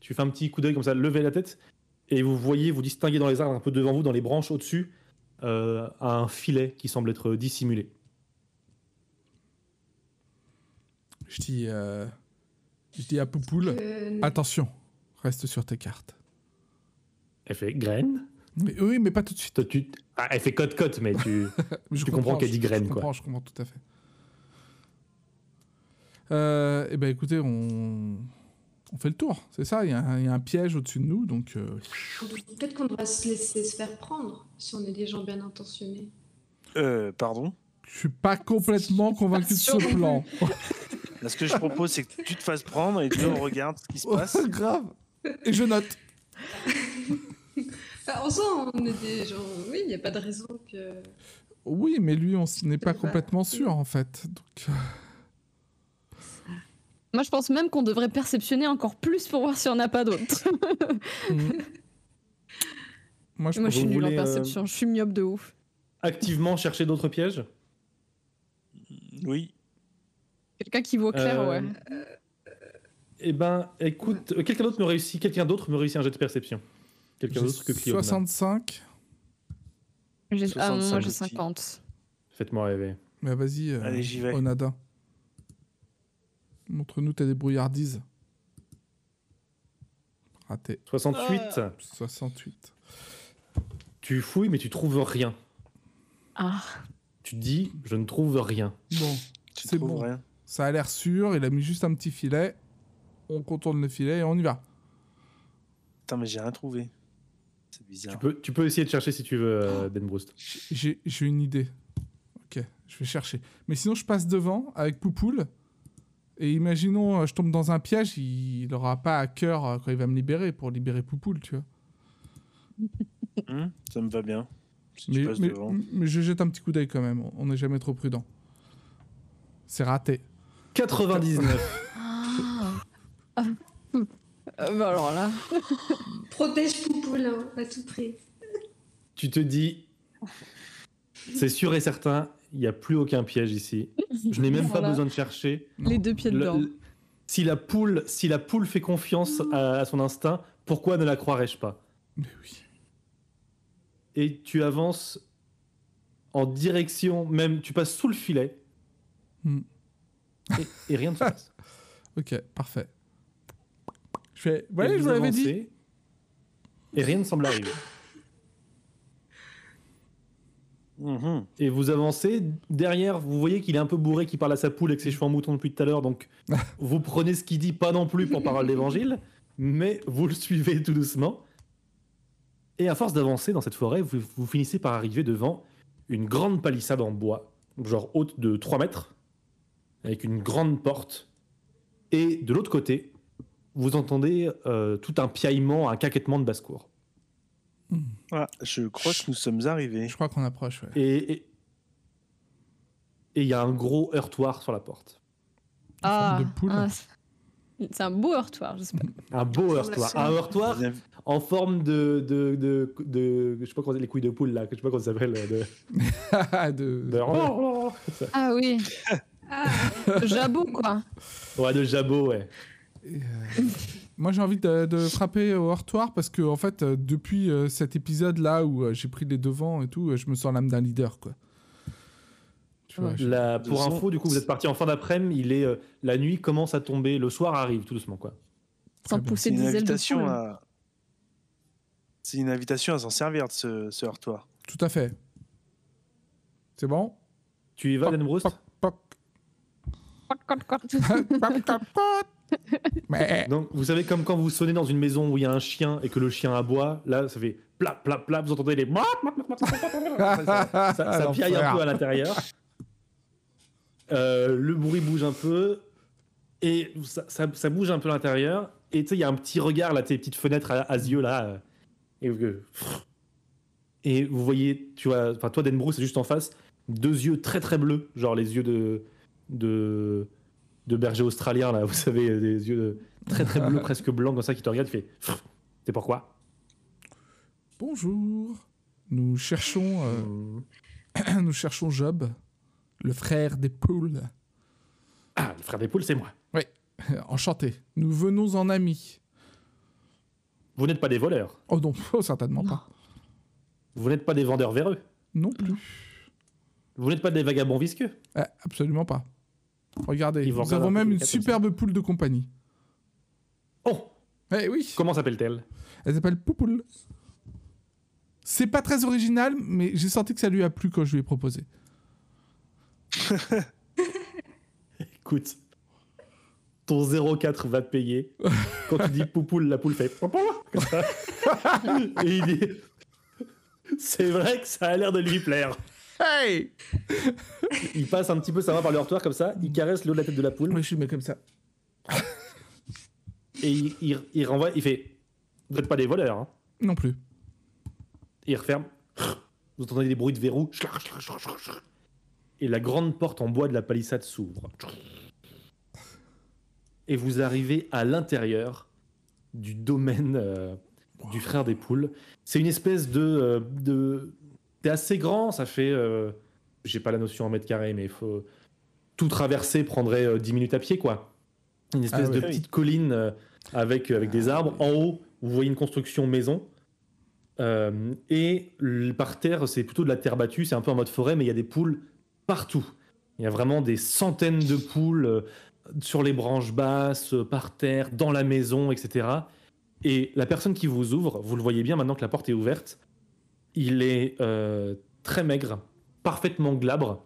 tu fais un petit coup d'œil comme ça, levez la tête, et vous voyez, vous distinguez dans les arbres un peu devant vous, dans les branches au-dessus, euh, un filet qui semble être dissimulé. Je dis, euh, je dis à Poupoule, Euh, attention, reste sur tes cartes. Elle fait graine? Mais, oui, mais pas tout de suite. Toi, tu... Ah, elle fait cote-cote, mais tu. Mais je Tu comprends qu'elle dit graine, je quoi. comprends, Je comprends tout à fait. Euh, eh ben écoutez, on... on fait le tour, c'est ça. Il y, a un- il y a un piège au-dessus de nous, donc euh, Peut-être qu'on devrait se laisser se faire prendre si on est des gens bien intentionnés. Euh, pardon? je suis pas complètement convaincu de ce plan. Là, ce que je propose, c'est que tu te fasses prendre et nous, on regarde ce qui se passe. Grave. Et je note. Enfin, en soi, on est des gens. Oui, il n'y a pas de raison que. Oui, mais lui, on n'est pas Bah, complètement sûr en fait. Donc, euh, Moi, je pense même qu'on devrait perceptionner encore plus pour voir s'il n'y en a pas d'autres. mm. Moi, je Moi, pense- je suis nulle en euh, perception. Je suis myope de ouf. Activement chercher d'autres pièges? Oui. Quelqu'un qui voit clair, Euh, ouais. Eh ben, écoute, euh, quelqu'un d'autre me réussit, quelqu'un d'autre me réussit un jet de perception. Quelqu'un d'autre que Cliodna. 65. J'ai- Ah, moi, 65 j'ai aussi. 50. Faites-moi rêver. Mais vas-y, euh, Allez, j'y vais. Onada. Montre-nous ta débrouillardise. Raté. 68. 68. Tu fouilles, mais tu trouves rien. Ah, Tu dis, je ne trouve rien. Bon, Tu C'est trouves bon. rien. Ça a l'air sûr. Il a mis juste un petit filet. On contourne le filet et on y va. Putain, mais j'ai rien trouvé. C'est bizarre. Tu peux, tu peux essayer de chercher si tu veux, euh, Denbroust. J'ai j'ai une idée. Ok, je vais chercher. Mais sinon, je passe devant avec Poupoule. Et imaginons, euh, je tombe dans un piège, il n'aura pas à cœur euh, quand il va me libérer pour libérer Poupoule, tu vois. Hum, ça me va bien. Si tu Mais, passes mais- devant. mais je jette un petit coup d'œil quand même. On n'est jamais trop prudent. C'est raté. 99. Ah. Euh, bah alors là. Protège Poupoulin à tout prix. tu te dis, c'est sûr et certain, il n'y a plus aucun piège ici. Je n'ai même pas Voilà. besoin de chercher. Les deux pieds Le- dedans. le- si, la poule, si la poule fait confiance à, à son instinct, pourquoi ne la croirais-je pas? Mais oui. Et tu avances en direction, même tu passes sous le filet, Hmm. Et, et rien ne se passe. Ok, parfait. Je fais. Et je vous l'avais dit. avancez, Et rien ne semble arriver. Mhm. Et vous avancez, derrière, vous voyez qu'il est un peu bourré, qu'il parle à sa poule avec ses cheveux en mouton depuis tout à l'heure, donc vous prenez ce qu'il dit, pas non plus pour parole d'évangile, mais vous le suivez tout doucement. Et à force d'avancer dans cette forêt, vous, vous finissez par arriver devant une grande palissade en bois, genre haute de 3 mètres, avec une grande porte. Et de l'autre côté, vous entendez euh, tout un piaillement, un caquettement de basse-cour. Ah, je crois que nous sommes arrivés. Je crois qu'on approche, ouais. Et et- et il y a un gros heurtoir sur la porte. forme Ah, de poule. ah, C'est un beau heurtoir, j'espère. Un beau heurtoir. Un heurtoir en forme de. de, de, de- je sais pas comment les couilles de poule là, je sais pas comment ça s'appelle. De, de... de- Ah oui, Ah, jabot quoi. Ouais, de jabot, ouais. Et, euh, Moi, j'ai envie de, de frapper au heurtoir parce que, en fait, euh, depuis euh, cet épisode-là où j'ai pris les devants et tout, je me sens l'âme d'un leader, quoi. Tu vois, Ouais. je- La- pour info, du coup, vous êtes parti en fin d'après-midi. Il est euh, la nuit commence à tomber, le soir arrive tout doucement, quoi. Sans pousser C'est des ailes de à. C'est une invitation à s'en servir de ce, ce heurtoir. Tout à fait. C'est bon? Tu y vas, Dan Broust Donc, vous savez, comme quand vous sonnez dans une maison où il y a un chien et que le chien aboie, là, ça fait plap, plap, plap, vous entendez les. ça, ça piaille un peu à l'intérieur. Euh, le bruit bouge un peu et ça, ça- ça bouge un peu à l'intérieur. Et tu sais, il y a un petit regard là, tes petites fenêtres à, à yeux là. euh, et, vous- et vous voyez, tu vois, enfin, toi, Denbrou, c'est juste en face, deux yeux très très bleus, genre les yeux de. De de berger australien là, vous savez, des yeux très très bleus, presque blancs comme ça qui te regardent, tu fais. C'est pourquoi bonjour. Nous cherchons, euh, nous cherchons Job, le frère des poules. Ah, le frère des poules, c'est moi. Enchanté. Nous venons en amis. Vous n'êtes pas des voleurs. Oh non, oh, certainement pas. Vous n'êtes pas des vendeurs véreux. Non plus. Vous n'êtes pas des vagabonds visqueux. Eh, absolument pas. Regardez, Ils nous avons un même une superbe poule de compagnie. Oh Eh oui, Comment s'appelle-t-elle? Elle s'appelle Poupoule. C'est pas très original, mais j'ai senti que ça lui a plu quand je lui ai proposé. Écoute, ton 04 va te payer. Quand tu dis poupoule, la poule fait Poupoule comme ça. Et il dit C'est vrai que ça a l'air de lui plaire. Hey Il passe un petit peu sa main par le heurtoir comme ça, il caresse le haut de la tête de la poule Moi, je suis mets comme ça. et il, il- il renvoie, il fait Vous n'êtes pas des voleurs. Hein. Non plus. Et il referme. Vous entendez des bruits de verrou. Et la grande porte en bois de la palissade s'ouvre. Et vous arrivez à l'intérieur du domaine euh, du frère des poules. C'est une espèce de. euh, de... C'est assez grand, ça fait. euh, J'ai pas la notion en mètres carrés, mais il faut. Tout traverser prendrait euh, 10 minutes à pied, quoi. Une espèce Ah de oui. petite colline euh, avec, avec des arbres. En haut, vous voyez une construction maison. Euh, et par terre, c'est plutôt de la terre battue, c'est un peu en mode forêt, mais il y a des poules partout. Il y a vraiment des centaines de poules euh, sur les branches basses, euh, par terre, dans la maison, etc. Et la personne qui vous ouvre, vous le voyez bien maintenant que la porte est ouverte, il est euh, très maigre, parfaitement glabre,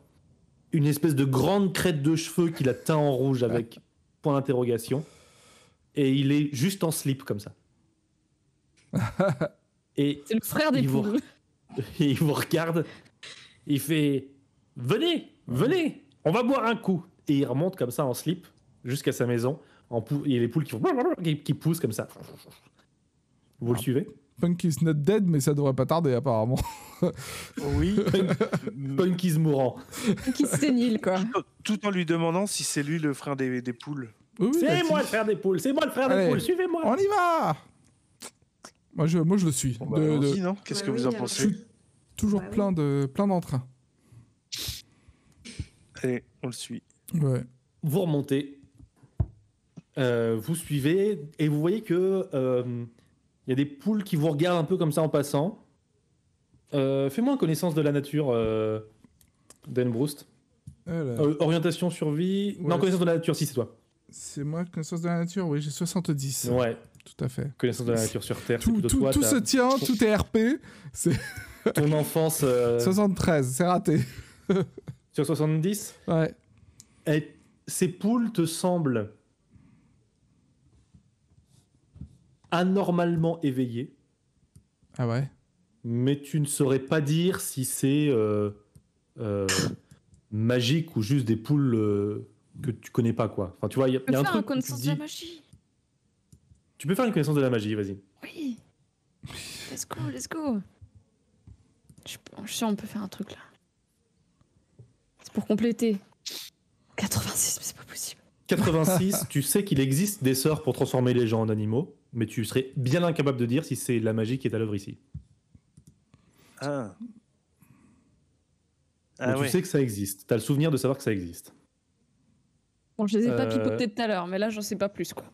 une espèce de grande crête de cheveux qu'il a teint en rouge avec point d'interrogation, et il est juste en slip comme ça. Et C'est le frère des Il vous- poules. et il vous regarde, il fait Venez, venez, on va boire un coup. Et il remonte comme ça en slip jusqu'à sa maison. En pou- et les poules qui, font qui, qui poussent comme ça. Vous le suivez? Punk is not dead, mais ça devrait pas tarder, apparemment. Oui. Punkies mourant. Se sénile, quoi. Tout en lui demandant si c'est lui le frère des, des poules. Oui, C'est bah, moi le frère des poules, c'est moi le frère des poules, suivez-moi. On y va moi je, moi, je le suis. Bon, bah, De- de- allons-y, non? Qu'est-ce Bah que oui, vous en je suis pensez toujours Bah oui. plein de plein d'entrain. Allez, on le suit. Ouais. Vous remontez, euh, vous suivez, et vous voyez que euh, il y a des poules qui vous regardent un peu comme ça en passant. Euh, Fais-moi une connaissance de la nature, euh, Dan Broust. Euh, orientation, survie. Ouais. Non, connaissance de la nature, si c'est toi. C'est moi, connaissance de la nature, oui, j'ai 70. Ouais, Tout à fait. connaissance de la nature sur Terre. Tout, tout, toi, tout se tient, tout est RP. C'est Ton enfance euh, 73, c'est raté. sur 70. Ouais. Et ces poules te semblent anormalement éveillées, Ah ouais? Mais tu ne saurais pas dire si c'est euh, euh, magique ou juste des poules euh, que tu connais pas, quoi. Enfin, tu vois, il y a, y a un faire une truc. où tu connaissance de la dis- magie. Tu peux faire une connaissance de la magie, vas-y. Oui. Let's go, let's go. Je, je suis sûr, on peut faire un truc là. C'est pour compléter. 86, mais c'est pas possible. 86, tu sais qu'il existe des sorts pour transformer les gens en animaux, mais tu serais bien incapable de dire si c'est la magie qui est à l'œuvre ici. Ah. Mais Ah tu ouais. sais que ça existe. Tu as le souvenir de savoir que ça existe. Bon, je les ai pas Euh, pipotés tout à l'heure, mais là, j'en sais pas plus, quoi.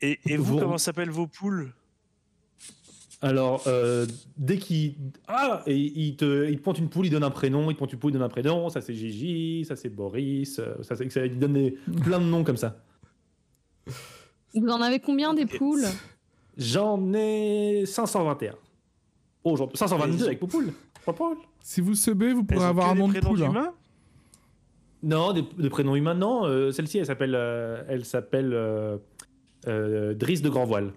Et, et vous, Vous- comment s'appellent vos poules? Alors, euh, dès qu'il. Ah et Il te, il te pointe une poule, il donne un prénom, il te pointe une poule, il donne un prénom. Ça c'est Gigi, ça c'est Boris, euh, ça, c'est- ça, il donne des- plein de noms comme ça. Vous en avez combien des poules? J'en ai 521. Oh, j'en- 522 avec Poupoule. Poupoule. Si vous sebez, vous pourrez avoir un nom de poule. hein. Non, des, des prénoms humains, non. euh, Celle-ci, elle s'appelle, euh, elle s'appelle euh, euh, Driss de Grand Voile.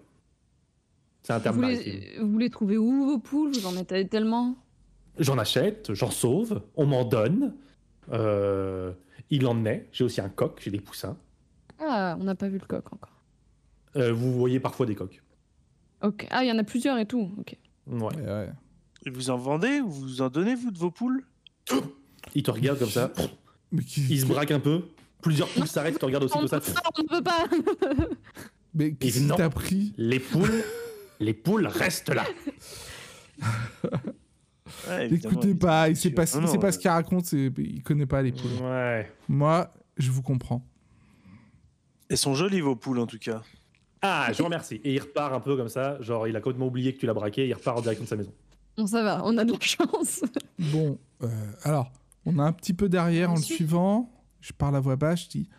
C'est un terme vous les, vous les trouvez où, vos poules? Vous en êtes tellement? J'en achète, j'en sauve, on m'en donne. euh, il en est. J'ai aussi un coq, j'ai des poussins. Ah, on n'a pas vu le coq encore. Euh, vous voyez parfois des coqs. Ok. Ah, il y en a plusieurs et tout. Ok. Ouais. Ouais, ouais. Et vous en vendez ou vous en donnez, vous, de vos poules? Il te regarde comme ça. Il se braque un peu. Plusieurs poules s'arrêtent, il te regarde aussi On comme ça. pas, on ne peut pas. mais qu'est-ce non. qui t'a pris? Les poules, les poules restent là. Ouais, Écoutez pas, il sait pas, Non, il sait pas euh, ce qu'il raconte, il connaît pas les poules. Ouais. Moi, je vous comprends. Elles sont jolies, vos poules, en tout cas. Ah, je vous remercie. Et il repart un peu comme ça. Genre, il a complètement oublié que tu l'as braqué. Il repart en direction de sa maison. Bon, ça va, on a de la chance. Bon, euh, alors, on a un petit peu derrière en le suivant. Je parle à voix basse, je dis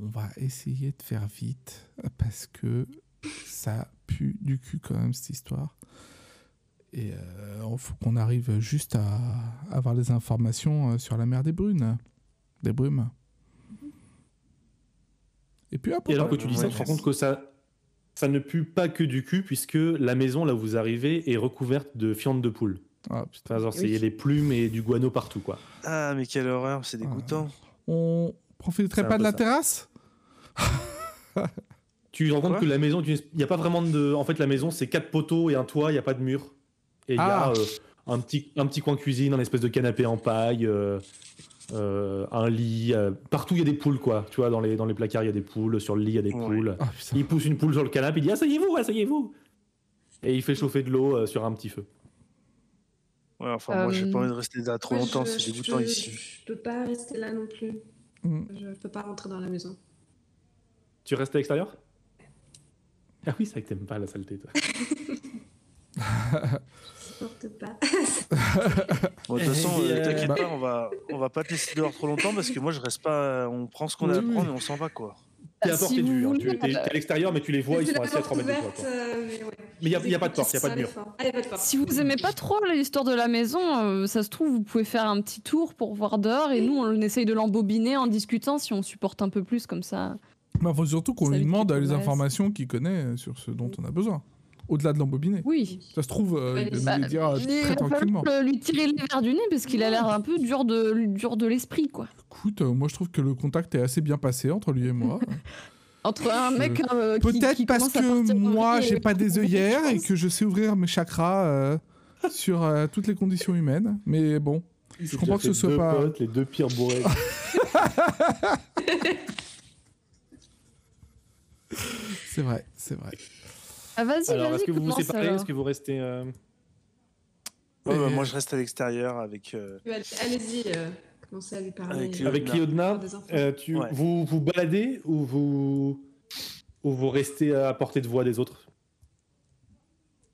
on va essayer de faire vite parce que ça pue du cul quand même cette histoire. Et il faut qu'on arrive juste à avoir les informations euh, sur la mer des Brunes. Des Brumes. Et puis après, Et alors que tu dis ça, tu te rends compte que ça, ça ne pue pas que du cul, puisque la maison là où vous arrivez est recouverte de fientes de poule. Ah, putain. Genre, c'est- il Oui. y a des plumes et du guano partout, quoi. Ah, mais quelle horreur, c'est dégoûtant. on profiterait pas de la ça. terrasse? Tu te rends compte que la maison, il n'y a pas vraiment de. En fait, la maison, c'est quatre poteaux et un toit, il n'y a pas de mur. Et il y a Ah. euh, un, petit, un petit coin cuisine, un espèce de canapé en paille, euh, euh, un lit. euh, partout, il y a des poules, quoi. Tu vois, dans les, dans les placards, il y a des poules. Sur le lit, il y a des Ouais. poules. Ah. Il pousse une poule sur le canapé, il dit Asseyez-vous, asseyez-vous Et il fait chauffer de l'eau euh, sur un petit feu. Ouais, enfin, moi, j'ai pas envie de rester là trop longtemps, je- c'est dégoûtant peux- ici. Je peux pas rester là non plus. Mm. Je peux pas rentrer dans la maison. Tu restes à l'extérieur? Ah oui, c'est vrai que t'aimes pas la saleté, toi. Je supporte pas. Bon, de toute façon, euh, bien, t'inquiète bah- pas, on va, on va pas te laisser dehors trop longtemps parce que moi, je reste pas. On prend ce qu'on a à Oui, oui. prendre et on s'en va, quoi. T'es à Si portée vous vue, hein. tu es, euh, à l'extérieur, mais tu les vois, ils sont assis à porte 3 mètres de toi. quoi. euh, mais ouais. Il n'y a, pas de porte, il n'y a pas de mur. Ah, y a pas de porte. Si vous aimez pas trop l'histoire de la maison, euh, ça se trouve, vous pouvez faire un petit tour pour voir dehors et nous, on essaye de l'embobiner en discutant si on supporte un peu plus comme ça. Bah, faut surtout qu'on lui demande euh, les informations qu'il connaît sur ce dont on a besoin. Au-delà de l'embobiner. Oui. Ça se trouve, euh, il va Bah, les dire il très tranquillement. lui tirer le verre du nez parce qu'il a l'air un peu dur de, dur de l'esprit, quoi. Écoute, euh, moi je trouve que le contact est assez bien passé entre lui et moi. Entre un mec euh, qui- Peut-être qui parce que moi j'ai pas des œillères et que je sais ouvrir mes chakras euh, sur euh, toutes les conditions humaines. Mais bon, je comprends que ce soit pas. potes, les deux pires bourrés. C'est vrai, c'est vrai. Ah, vas-y, alors, vas-y, est-ce que vous vous commence, séparez alors. Est-ce que vous restez. euh, Ouais, bah, moi, je reste à l'extérieur avec. euh, Allez- Allez-y, euh, commencez à lui parler. Avec le- Avec Des enfants. euh, tu, Ouais. vous vous baladez ou vous, ou vous restez à portée de voix des autres?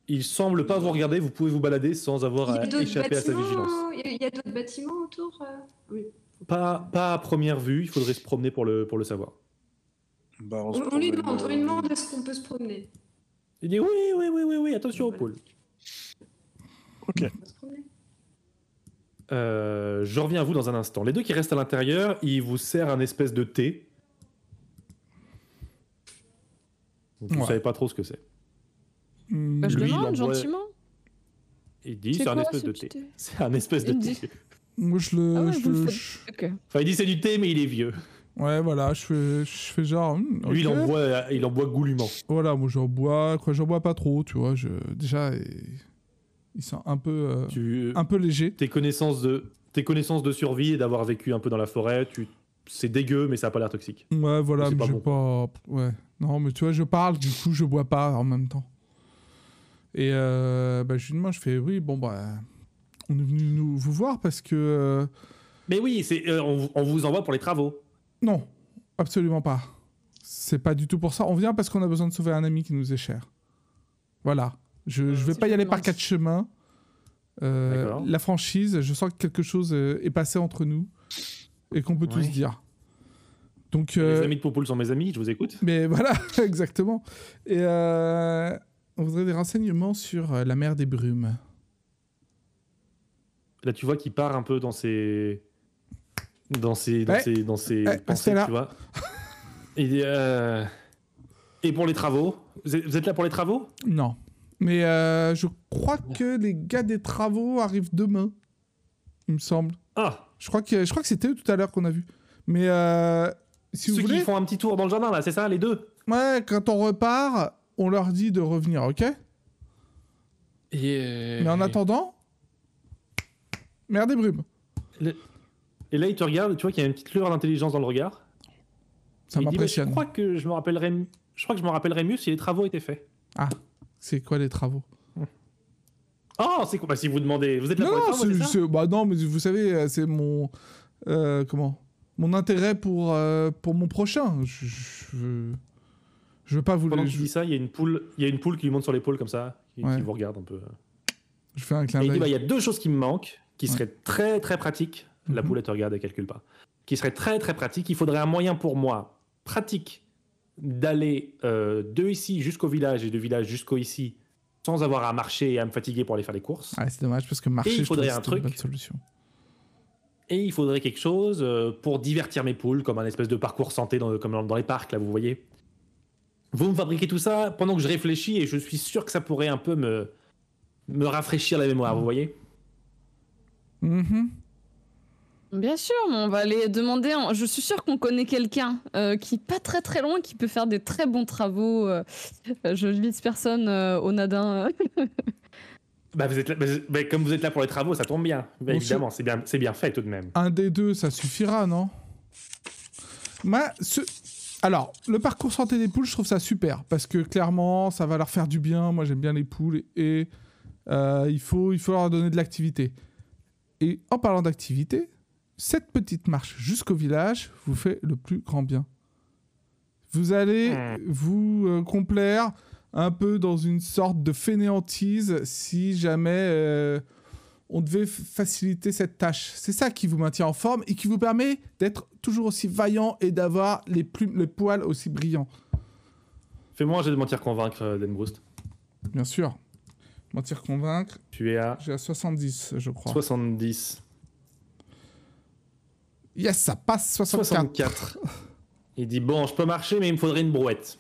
Il semble pas vous regarder, vous pouvez vous balader sans avoir Il y à d'autres échapper à sa bâtiments, vigilance. il y a- il y a d'autres bâtiments autour euh Oui. Pas, pas à première vue, il faudrait se promener pour le, pour le savoir. bah, on, On, se on lui promène, demande, on lui euh, demande est-ce qu'on peut se promener? Il dit oui, oui, oui, oui, oui, attention au pôle. Ok. Euh, je reviens à vous dans un instant. Les deux qui restent à l'intérieur, ils vous servent un espèce de thé. Donc, Vous Ouais. savez pas trop ce que c'est. Bah, je Lui, il demande envoie- gentiment. Il dit C'est un espèce ce de thé. thé C'est un espèce de thé. Moi je le. Ah ouais, je le faites. Enfin, il dit c'est du thé, mais il est vieux. Ouais, voilà, je fais, je fais genre. hmm, Lui, il en boit, il en boit goulûment. Voilà, moi j'en bois, quoi, j'en bois pas trop, tu vois. Je... Déjà, il, sent un peu, euh, Tu, un peu léger. tes connaissances de tes connaissances de survie et d'avoir vécu un peu dans la forêt, tu c'est dégueu, mais ça a pas l'air toxique. Ouais, voilà, mais pas je bon. pas. Ouais. Non, mais tu vois, je parle, du coup, je bois pas en même temps. Et euh, bah, je lui demande, je fais, oui, bon, bah. On est venu nous, vous voir parce que. euh, Mais oui, c'est, euh, on vous envoie pour les travaux. Non, absolument pas. C'est pas du tout pour ça. On vient parce qu'on a besoin de sauver un ami qui nous est cher. Voilà. Je, je vais si pas y aller par quatre chemins. Euh, la franchise, je sens que quelque chose euh, est passé entre nous et qu'on peut tous dire. Donc, euh, Les amis de Poupoule sont mes amis, je vous écoute. mais voilà, exactement. Et euh, on voudrait des renseignements sur euh, la mer des brumes. Là, tu vois qu'il part un peu dans ses. Dans ses. Dans Ouais. ses, dans ses Ouais, pensées, tu vois. Dit, euh, Et pour les travaux vous êtes, vous êtes là pour les travaux? Non. Mais euh, je crois que les gars des travaux arrivent demain, il me semble. Ah Je crois que, je crois que c'était eux tout à l'heure qu'on a vu. Mais euh, si vous Ceux voulez, qui font un petit tour dans le jardin, là, c'est ça, les deux? Ouais, quand on repart, on leur dit de revenir, ok? Et, euh, Mais en attendant, mer des brumes. Et là, il te regarde, tu vois qu'il y a une petite lueur d'intelligence dans le regard. Ça bah, m'impressionne. je crois que je me rappellerai. Je crois que je me rappellerai mieux si les travaux étaient faits. C'est quoi les travaux? Oh, c'est quoi? Bah, Si vous demandez, vous êtes là Non, pour les travaux, ça? bah non, mais vous savez, euh, c'est mon euh, comment? Mon intérêt pour euh, pour mon prochain. Je, je, je veux pas vous Pendant le. qu'il Je, dit ça, il y a une poule, il y a une poule qui lui monte sur l'épaule comme ça, qui, Ouais. qui vous regarde un peu. je fais un clin Et il dit, d'œil. bah, il y a deux choses qui me manquent, qui Ouais. seraient très très pratiques. La Mhm. poule, elle te regarde, elle calcule pas. Qui seraient très très pratiques. Il faudrait un moyen pour moi, pratique, d'aller euh, de ici jusqu'au village et de village jusqu'au ici, sans avoir à marcher et à me fatiguer pour aller faire les courses. Ouais, c'est dommage parce que marcher, il je faudrait un c'était une truc. bonne solution. Et il faudrait quelque chose euh, pour divertir mes poules, comme un espèce de parcours santé dans, comme dans, les parcs, là, vous voyez. Vous me fabriquez tout ça pendant que je réfléchis et je suis sûr que ça pourrait un peu me, me rafraîchir la mémoire, vous voyez. Mhm. Bien sûr, mais on va aller demander. en- Je suis sûre qu'on connaît quelqu'un euh, qui, pas très très loin, qui peut faire des très bons travaux. euh, euh, je vise personne euh, au Nadin. Bah, vous êtes là- bah, bah, comme vous êtes là pour les travaux, ça tombe bien. Bah, évidemment, c'est bien, c'est bien fait tout de même. Un des deux, ça suffira, non? Moi, ce... Alors, le parcours santé des poules, je trouve ça super parce que clairement, ça va leur faire du bien. Moi, j'aime bien les poules et euh, il, faut, il faut leur donner de l'activité. Et en parlant d'activité, cette petite marche jusqu'au village vous fait le plus grand bien. Vous allez Hmm. vous euh, complaire un peu dans une sorte de fainéantise si jamais euh, on devait faciliter cette tâche. C'est ça qui vous maintient en forme et qui vous permet d'être toujours aussi vaillant et d'avoir les, plumes, les poils aussi brillants. Fais-moi un jet de mentir convaincre, euh, Dan Broust. Bien sûr. Mentir convaincre, Tu es à j'ai à 70, je crois. 70. Yes, ça passe 64. 64. Il dit Bon, je peux marcher, mais il me faudrait une brouette.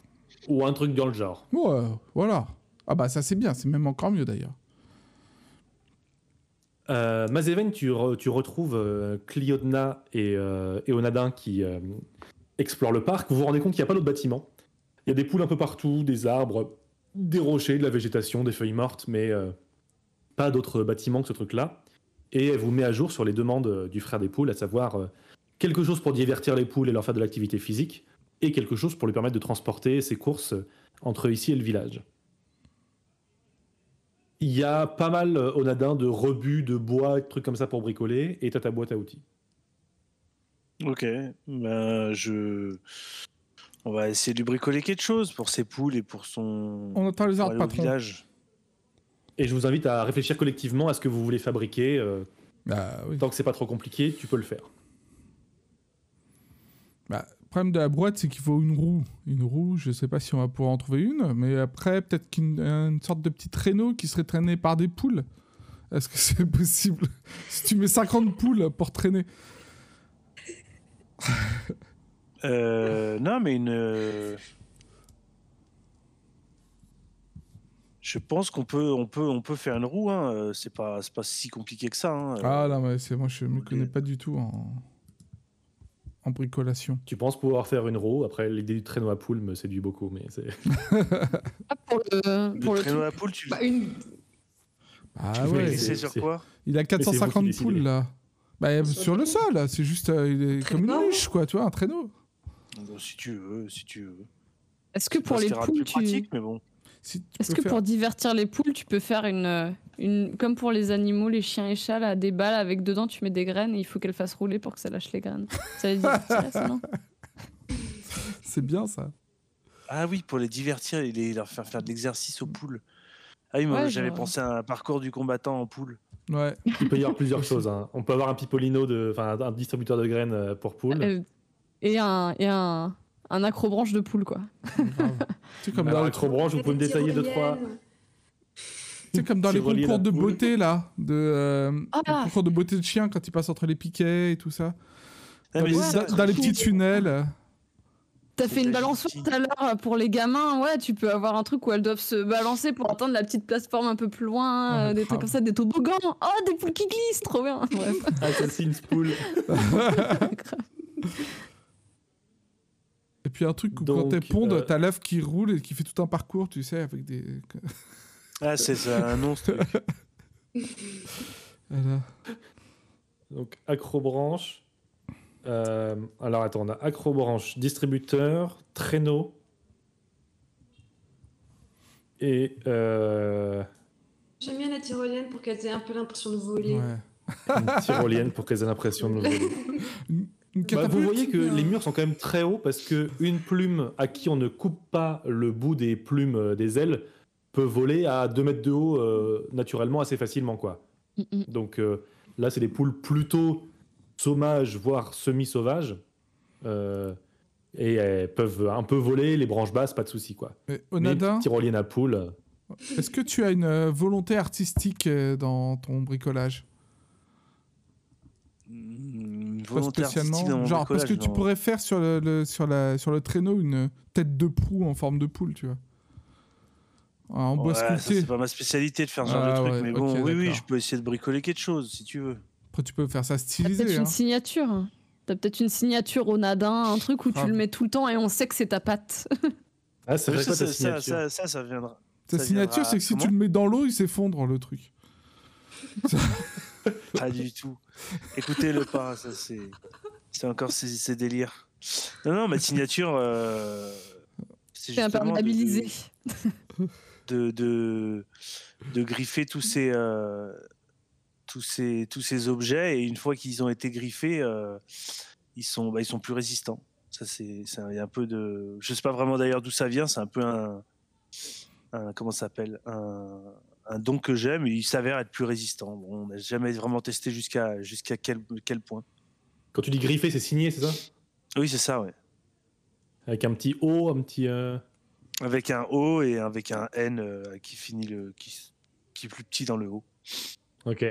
Ou un truc dans le genre. Ouais, voilà. Ah bah ça c'est bien, c'est même encore mieux d'ailleurs. Euh, Mazeven, tu, re- tu retrouves euh, Cliodna et, euh, et Onadin qui euh, explorent le parc. Vous vous rendez compte qu'il n'y a pas d'autres bâtiments. Il y a des poules un peu partout, des arbres, des rochers, de la végétation, des feuilles mortes, mais euh, pas d'autres bâtiments que ce truc-là. Et elle vous met à jour sur les demandes euh, du frère des poules, à savoir euh, quelque chose pour divertir les poules et leur faire de l'activité physique, et quelque chose pour lui permettre de transporter ses courses euh, entre ici et le village. Il y a pas mal, euh, Onadin, de rebuts, de bois, de trucs comme ça pour bricoler, et t'as ta boîte à outils. Ok, ben je. On va essayer de lui bricoler quelque chose pour ses poules et pour son. On entend les au patron. village. Et je vous invite à réfléchir collectivement à ce que vous voulez fabriquer. euh, Bah oui. tant que c'est pas trop compliqué, tu peux le faire. Bah, le problème de la boîte, c'est qu'il faut une roue. Une roue, je sais pas si on va pouvoir en trouver une, mais après, peut-être qu'une une sorte de petit traîneau qui serait traîné par des poules. Est-ce que c'est possible? Si tu mets 50 poules pour traîner. Euh, non, mais une. euh, Je pense qu'on peut, on peut, on peut faire une roue. Hein. euh, C'est pas, c'est pas si compliqué que ça. hein. Ah non, mais c'est moi, je me connais pas du tout en, en bricolation. Tu penses pouvoir faire une roue? Après, l'idée du traîneau à poule me séduit beaucoup, mais c'est. Ah, pour le, Le pour le traîneau truc. à poule, tu Bah, une... Ah Tu ouais, c'est- glisser sur c'est- quoi? Il a c'est vous qui 450 décidez. poules là. Bah, Sur sur le sol, c'est juste euh, il est comme une luche, quoi, tu vois, un traîneau. Bon, si tu veux, si tu veux. Est-ce que pour les poules, plus tu... pratique, mais bon. Si Est-ce que faire- pour divertir les poules, tu peux faire une, une comme pour les animaux, les chiens et chats, là, des balles avec dedans, tu mets des graines et il faut qu'elles fassent rouler pour que ça lâche les graines. Ça les divertirait, ça, non C'est bien ça. Ah oui, pour les divertir et les, leur faire faire de l'exercice aux poules. Ah oui, moi Ouais, j'avais genre- pensé à un parcours du combattant en poule. Ouais. Il peut y avoir plusieurs choses. hein. On peut avoir un pipolino, de, enfin un distributeur de graines euh, pour poules. Euh, Et un et un, un acrobranche de poule, quoi. sais, comme dans, acrobranche, vous pouvez me détailler deux, trois. sais, comme dans les concours de beauté, là. De, euh, Ah. les concours de beauté de chien quand ils passent entre les piquets et tout ça. Ah, Dans, mais les, ça, dans- dans les petits tunnels. T'as C'est fait une balançoire tout à l'heure euh, pour les gamins, ouais, tu peux avoir un truc où elles doivent se balancer pour atteindre la petite plateforme un peu plus loin, euh, des grave. trucs comme ça, des toboggans. Oh, des poules qui glissent, trop bien. Bref. Assassin's Pool. Et puis un truc où quand Donc, t'es ponde, euh, t'as l'œuf qui roule et qui fait tout un parcours, tu sais, avec des. Ah, c'est ça, un truc. Voilà. Donc acrobranche. Euh, alors attends, on a acrobranche, distributeur, traîneau. Et euh, J'aime bien la tyrolienne pour qu'elles aient un peu l'impression de voler. Ouais. une tyrolienne pour qu'elles aient l'impression de voler. Une Bah, vous voyez que bien. les murs sont quand même très hauts parce que une plume à qui on ne coupe pas le bout des plumes euh, des ailes peut voler à 2 mètres de haut euh, naturellement assez facilement quoi. Mm, mm. Donc euh, là c'est des poules plutôt sauvages voire semi-sauvages Euh, et elles peuvent un peu voler les branches basses pas de souci quoi. Mais Mais Onada, tyrolienne à poules. est-ce que tu as une volonté artistique dans ton bricolage? Une Pas volonté spécialement. artistique dans mon Genre, parce que tu pourrais faire sur le, le- sur, la, sur le traîneau une tête de proue en forme de poule, tu vois. En bois Ouais, c'est pas ma spécialité de faire ce genre Ah, de truc, ouais, mais bon, oui, oui, je peux essayer de bricoler quelque chose si tu veux. Après, tu peux faire ça T'as stylisé. peut-être hein. une signature. hein. T'as peut-être une signature au nadin, un truc où tu Ah. le mets tout le temps et on sait que c'est ta patte. Ah ça, ta ça, ça, signature ça, ça, ça viendra. Ta ça signature, c'est que si tu le mets dans l'eau, il s'effondre, le truc. Pas du tout. Écoutez-le pas, ça c'est, c'est encore ces, ces délires. Non, non, ma signature, euh, c'est de- imperméabilisé. de, de, de griffer tous ces, euh, tous, ces, tous ces objets et une fois qu'ils ont été griffés, euh, ils, sont, bah, ils sont plus résistants. Ça, c'est, un, peu de. Je sais pas vraiment d'ailleurs d'où ça vient, c'est un peu un. un- comment ça s'appelle un, un don que j'ai, mais il s'avère être plus résistant. Bon, on n'a jamais vraiment testé jusqu'à, jusqu'à quel, quel point. Quand tu dis griffer c'est signé c'est ça? Oui, c'est ça, ouais. Avec un petit O, un petit... euh, Avec un O et avec un N euh, qui finit le. Qui, qui est plus petit dans le haut. Ok.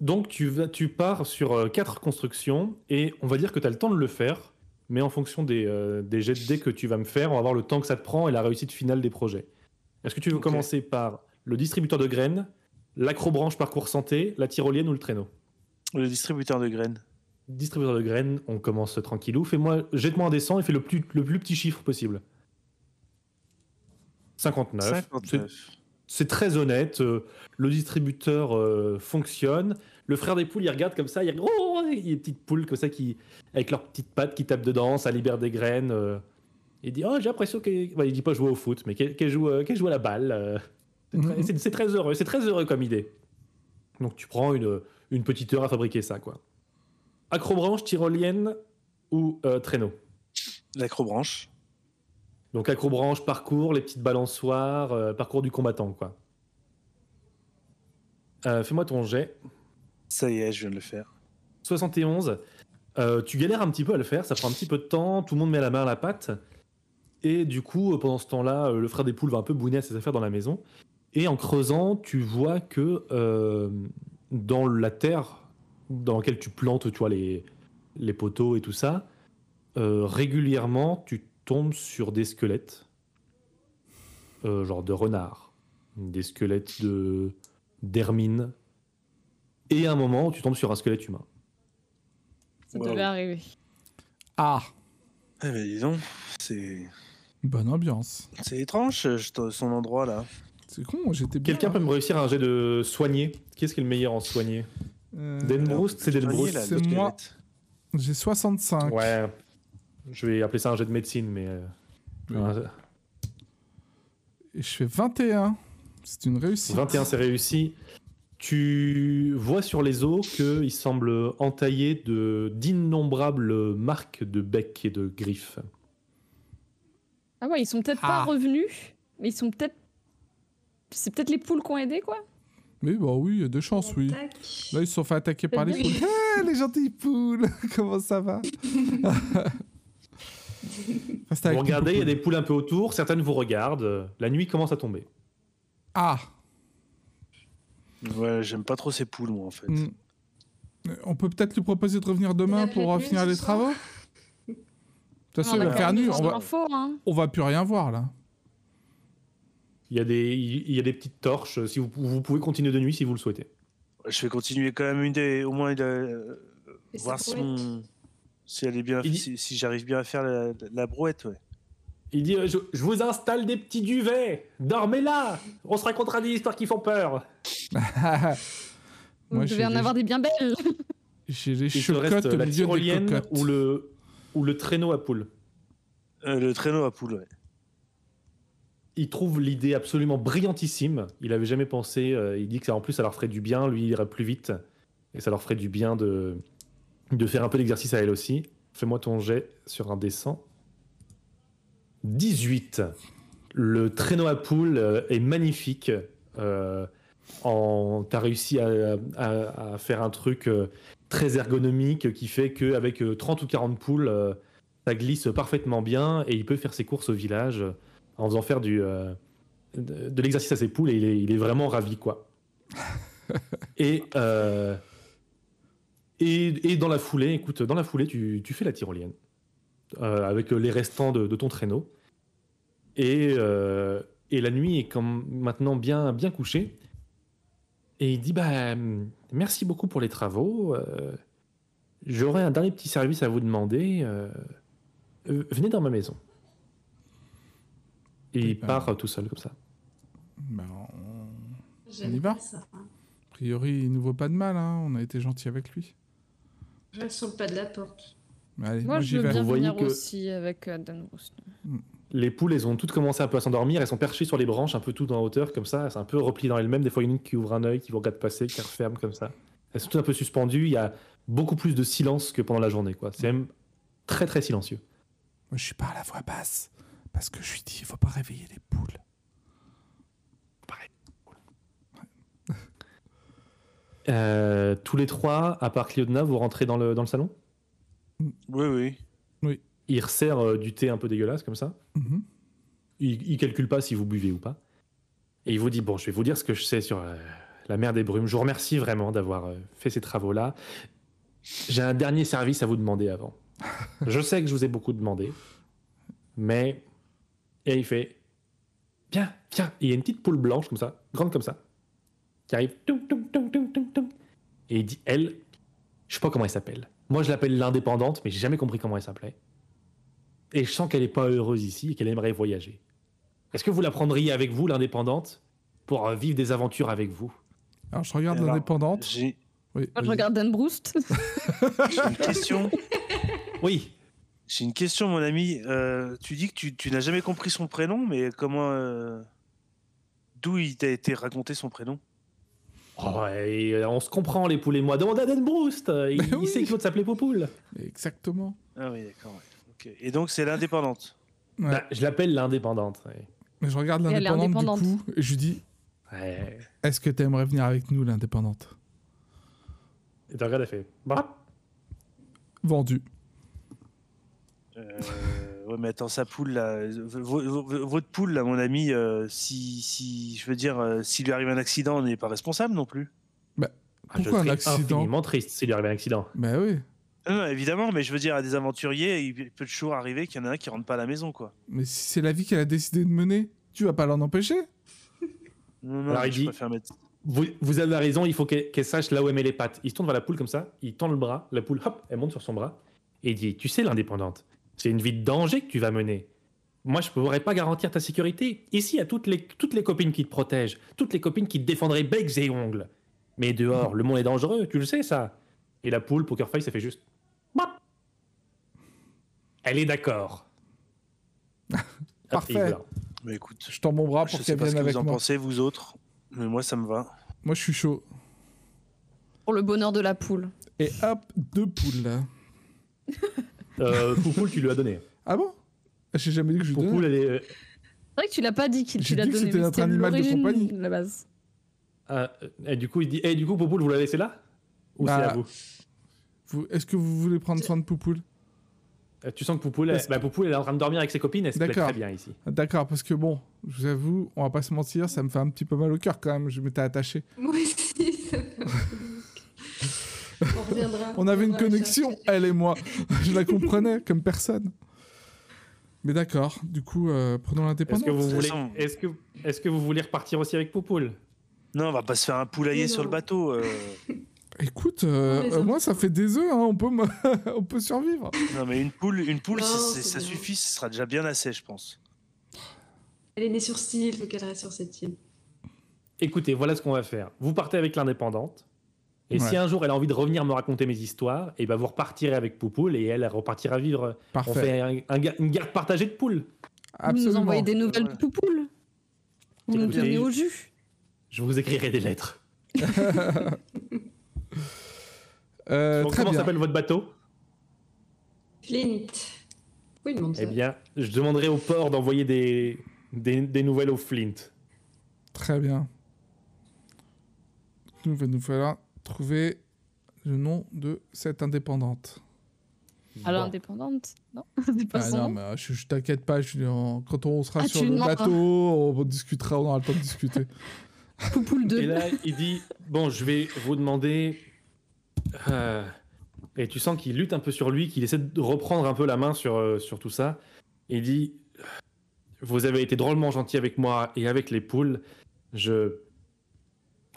Donc tu, vas, tu pars sur euh, quatre constructions et on va dire que tu as le temps de le faire, mais en fonction des, euh, des jets de dés que tu vas me faire, on va voir le temps que ça te prend et la réussite finale des projets. Est-ce que tu veux commencer par le distributeur de graines, l'acrobranche parcours santé, la tyrolienne ou le traîneau? Le distributeur de graines. Distributeur de graines, on commence tranquillou. Fais-moi, jette-moi un dessin et fais le plus, le plus petit chiffre possible. 59. C'est- 59. c'est très honnête. euh, le distributeur euh, fonctionne. Le frère des poules, il regarde comme ça. Oh, il y a des petites poules comme ça qui, avec leurs petites pattes qui tapent dedans, ça libère des graines. euh. Il dit, oh, j'ai l'impression qu'elle. Bah, il dit pas jouer au foot, mais qu'elle joue, euh, qu'elle joue à la balle. euh. C'est très- Mhm. c'est très heureux. C'est très heureux comme idée. Donc tu prends une, une petite heure à fabriquer ça, quoi. Acrobranche, tyrolienne ou euh, traîneau? L'acrobranche. Donc acrobranche, parcours, les petites balançoires, euh, parcours du combattant, quoi. Euh, Fais-moi ton jet. Ça y est, je viens de le faire. 71. Euh, tu galères un petit peu à le faire, ça prend un petit peu de temps, tout le monde met la main à la pâte. Et du coup, euh, pendant ce temps-là, euh, le frère des poules va un peu bouiner à ses affaires dans la maison. Et en creusant, tu vois que euh, dans la terre dans laquelle tu plantes tu vois, les, les poteaux et tout ça, euh, régulièrement, tu tombes sur des squelettes, euh, genre de renards, des squelettes de d'hermine. Et à un moment, tu tombes sur un squelette humain. Ça Wow. devait arriver. Ah, Eh ben dis donc, c'est, bonne ambiance. c'est étrange euh, son endroit là. C'est con, j'étais bien. Quelqu'un peut me réussir un jet de soigner Qui est-ce qui est le meilleur en soigner Euh, Denbroust, c'est Denbroust. c'est moi. J'ai 65. Ouais. Je vais appeler ça un jet de médecine, mais. euh, Oui. Et je fais 21. C'est une réussite. 21, c'est réussi. Tu vois sur les os qu'il semble entaillé de d'innombrables marques de bec et de griffes. Ah ouais, ils sont peut-être Ah. pas revenus, mais ils sont peut-être. C'est peut-être les poules qui ont aidé, quoi. Mais bah oui, il y a des chances, oui. Là, ils se sont fait attaquer par les poules. Ah, les gentilles poules Comment ça va? Vous regardez, il y a poules. des poules un peu autour, certaines vous regardent. La nuit commence à tomber. Ah Ouais, j'aime pas trop ces poules, moi, en fait. hmm. On peut peut-être lui proposer de revenir demain pour finir les soir travaux? Toute façon, on va faire On hein. on va plus rien voir, là. Il y a des, il y a des petites torches. Si vous, vous pouvez continuer de nuit si vous le souhaitez. Je vais continuer quand même une des, au moins, de, ça voir si, elle est bien, Il si, si j'arrive bien à faire la, la brouette, ouais. Il dit euh, je, je vous installe des petits duvets. Dormez là. On se racontera des histoires qui font peur. Vous Moi, devez en avoir des bien belles. J'ai les chocottes au la milieu des cocottes. ou le, ou le traîneau à poules. Euh, le traîneau à poules, ouais. il trouve l'idée absolument brillantissime. Il avait jamais pensé. euh, il dit que ça, en plus, ça leur ferait du bien. Lui, il irait plus vite. Et ça leur ferait du bien de, de faire un peu d'exercice à elle aussi. Fais-moi ton jet sur un dessin. 18. Le traîneau à poules euh, est magnifique. Euh, en, t'as réussi à, à- à faire un truc très ergonomique qui fait qu'avec 30 ou 40 poules, euh, ça glisse parfaitement bien et il peut faire ses courses au village euh, en faisant faire du, euh, de, de l'exercice à ses poules et il est, il est vraiment ravi quoi. et, euh, et, et dans la foulée, écoute, dans la foulée, tu, tu fais la tyrolienne euh, avec les restants de, de ton traîneau. Et, euh, et la nuit est comme maintenant bien, bien couchée. Et il dit bah merci beaucoup pour les travaux. euh, J'aurais un dernier petit service à vous demander. euh, euh, venez dans ma maison. Et il part tout seul comme ça. Ben, on- y va ça. hein. A priori, il nous vaut pas de mal. hein. On a été gentil avec lui. Je reste sur le pas de la porte. Allez, Moi, moi, je j'y veux vais. bien venir que- aussi avec euh, Dan Roust. Les poules, elles ont toutes commencé un peu à s'endormir. Elles sont perchées sur les branches, un peu toutes en hauteur, comme ça. Elles sont un peu repliées dans elles-mêmes. Des fois, il y en a une qui ouvre un œil, qui vous regarde passer, qui referme comme ça. Elles sont toutes un peu suspendues. Il y a beaucoup plus de silence que pendant la journée. quoi. C'est même très, très silencieux. Moi, je suis pas à la voix basse. Parce que je lui dis, il faut pas réveiller les poules. Euh, tous les trois, à part Cléodna, vous rentrez dans le, dans le salon? Oui, oui. Il resserre euh, du thé un peu dégueulasse, comme ça. Mhm. Il, il calcule pas si vous buvez ou pas. Et il vous dit Bon, je vais vous dire ce que je sais sur euh, la mer des brumes. Je vous remercie vraiment d'avoir euh, fait ces travaux-là. J'ai un dernier service à vous demander avant. je sais que je vous ai beaucoup demandé, mais. Et il fait viens. Et il y a une petite poule blanche, comme ça, grande comme ça, qui arrive. Toum, toum, toum. Et il dit Elle, je sais pas comment elle s'appelle. Moi, je l'appelle l'indépendante, mais j'ai jamais compris comment elle s'appelait. Et je sens qu'elle n'est pas heureuse ici et qu'elle aimerait voyager. Est-ce que vous la prendriez avec vous, l'indépendante, pour euh, vivre des aventures avec vous? Alors, je regarde l'indépendante. Oui, je regarde Dan Broust. j'ai une question. Oui. J'ai une question, mon ami. Euh, tu dis que tu, tu n'as jamais compris son prénom, mais comment. euh, D'où il t'a été raconté son prénom? Oh, et, on se comprend, les poules et moi. Demande à Dan Broust. Il, sait que l'autre s'appelait Popoule. Exactement. Ah oui, d'accord. ouais. Ok. Et donc, c'est l'indépendante. Ouais. Bah, je l'appelle l'indépendante. ouais. Mais je regarde l'indépendante du coup et je lui dis Ouais. Est-ce que tu aimerais venir avec nous, l'indépendante? Et tu regardes, elle fait Bah. Vendu. Euh, ouais, mais attends, sa poule, là, votre poule, là, mon ami, euh, si, si, je veux dire, euh, s'il lui arrive un accident, on n'est pas responsable non plus. Ah, je Pourquoi un accident? infiniment triste s'il lui arrivait un accident. Bah oui. Non, non, évidemment, mais je veux dire, à des aventuriers, il peut toujours arriver qu'il y en a un qui rentre pas à la maison, quoi. Mais si c'est la vie qu'elle a décidé de mener, tu vas pas l'en empêcher Non, non, Alors, il je dit- préfère mettre. Vous, vous avez raison, il faut qu'elle sache là où elle met les pattes. Il se tourne vers la poule comme ça, il tend le bras, la poule, hop, elle monte sur son bras, et il dit Tu sais, l'indépendante, c'est une vie de danger que tu vas mener. Moi, je ne pourrais pas garantir ta sécurité. Ici, il y a toutes les, toutes les copines qui te protègent, toutes les copines qui te défendraient becs et ongles. Mais dehors, le monde est dangereux, tu le sais ça. Et la poule, Poker Face, ça fait juste. Elle est d'accord. Parfait. Mais écoute, Je tends mon bras je pour sais qu'elle pas ce vienne que avec vous en moi. pensez, vous autres, mais moi ça me va. Moi, je suis chaud. Pour le bonheur de la poule. Et hop, deux poules. là. Euh, Poupoule, tu lui as donné. Ah bon? J'ai jamais dit que je lui Poupoule, donnais. elle est. euh, C'est vrai que tu l'as pas dit qu'il J'ai tu l'as dit que donné. c'était notre animal de compagnie. La base. ah, et du coup, il dit. Et du coup, Poupoule, vous la laissez là? Ou Bah, c'est à vous? Vous- Est-ce que vous voulez prendre soin de Poupoule? Tu sens que Poupoule, Parce- bah, Poupoule, elle est en train de dormir avec ses copines, elle se plaît D'accord. très bien ici. D'accord, parce que bon, je vous avoue, on va pas se mentir, ça me fait un petit peu mal au cœur quand même. Je m'étais attaché. Moi aussi, ça me On reviendra. On avait une connexion, chercher. elle et moi. je la comprenais comme personne. Mais d'accord, du coup, euh, prenons Est-ce l'indépendance. que, vous voulez... est-ce, que... est-ce que vous voulez repartir aussi avec Poupoule? Non, on va pas se faire un poulailler sur le bateau. euh. Écoute, euh, euh, ça- moi ça fait des œufs, hein, on, peut on peut survivre. Non, mais une poule, une poule, Non, ça bien. suffit, ce sera déjà bien assez, je pense. Elle est née sur cette île, il faut qu'elle reste sur cette île. Écoutez, voilà ce qu'on va faire. Vous partez avec l'indépendante. Et Ouais. si un jour elle a envie de revenir me raconter mes histoires, et ben vous repartirez avec Poupoule et elle, elle repartira vivre. On Parfait. fait un- un ga- une garde partagée de poules. Vous Absolument. nous envoyez des nouvelles de. Poupoule. Vous nous tenez au jus. Je vous écrirai des lettres. Euh, Donc, très comment s'appelle votre bateau? Flint. Oui, demande ça? Eh bien, je demanderai au port d'envoyer des, des, des nouvelles au Flint. Très bien. Il va nous falloir trouver le nom de cette indépendante. Alors, Bon. indépendante? Non, c'est pas Ah son non, nom. mais je, je t'inquiète pas, je en- quand on sera Ah, sur le bateau, on discutera, on aura le temps de discuter. Poupoule 2. Et là, il dit Bon, je vais vous demander. Euh, Et tu sens qu'il lutte un peu sur lui, qu'il essaie de reprendre un peu la main sur, euh, sur tout ça. Il dit Vous avez été drôlement gentil avec moi et avec les poules. Je.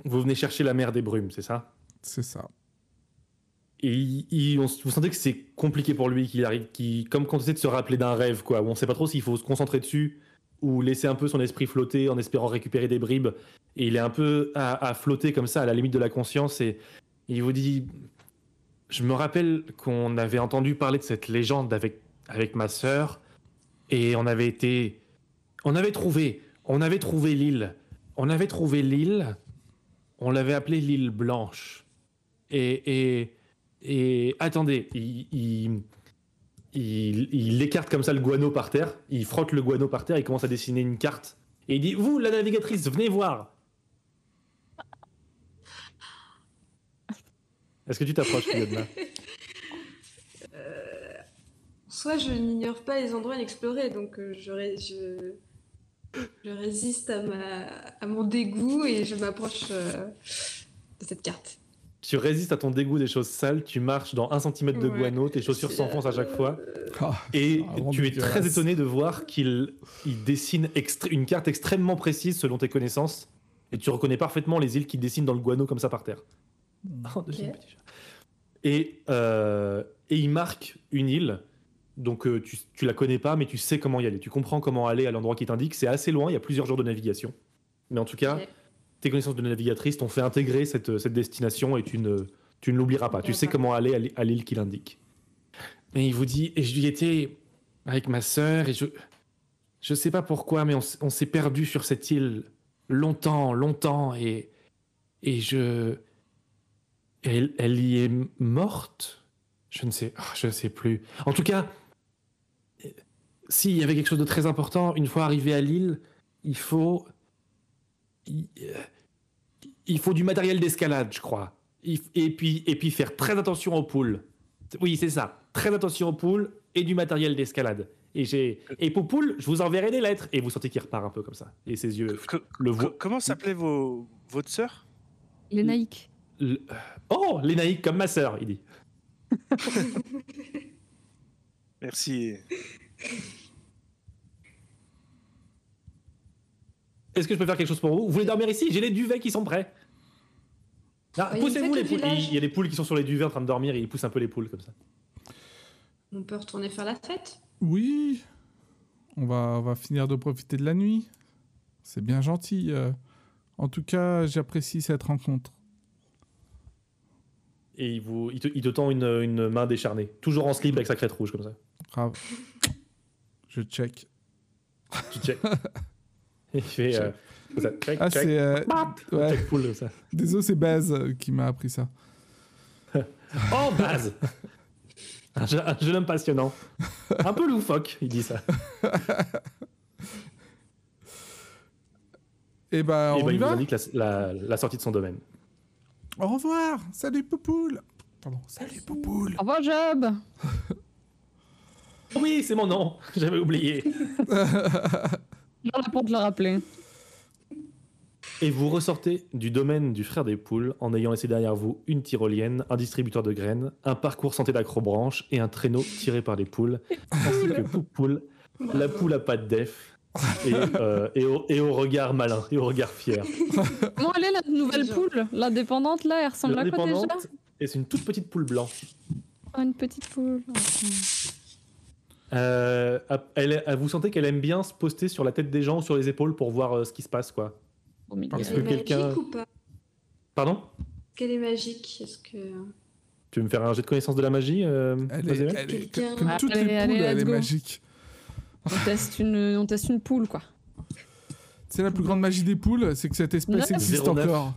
Vous venez chercher la mer des brumes, c'est ça? C'est ça. Et il- il- on- vous sentez que c'est compliqué pour lui, qu'il arrive, qu'il, comme quand on essaie de se rappeler d'un rêve, quoi, où on sait pas trop s'il faut se concentrer dessus ou laisser un peu son esprit flotter en espérant récupérer des bribes. Et il est un peu à, à flotter comme ça, à la limite de la conscience. Et il vous dit Je me rappelle qu'on avait entendu parler de cette légende avec, avec ma sœur, et on avait été. On avait trouvé. On avait trouvé l'île. On avait trouvé l'île. On l'avait appelée l'île Blanche. Et. et et attendez, il, il, il- il écarte comme ça le guano par terre, il frotte le guano par terre, il commence à dessiner une carte. Et il dit Vous, la navigatrice, venez voir Est-ce que tu t'approches, Fiona Soit je n'ignore pas les endroits à explorer, donc euh, je, ré- je, je résiste à, ma, à mon dégoût et je m'approche euh, de cette carte. Tu résistes à ton dégoût des choses sales, tu marches dans un centimètre de Ouais. guano, tes chaussures C'est, s'enfoncent à chaque euh, fois. Ah, Et tu es très étonné de voir qu'il il dessine une carte extrêmement précise selon tes connaissances. Et tu reconnais parfaitement les îles qu'il dessine dans le guano comme ça par terre. Deuxième Ok. petit chat. Et, euh, et il marque une île. Donc euh, tu, tu la connais pas, mais tu sais comment y aller. Tu comprends comment aller à l'endroit qui t'indique. C'est assez loin, il y a plusieurs jours de navigation. Mais en tout cas, tes connaissances de navigatrice t'ont fait intégrer cette, cette destination et tu ne, tu ne l'oublieras pas. Tu sais comment aller à l'île- à l'île qu'il indique. Et il vous dit, et je y étais avec ma sœur et je, je sais pas pourquoi, mais on, on s'est perdu sur cette île longtemps, longtemps et, et je, elle, elle y est morte? Je ne sais, ah, je ne sais plus. En tout cas, euh, s'il y avait quelque chose de très important, une fois arrivé à l'île, il faut, il, euh, il faut du matériel d'escalade, je crois. Et puis, et puis faire très attention aux poules. Oui, c'est ça. Très attention aux poules et du matériel d'escalade. Et j'ai et Poupoule, je vous enverrai des lettres. Et vous sentez qu'il repart un peu comme ça. Et ses yeux le voient. comment s'appelait votre sœur? Naïcs. Le- Oh, les naïcs comme ma sœur, il dit. Merci. Est-ce que je peux faire quelque chose pour vous? Vous voulez dormir ici? J'ai les duvets qui sont prêts. Ah, Ouais, poussez-vous les poules. Il y a des poules qui sont sur les duvets en train de dormir et ils poussent un peu les poules comme ça. On peut retourner faire la fête? Oui, on va, on va finir de profiter de la nuit. C'est bien gentil. euh. En tout cas, j'apprécie cette rencontre. Et il, vous, il, te, il te tend une, une main décharnée. Toujours en slip avec sa crête rouge comme ça. Grave. Je check. Tu check. Il fait. euh, ça, check, Ah, check, c'est. euh, ouais. check ça. Désolé, c'est Baz euh, qui m'a appris ça. Oh, Baz un, je- un jeune homme passionnant. Un peu loufoque, il dit ça. Et bah, et on ben, y il vous va? indique la, la- la sortie de son domaine. Au revoir Salut Poupoule. Pardon, salut Poupoule. Au revoir, Job. Oui, c'est mon nom, j'avais oublié. J'en ai pour te le rappeler. Et vous ressortez du domaine du frère des poules en ayant laissé derrière vous une tyrolienne, un distributeur de graines, un parcours santé d'acrobranche et un traîneau tiré par les poules, ainsi que Poupoule, la poule à pattes def, et, euh, et, au, et au regard malin, et au regard fier. Comment elle est la nouvelle poule L'indépendante là, elle ressemble à quoi déjà et c'est une toute petite poule blanche. Oh, Une petite poule. Euh, elle, elle- vous sentez qu'elle aime bien se poster sur la tête des gens ou sur les épaules pour voir euh, ce qui se passe, quoi. Oh. Parce que est magique quelqu'un- ou pas? Pardon? Est-ce qu'elle est magique Est-ce que... Tu veux me faire un jet de connaissance de la magie euh, Elle est, elle est- comme toutes Allez, les allez, poules, elle est go. magique. On teste une, on teste une poule quoi. C'est la plus grande magie des poules, c'est que cette espèce Ouais. existe 09. encore.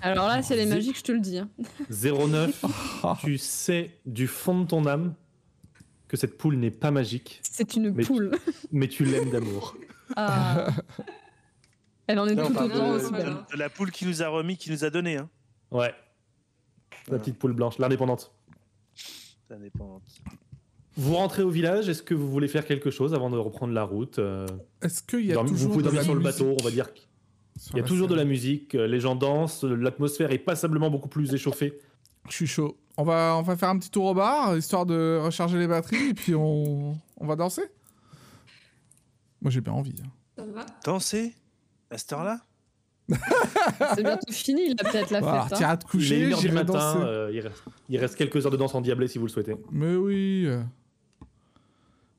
Alors là, c'est les Zé- magiques, je te le dis. hein. 09, Ah, tu sais du fond de ton âme que cette poule n'est pas magique, C'est une Mais- poule. mais tu l'aimes d'amour. Ah. Elle en est Là, on tout autant aussi de- de la poule qui nous a remis, qui nous a donné. Hein. Ouais. La petite poule blanche, l'indépendante. C'est indépendante. Vous rentrez au village, est-ce que vous voulez faire quelque chose avant de reprendre la route euh, Est-ce qu'il y a toujours Vous pouvez de dormir la sur le musique bateau, on va dire. qu'il sur y a la toujours de la musique, euh, les gens dansent, l'atmosphère est passablement beaucoup plus échauffée. Je suis chaud. On va, on va faire un petit tour au bar, histoire de recharger les batteries, et puis on, on va danser Moi j'ai bien envie. hein. Ça va? Danser? À cette heure-là? C'est bientôt fini là peut-être la Voilà, fête. hein. t'iras te Il est coucher, 1h du j'irai matin, danser. euh, il, reste, il reste quelques heures de danse en diablé si vous le souhaitez. Mais oui. euh.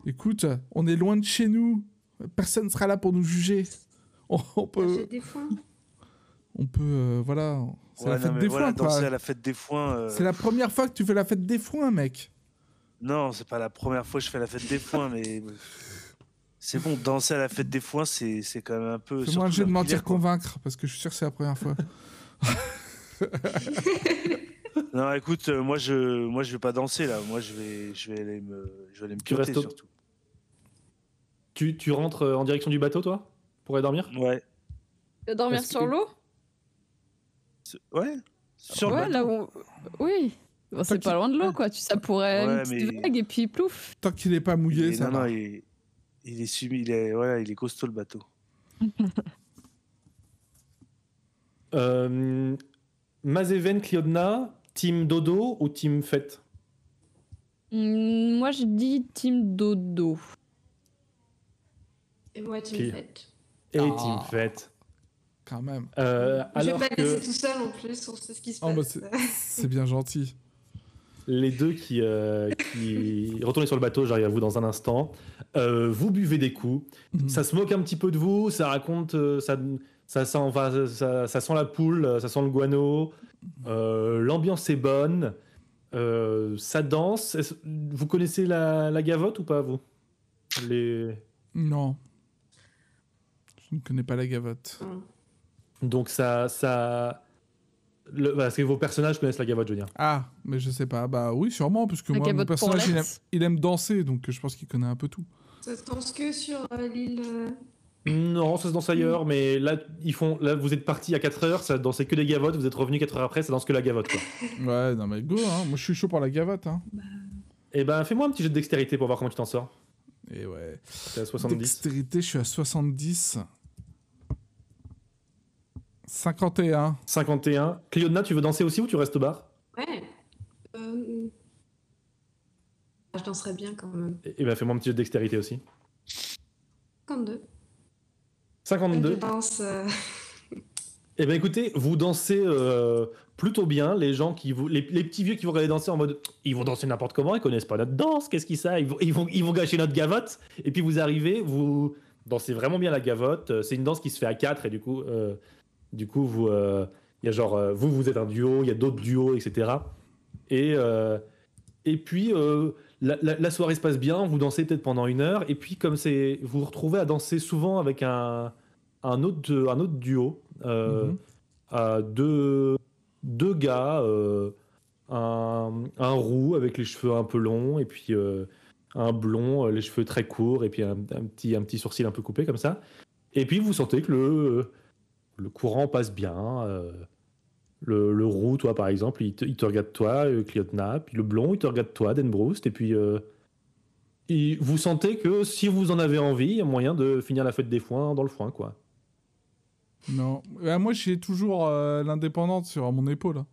Écoute, on est loin de chez nous. Personne sera là pour nous juger. On, on peut, des foins. on peut, euh, voilà. C'est Ouais, la fête des voilà, foins, quoi. danser à la fête des foins. euh, C'est la première fois que tu fais la fête des foins, mec. Non, c'est pas la première fois que je fais la fête des foins, mais. C'est bon, danser à la fête des foins, c'est c'est quand même un peu. Fais-moi un surtout jeu de mentir quoi. convaincre, parce que je suis sûr que c'est la première fois. Non, écoute, euh, moi je, moi je vais pas danser là. Moi je vais, je vais aller me, je vais aller me au- surtout. Tu, tu rentres euh, en direction du bateau, toi Pour aller dormir? Ouais. Tu vas dormir sur que- l'eau? Ouais. Sur le Ouais, bateau. là où. Oui. Bon, c'est pas loin de l'eau quoi. Tu, ça pourrait Ouais, une petite mais- vague et puis plouf. Tant qu'il est pas mouillé, ça non, va. non, il, il est subi, il est, voilà, il est costaud le bateau. euh, Mazeven, Cliodna, team dodo ou team fête Hmm, moi je dis team dodo. Et moi, me fêtes. Et Ah. team fête. Quand même. Euh, Je vais pas que laisser tout seul en plus, on sait ce qui se Oh, bah, passe. C'est bien gentil. les deux qui, euh, qui... retournez sur le bateau, j'arrive à vous dans un instant. Euh, vous buvez des coups. Mhm. Ça se moque un petit peu de vous, ça raconte, euh, ça, ça, sent, enfin, ça, ça sent la poule, euh, ça sent le guano. Euh, L'ambiance est bonne, euh, ça danse. Vous connaissez la, la gavotte ou pas, vous? Les... Non. Je ne connais pas la gavotte. Hum. Donc ça, ça, le, parce que vos personnages connaissent la gavotte, je veux dire. Ah, mais je sais pas. Bah oui, sûrement, parce que La moi, mon personnage, il aime, Paulette. il aime danser, donc euh, je pense qu'il connaît un peu tout. Ça se danse que sur euh, l'île. euh, Non, ça se danse ailleurs, mais là, ils font, là, vous êtes parti à 4 heures, ça dansait que des gavottes, vous êtes revenu 4 heures après, ça danse que la gavotte, quoi. Ouais, non mais go, hein. Moi, je suis chaud pour la gavotte, hein. Eh ben, fais-moi un petit jet de dextérité pour voir comment tu t'en sors. Et ouais. T'es à 70. Dextérité, je suis à 70. 51. 51. Cliodna, tu veux danser aussi ou tu restes au bar? Ouais. Euh, Je danserais bien quand même. Eh ben, fais-moi un petit jet de dextérité aussi. 52. 52. Je danse. euh, Eh ben, écoutez, vous dansez euh, plutôt bien. Les gens qui vous, les, les petits vieux qui vous regardez danser en mode, ils vont danser n'importe comment, ils connaissent pas notre danse, qu'est-ce qu'ils savent? Ils vont, ils, vont, ils vont gâcher notre gavotte. Et puis vous arrivez, vous dansez vraiment bien la gavotte. Euh, C'est une danse qui se fait à 4 et du coup, euh, du coup, vous, euh, il y a genre, vous, vous êtes un duo, il y a d'autres duos, etc. Et, euh, et puis, la, la- la soirée se passe bien, vous dansez peut-être pendant une heure, et puis comme c'est, vous vous retrouvez à danser souvent avec un, un, autre, un autre duo, à deux, deux gars, euh, un, roux avec les cheveux un peu longs, et puis euh, un blond, euh, les cheveux très courts, et puis un, petit, un petit sourcil un peu coupé comme ça. Et puis vous sentez que le, le courant passe bien. le, roux, toi par exemple, il te, regarde toi, Cliotna, puis le blond, il te regarde toi, Denbroust, et puis vous sentez que si vous en avez envie, il y a moyen de finir la fête des foins dans le foin, quoi. Non. Euh, moi, j'ai toujours euh, l'indépendante sur mon épaule. hein.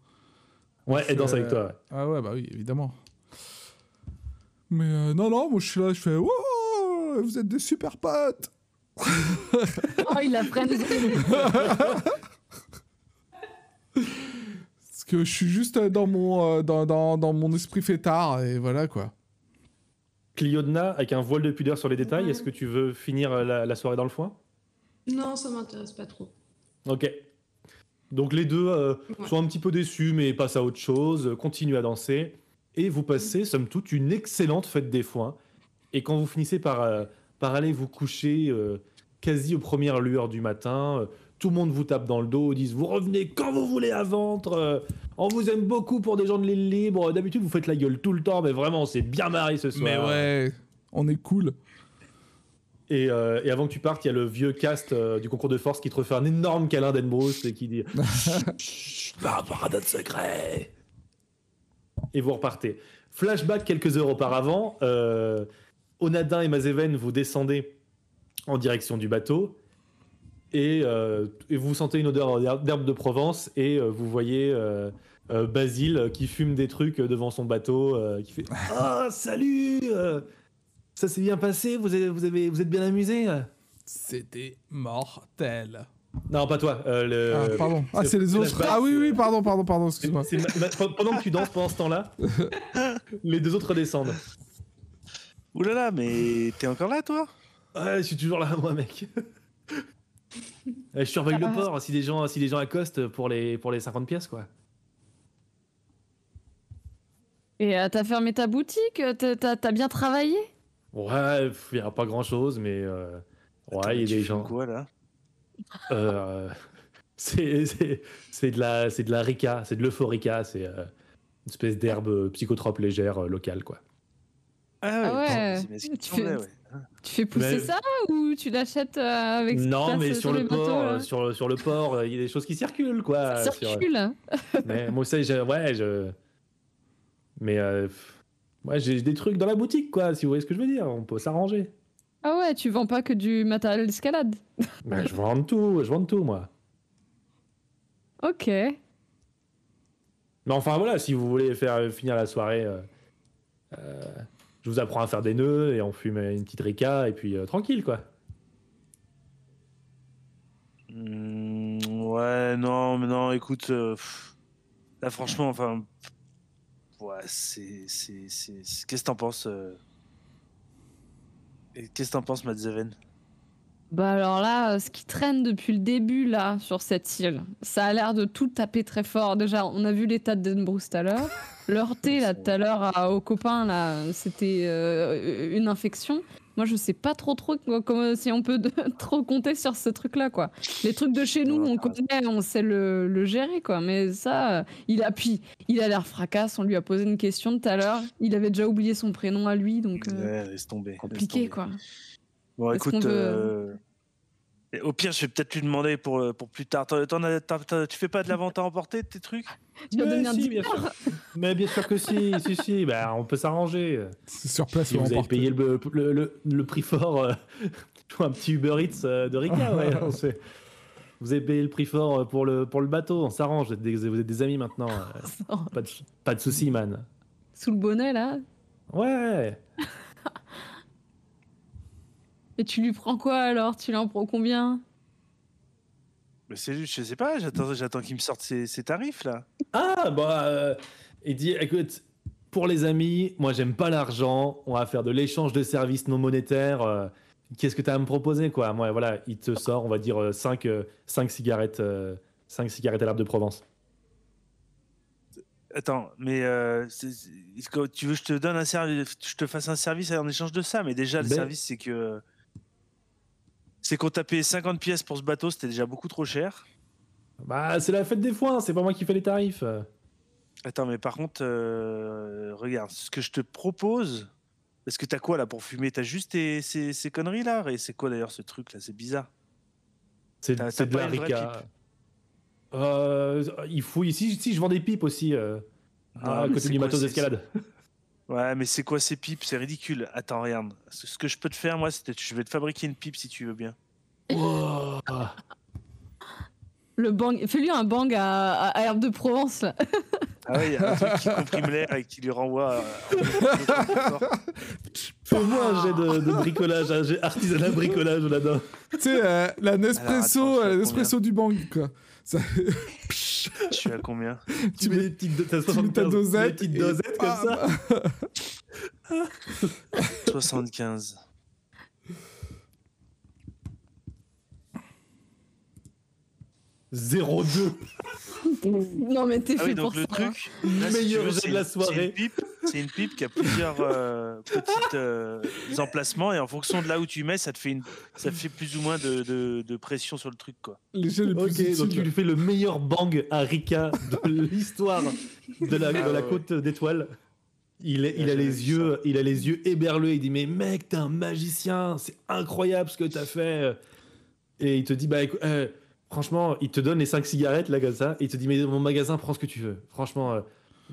Ouais, elle danse Euh, avec toi. ouais. Ah ouais, bah oui, évidemment. Mais euh, non, non, moi je suis là, je fais Wow, vous êtes des super potes Oh, il a pris Parce que je suis juste euh, dans mon, euh, dans, dans, dans mon esprit fêtard, et voilà quoi. Cliodna, avec un voile de pudeur sur les détails, Ouais. est-ce que tu veux finir euh, la, la soirée dans le foin? Non, ça m'intéresse pas trop. Ok. Donc les deux euh, Ouais. sont un petit peu déçus, mais passent à autre chose, euh, continuent à danser, et vous passez, somme toute, une excellente fête des foins. Et quand vous finissez par, euh, par aller vous coucher euh, quasi aux premières lueurs du matin, euh, tout le monde vous tape dans le dos, disent vous revenez quand vous voulez à ventre, euh, on vous aime beaucoup pour des gens de l'île libre, d'habitude vous faites la gueule tout le temps, mais vraiment c'est bien marré ce soir. Mais ouais, on est cool. Et, euh, et avant que tu partes, il y a le vieux cast euh, du concours de force qui te refait un énorme câlin d'Enbrousse et qui dit par rapport à notre secret. Et vous repartez. Flashback quelques heures auparavant, euh, Onadin et Mazeven, vous descendez en direction du bateau et, et vous sentez une odeur d'herbe de Provence et vous voyez Basile qui fume des trucs devant son bateau, qui fait Ah, salut euh, Ça s'est bien passé vous, avez, vous, avez, vous êtes bien amusé C'était mortel. Non, pas toi. euh, le- Ah, pardon. Ah, c'est- les autres. Ah oui, oui, pardon, pardon, pardon, excuse-moi. pendant que tu danses pendant ce temps-là, les deux autres redescendent. Ouh là là, mais t'es encore là, toi? Ouais, je suis toujours là, moi, mec. Je surveille le port si des gens, si des gens accostent pour les, pour les 50 pièces, quoi. Et euh, t'as fermé ta boutique? T'as bien travaillé? Ouais, il n'y a pas grand-chose, mais euh, ouais, il y a des gens. quoi, là? Euh, c'est c'est- c'est de la, c'est de la rica, c'est de l'euphorica, c'est euh, une espèce d'herbe psychotrope légère euh, locale, quoi. Ah ouais, c'est- c'est- tu fais- ouais. Tu fais pousser Mais- ça ou tu l'achètes euh, avec Non, mais sur, les le port, euh, sur, sur le port, euh, il y a des choses qui circulent, quoi. Ça sur- circule. hein. Mais moi aussi, j'ai- ouais, je. Mais ouais, j'ai des trucs dans la boutique, quoi. Si vous voyez ce que je veux dire, on peut s'arranger. Ah ouais, tu vends pas que du matériel d'escalade. Ben, je vends de tout, je vends de tout, moi. Ok. Mais enfin, voilà, si vous voulez faire euh, finir la soirée, euh, euh, je vous apprends à faire des nœuds et on fume une petite rica et puis euh, tranquille, quoi. Hmm, ouais, non, mais non, écoute, euh, pff, là, franchement, enfin, ouais, c'est, c'est, c'est, c'est- qu'est-ce que t'en penses euh, et Qu'est-ce que t'en penses, Madzeven Bah alors là, euh, ce qui traîne depuis le début là sur cette île, ça a l'air de tout taper très fort. Déjà, on a vu l'état de Denbrousse tout à l'heure. Leur thé là tout à l'heure aux copains là, c'était euh, une infection. Moi, je sais pas trop trop comment si on peut de- trop compter sur ce truc là quoi. Les trucs de chez nous, on connaît, on sait le, le gérer quoi. Mais ça, il il a l'air fracasse. On lui a posé une question tout à l'heure. Il avait déjà oublié son prénom à lui, donc euh, Ouais, laisse tomber. laisse compliqué tomber. quoi. Bon, écoute, veut- euh, au pire, je vais peut-être lui demander pour, euh, pour plus tard. Tu fais pas de la vente à emporter de tes trucs? Tu vas Mais si, bien sûr. Mais bien sûr que si, si, si, bah, on peut s'arranger. C'est sur place, Si vous avez payé le, le, le- le prix fort, euh, un petit Uber Eats euh, de Rika, ouais. on sait. Vous avez payé le prix fort euh, pour le, pour le bateau, on s'arrange, vous, êtes des- vous êtes des amis maintenant. Pas de, pas de soucis, man. Sous le bonnet là? Ouais. Et tu lui prends quoi alors? Tu lui en prends combien? Mais c'est juste, je sais pas, j'attends, j'attends qu'il me sorte ses, ses tarifs là. Ah, bah, euh, il dit, écoute, pour les amis, moi j'aime pas l'argent, on va faire de l'échange de services non monétaires. euh, Qu'est-ce que tu as à me proposer, quoi? Moi, voilà, il te sort, on va dire, 5 cigarettes, euh, cinq cigarettes à l'herbe de Provence. Attends, mais euh, c'est- c'est- est-ce que tu veux que je te donne un service, je te fasse un service en échange de ça, mais déjà le Ben- service c'est que c'est qu'on t'a payé 50 pièces pour ce bateau, c'était déjà beaucoup trop cher. Bah, c'est la fête des foins, c'est pas moi qui fais les tarifs. Attends, mais par contre, euh, regarde, ce que je te propose, parce que t'as quoi là pour fumer? T'as juste tes- ces, ces conneries là Et c'est quoi d'ailleurs ce truc là C'est bizarre. C'est de la rica. Euh, il faut ici, si je vends des pipes aussi euh, Ah, à côté du quoi, matos d'escalade. Ouais, mais c'est quoi ces pipes? C'est ridicule. Attends, regarde. Ce ce que je peux te faire, moi, c'est je vais te fabriquer une pipe si tu veux bien. Wow. Le bang, fais-lui un bang à, à, à Herbe de Provence. Là. Ah ouais, il y a un truc qui comprime l'air et qui lui renvoie. euh, Fais-moi un jet de, de bricolage, un jet artisanat bricolage là-dedans. Tu sais, euh, la Nespresso, attends, suis à euh, Nespresso du bang, quoi. Ça- je suis à combien Tu mets des petites do- t'as tu mets ta 75, dosette. des petites et- dosettes comme ça. Ah, 75. Zéro deux. non mais t'es Ah fait oui, donc pour le ça. truc, là, si tu Meilleur c'est de la c'est soirée. une C'est une pipe qui a plusieurs euh, petits euh, emplacements et en fonction de là où tu mets, ça te fait, une, ça fait plus ou moins de, de- de pression sur le truc. quoi. Les jeux les plus Ok, donc tu lui fais le meilleur bang à Rika de l'histoire de la, de Ah la ouais. côte d'étoiles. Il, est- il Ouais, a les yeux, il a les yeux éberlés. Il dit mais mec, t'es un magicien, c'est incroyable ce que t'as fait. Et il te dit bah écou- euh, franchement, il te donne les 5 cigarettes là comme ça. Et il te dit mais mon magasin, prends ce que tu veux. Franchement, euh,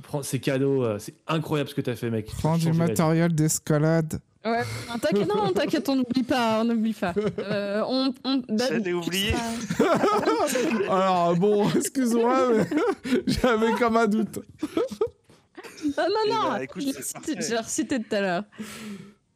prends c'est cadeau, euh, c'est incroyable ce que t'as fait mec. Prends du matériel d'escalade. Ouais, non, t'inquiète, non, t'inquiète, on n'oublie pas, on n'oublie pas. Euh, on, on, J'allais oublier. Alors, bon, excuse-moi, mais j'avais comme un doute. Ah, non, Eh non, bah, écoute, l'ai recité tout à l'heure.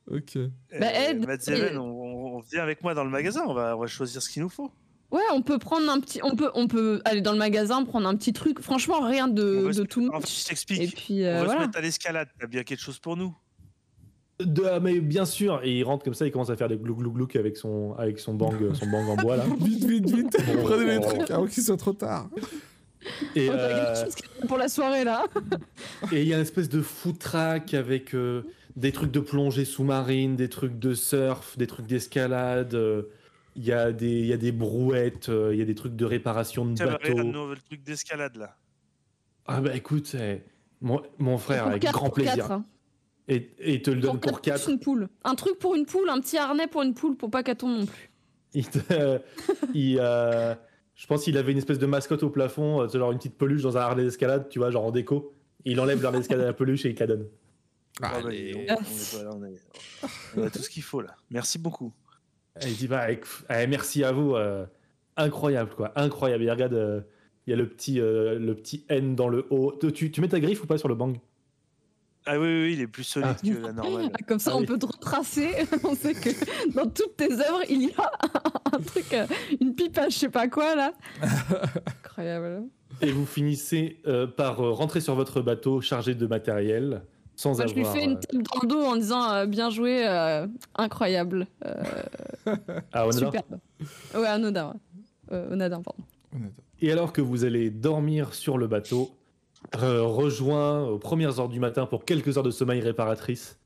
Ok. Bah, Eh, Ed, Matt Zeman, et- on, on- on vient avec moi dans le magasin, on va, on va choisir ce qu'il nous faut. Ouais, on peut prendre un petit, on peut, on peut aller dans le magasin prendre un petit truc. Franchement, rien On de, va de se- tout En much. fait, je Et t'explique. puis on euh, va se voilà. mettre à l'escalade, t'as bien quelque chose pour nous. De- ah, mais bien sûr, et il rentre comme ça, il commence à faire des glou glou glou avec son avec son bang, son bang en bois là. Vite, vite, vite. Bon. Prenez les trucs avant qu'il soit trop tard. Et On a quelque euh, pour la soirée là. et il y a une espèce de food track avec euh, des trucs de plongée sous-marine, des trucs de surf, des trucs d'escalade. Euh, Il y a des il y a des brouettes, euh, il y a des trucs de réparation de bah, bateaux. le truc d'escalade là. Ah bah écoute, eh, mon, mon frère avec quatre- grand plaisir. quatre, hein. Et, et il te le donne pour plus 4. une poule. Un truc pour une poule, un petit harnais pour une poule pour pas qu'elle tombe non plus. Il il, euh, je pense qu'il avait une espèce de mascotte au plafond, euh, genre une petite peluche dans un harnais d'escalade, tu vois, genre en déco. Il enlève l'harnais d'escalade à la peluche et il te la donne. Ah, bah, Allez. dis donc, on, est pas là, on, est- on a tout ce qu'il faut là. Merci beaucoup. Il dit bah eh, merci à vous, euh, incroyable quoi, incroyable. Il regarde, euh, il y a le petit, euh, le petit N dans le haut. Tu, tu mets ta griffe ou pas sur le bang? Ah oui, oui, oui, il est plus solide Ah. que la normale. Ah, Comme ça, Ah on oui. peut te retracer. on sait que dans toutes tes œuvres, il y a un truc, une pipe à je sais pas quoi là. Incroyable. Et vous finissez euh, par rentrer sur votre bateau chargé de matériel sans Moi, je lui fais une euh, tape dans le dos en disant euh, bien joué, euh, incroyable, euh, ah, Onada superbe. Ouais, Anodin. ouais. Euh, Onadin, pardon. Et alors que vous allez dormir sur le bateau, rejoint aux premières heures du matin pour quelques heures de sommeil réparatrice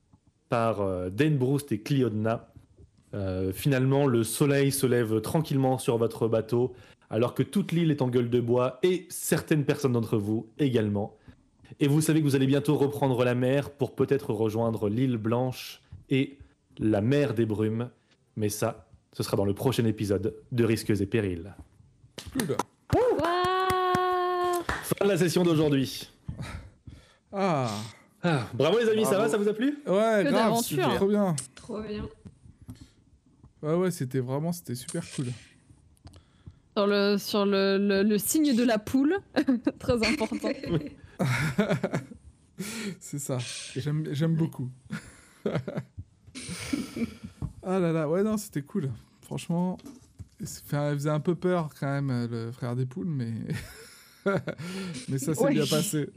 par euh, Dane Broust et Cliodna, euh, finalement le soleil se lève tranquillement sur votre bateau alors que toute l'île est en gueule de bois et certaines personnes d'entre vous également. Et vous savez que vous allez bientôt reprendre la mer pour peut-être rejoindre l'île Blanche et la mer des brumes. Mais ça, ce sera dans le prochain épisode de Risques et Périls. Cool. Ouah Fin de la session d'aujourd'hui. Ah. Ah, bravo les amis, ça va, ça vous a plu? Ouais, Que grave, c'était trop bien. Trop bien. Ouais, ouais, c'était vraiment, c'était super cool. Sur le, sur le, le, le signe de la poule, très important. C'est ça. J'aime, j'aime beaucoup. ah là là, ouais, non, c'était cool. Franchement, il faisait un peu peur quand même, le frère des poules, mais. mais ça s'est Ouais. bien passé.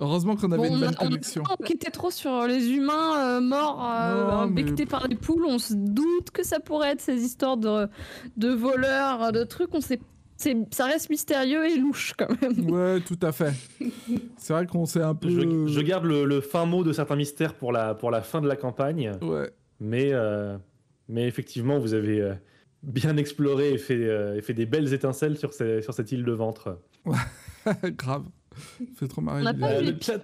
Heureusement qu'on avait Bon, une on bonne on connexion. pas enquêté trop sur les humains euh, morts, euh, Non, mais- becquetés par des poules. On se doute que ça pourrait être ces histoires de, de voleurs, de trucs. On sait c'est, ça reste mystérieux et louche quand même. Ouais, tout à fait. C'est vrai qu'on s'est un peu. Je, je garde le, le fin mot de certains mystères pour la, pour la fin de la campagne, Ouais. mais, euh, mais effectivement, vous avez euh, bien exploré et fait, euh, et fait des belles étincelles sur, ces- sur cette île de ventre. Grave. Fait trop marrer. On n'a pas Euh, le chat-.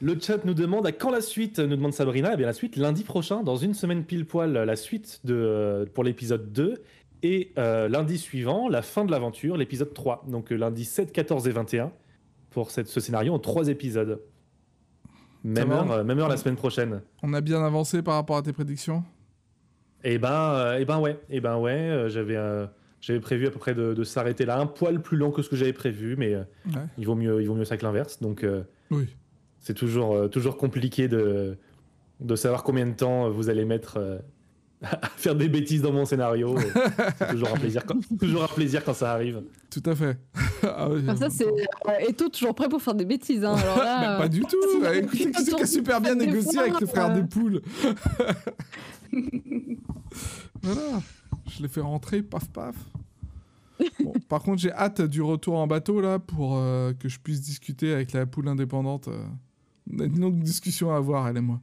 Le chat nous demande à quand la suite, nous demande Sabrina. Eh bien, la suite, lundi prochain, dans une semaine pile poil, la suite de, pour l'épisode 2. Et euh, lundi suivant, la fin de l'aventure, l'épisode 3. Donc euh, lundi 7, 14 et 21 pour cette, ce scénario en trois épisodes. Même heure, euh, même heure la semaine prochaine. On a bien avancé par rapport à tes prédictions? Et ben, eh ben ouais, et ben ouais, j'avais j'avais prévu à peu près de, de s'arrêter là, un poil plus long que ce que j'avais prévu, mais Ouais. il vaut mieux, il vaut mieux ça que l'inverse. Donc Oui. c'est toujours, toujours compliqué de, de savoir combien de temps vous allez mettre à faire des bêtises dans mon scénario. c'est toujours un plaisir, quand, toujours un plaisir quand ça arrive. Tout à fait. Ah oui, Comme ça, c'est. euh, Eto toujours prêt pour faire des bêtises. Hein. Alors là, Mais euh, pas du tout. si, Bah, écoutez, qui a super bien négocié avec le frère euh. des poules Voilà. Je l'ai fait rentrer, paf paf. Bon, par contre, j'ai hâte du retour en bateau là pour euh, que je puisse discuter avec la poule indépendante. euh. On a une longue discussion à avoir, elle et moi.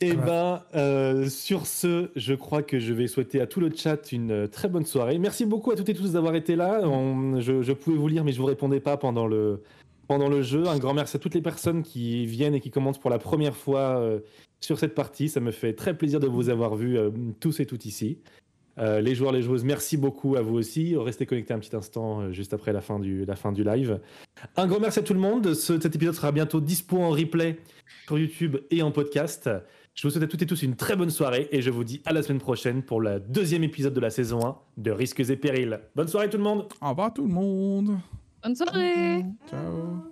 Et Voilà. ben, euh, sur ce, je crois que je vais souhaiter à tout le chat une euh, très bonne soirée. Merci beaucoup à toutes et tous d'avoir été là. On- je, je pouvais vous lire, mais je vous répondais pas pendant le, pendant le jeu. Un grand merci à toutes les personnes qui viennent et qui commentent pour la première fois euh, sur cette partie. Ça me fait très plaisir de vous avoir vus euh, tous et toutes ici. Euh, les joueurs, les joueuses, merci beaucoup à vous aussi. Restez connectés un petit instant euh, juste après la fin, du, la fin du live. Un grand merci à tout le monde. Ce- cet épisode sera bientôt dispo en replay sur YouTube et en podcast. Je vous souhaite à toutes et tous une très bonne soirée et je vous dis à la semaine prochaine pour le deuxième épisode de la saison 1 de Risques et Périls. Bonne soirée tout le monde Au revoir tout le monde. Bonne soirée. Ciao.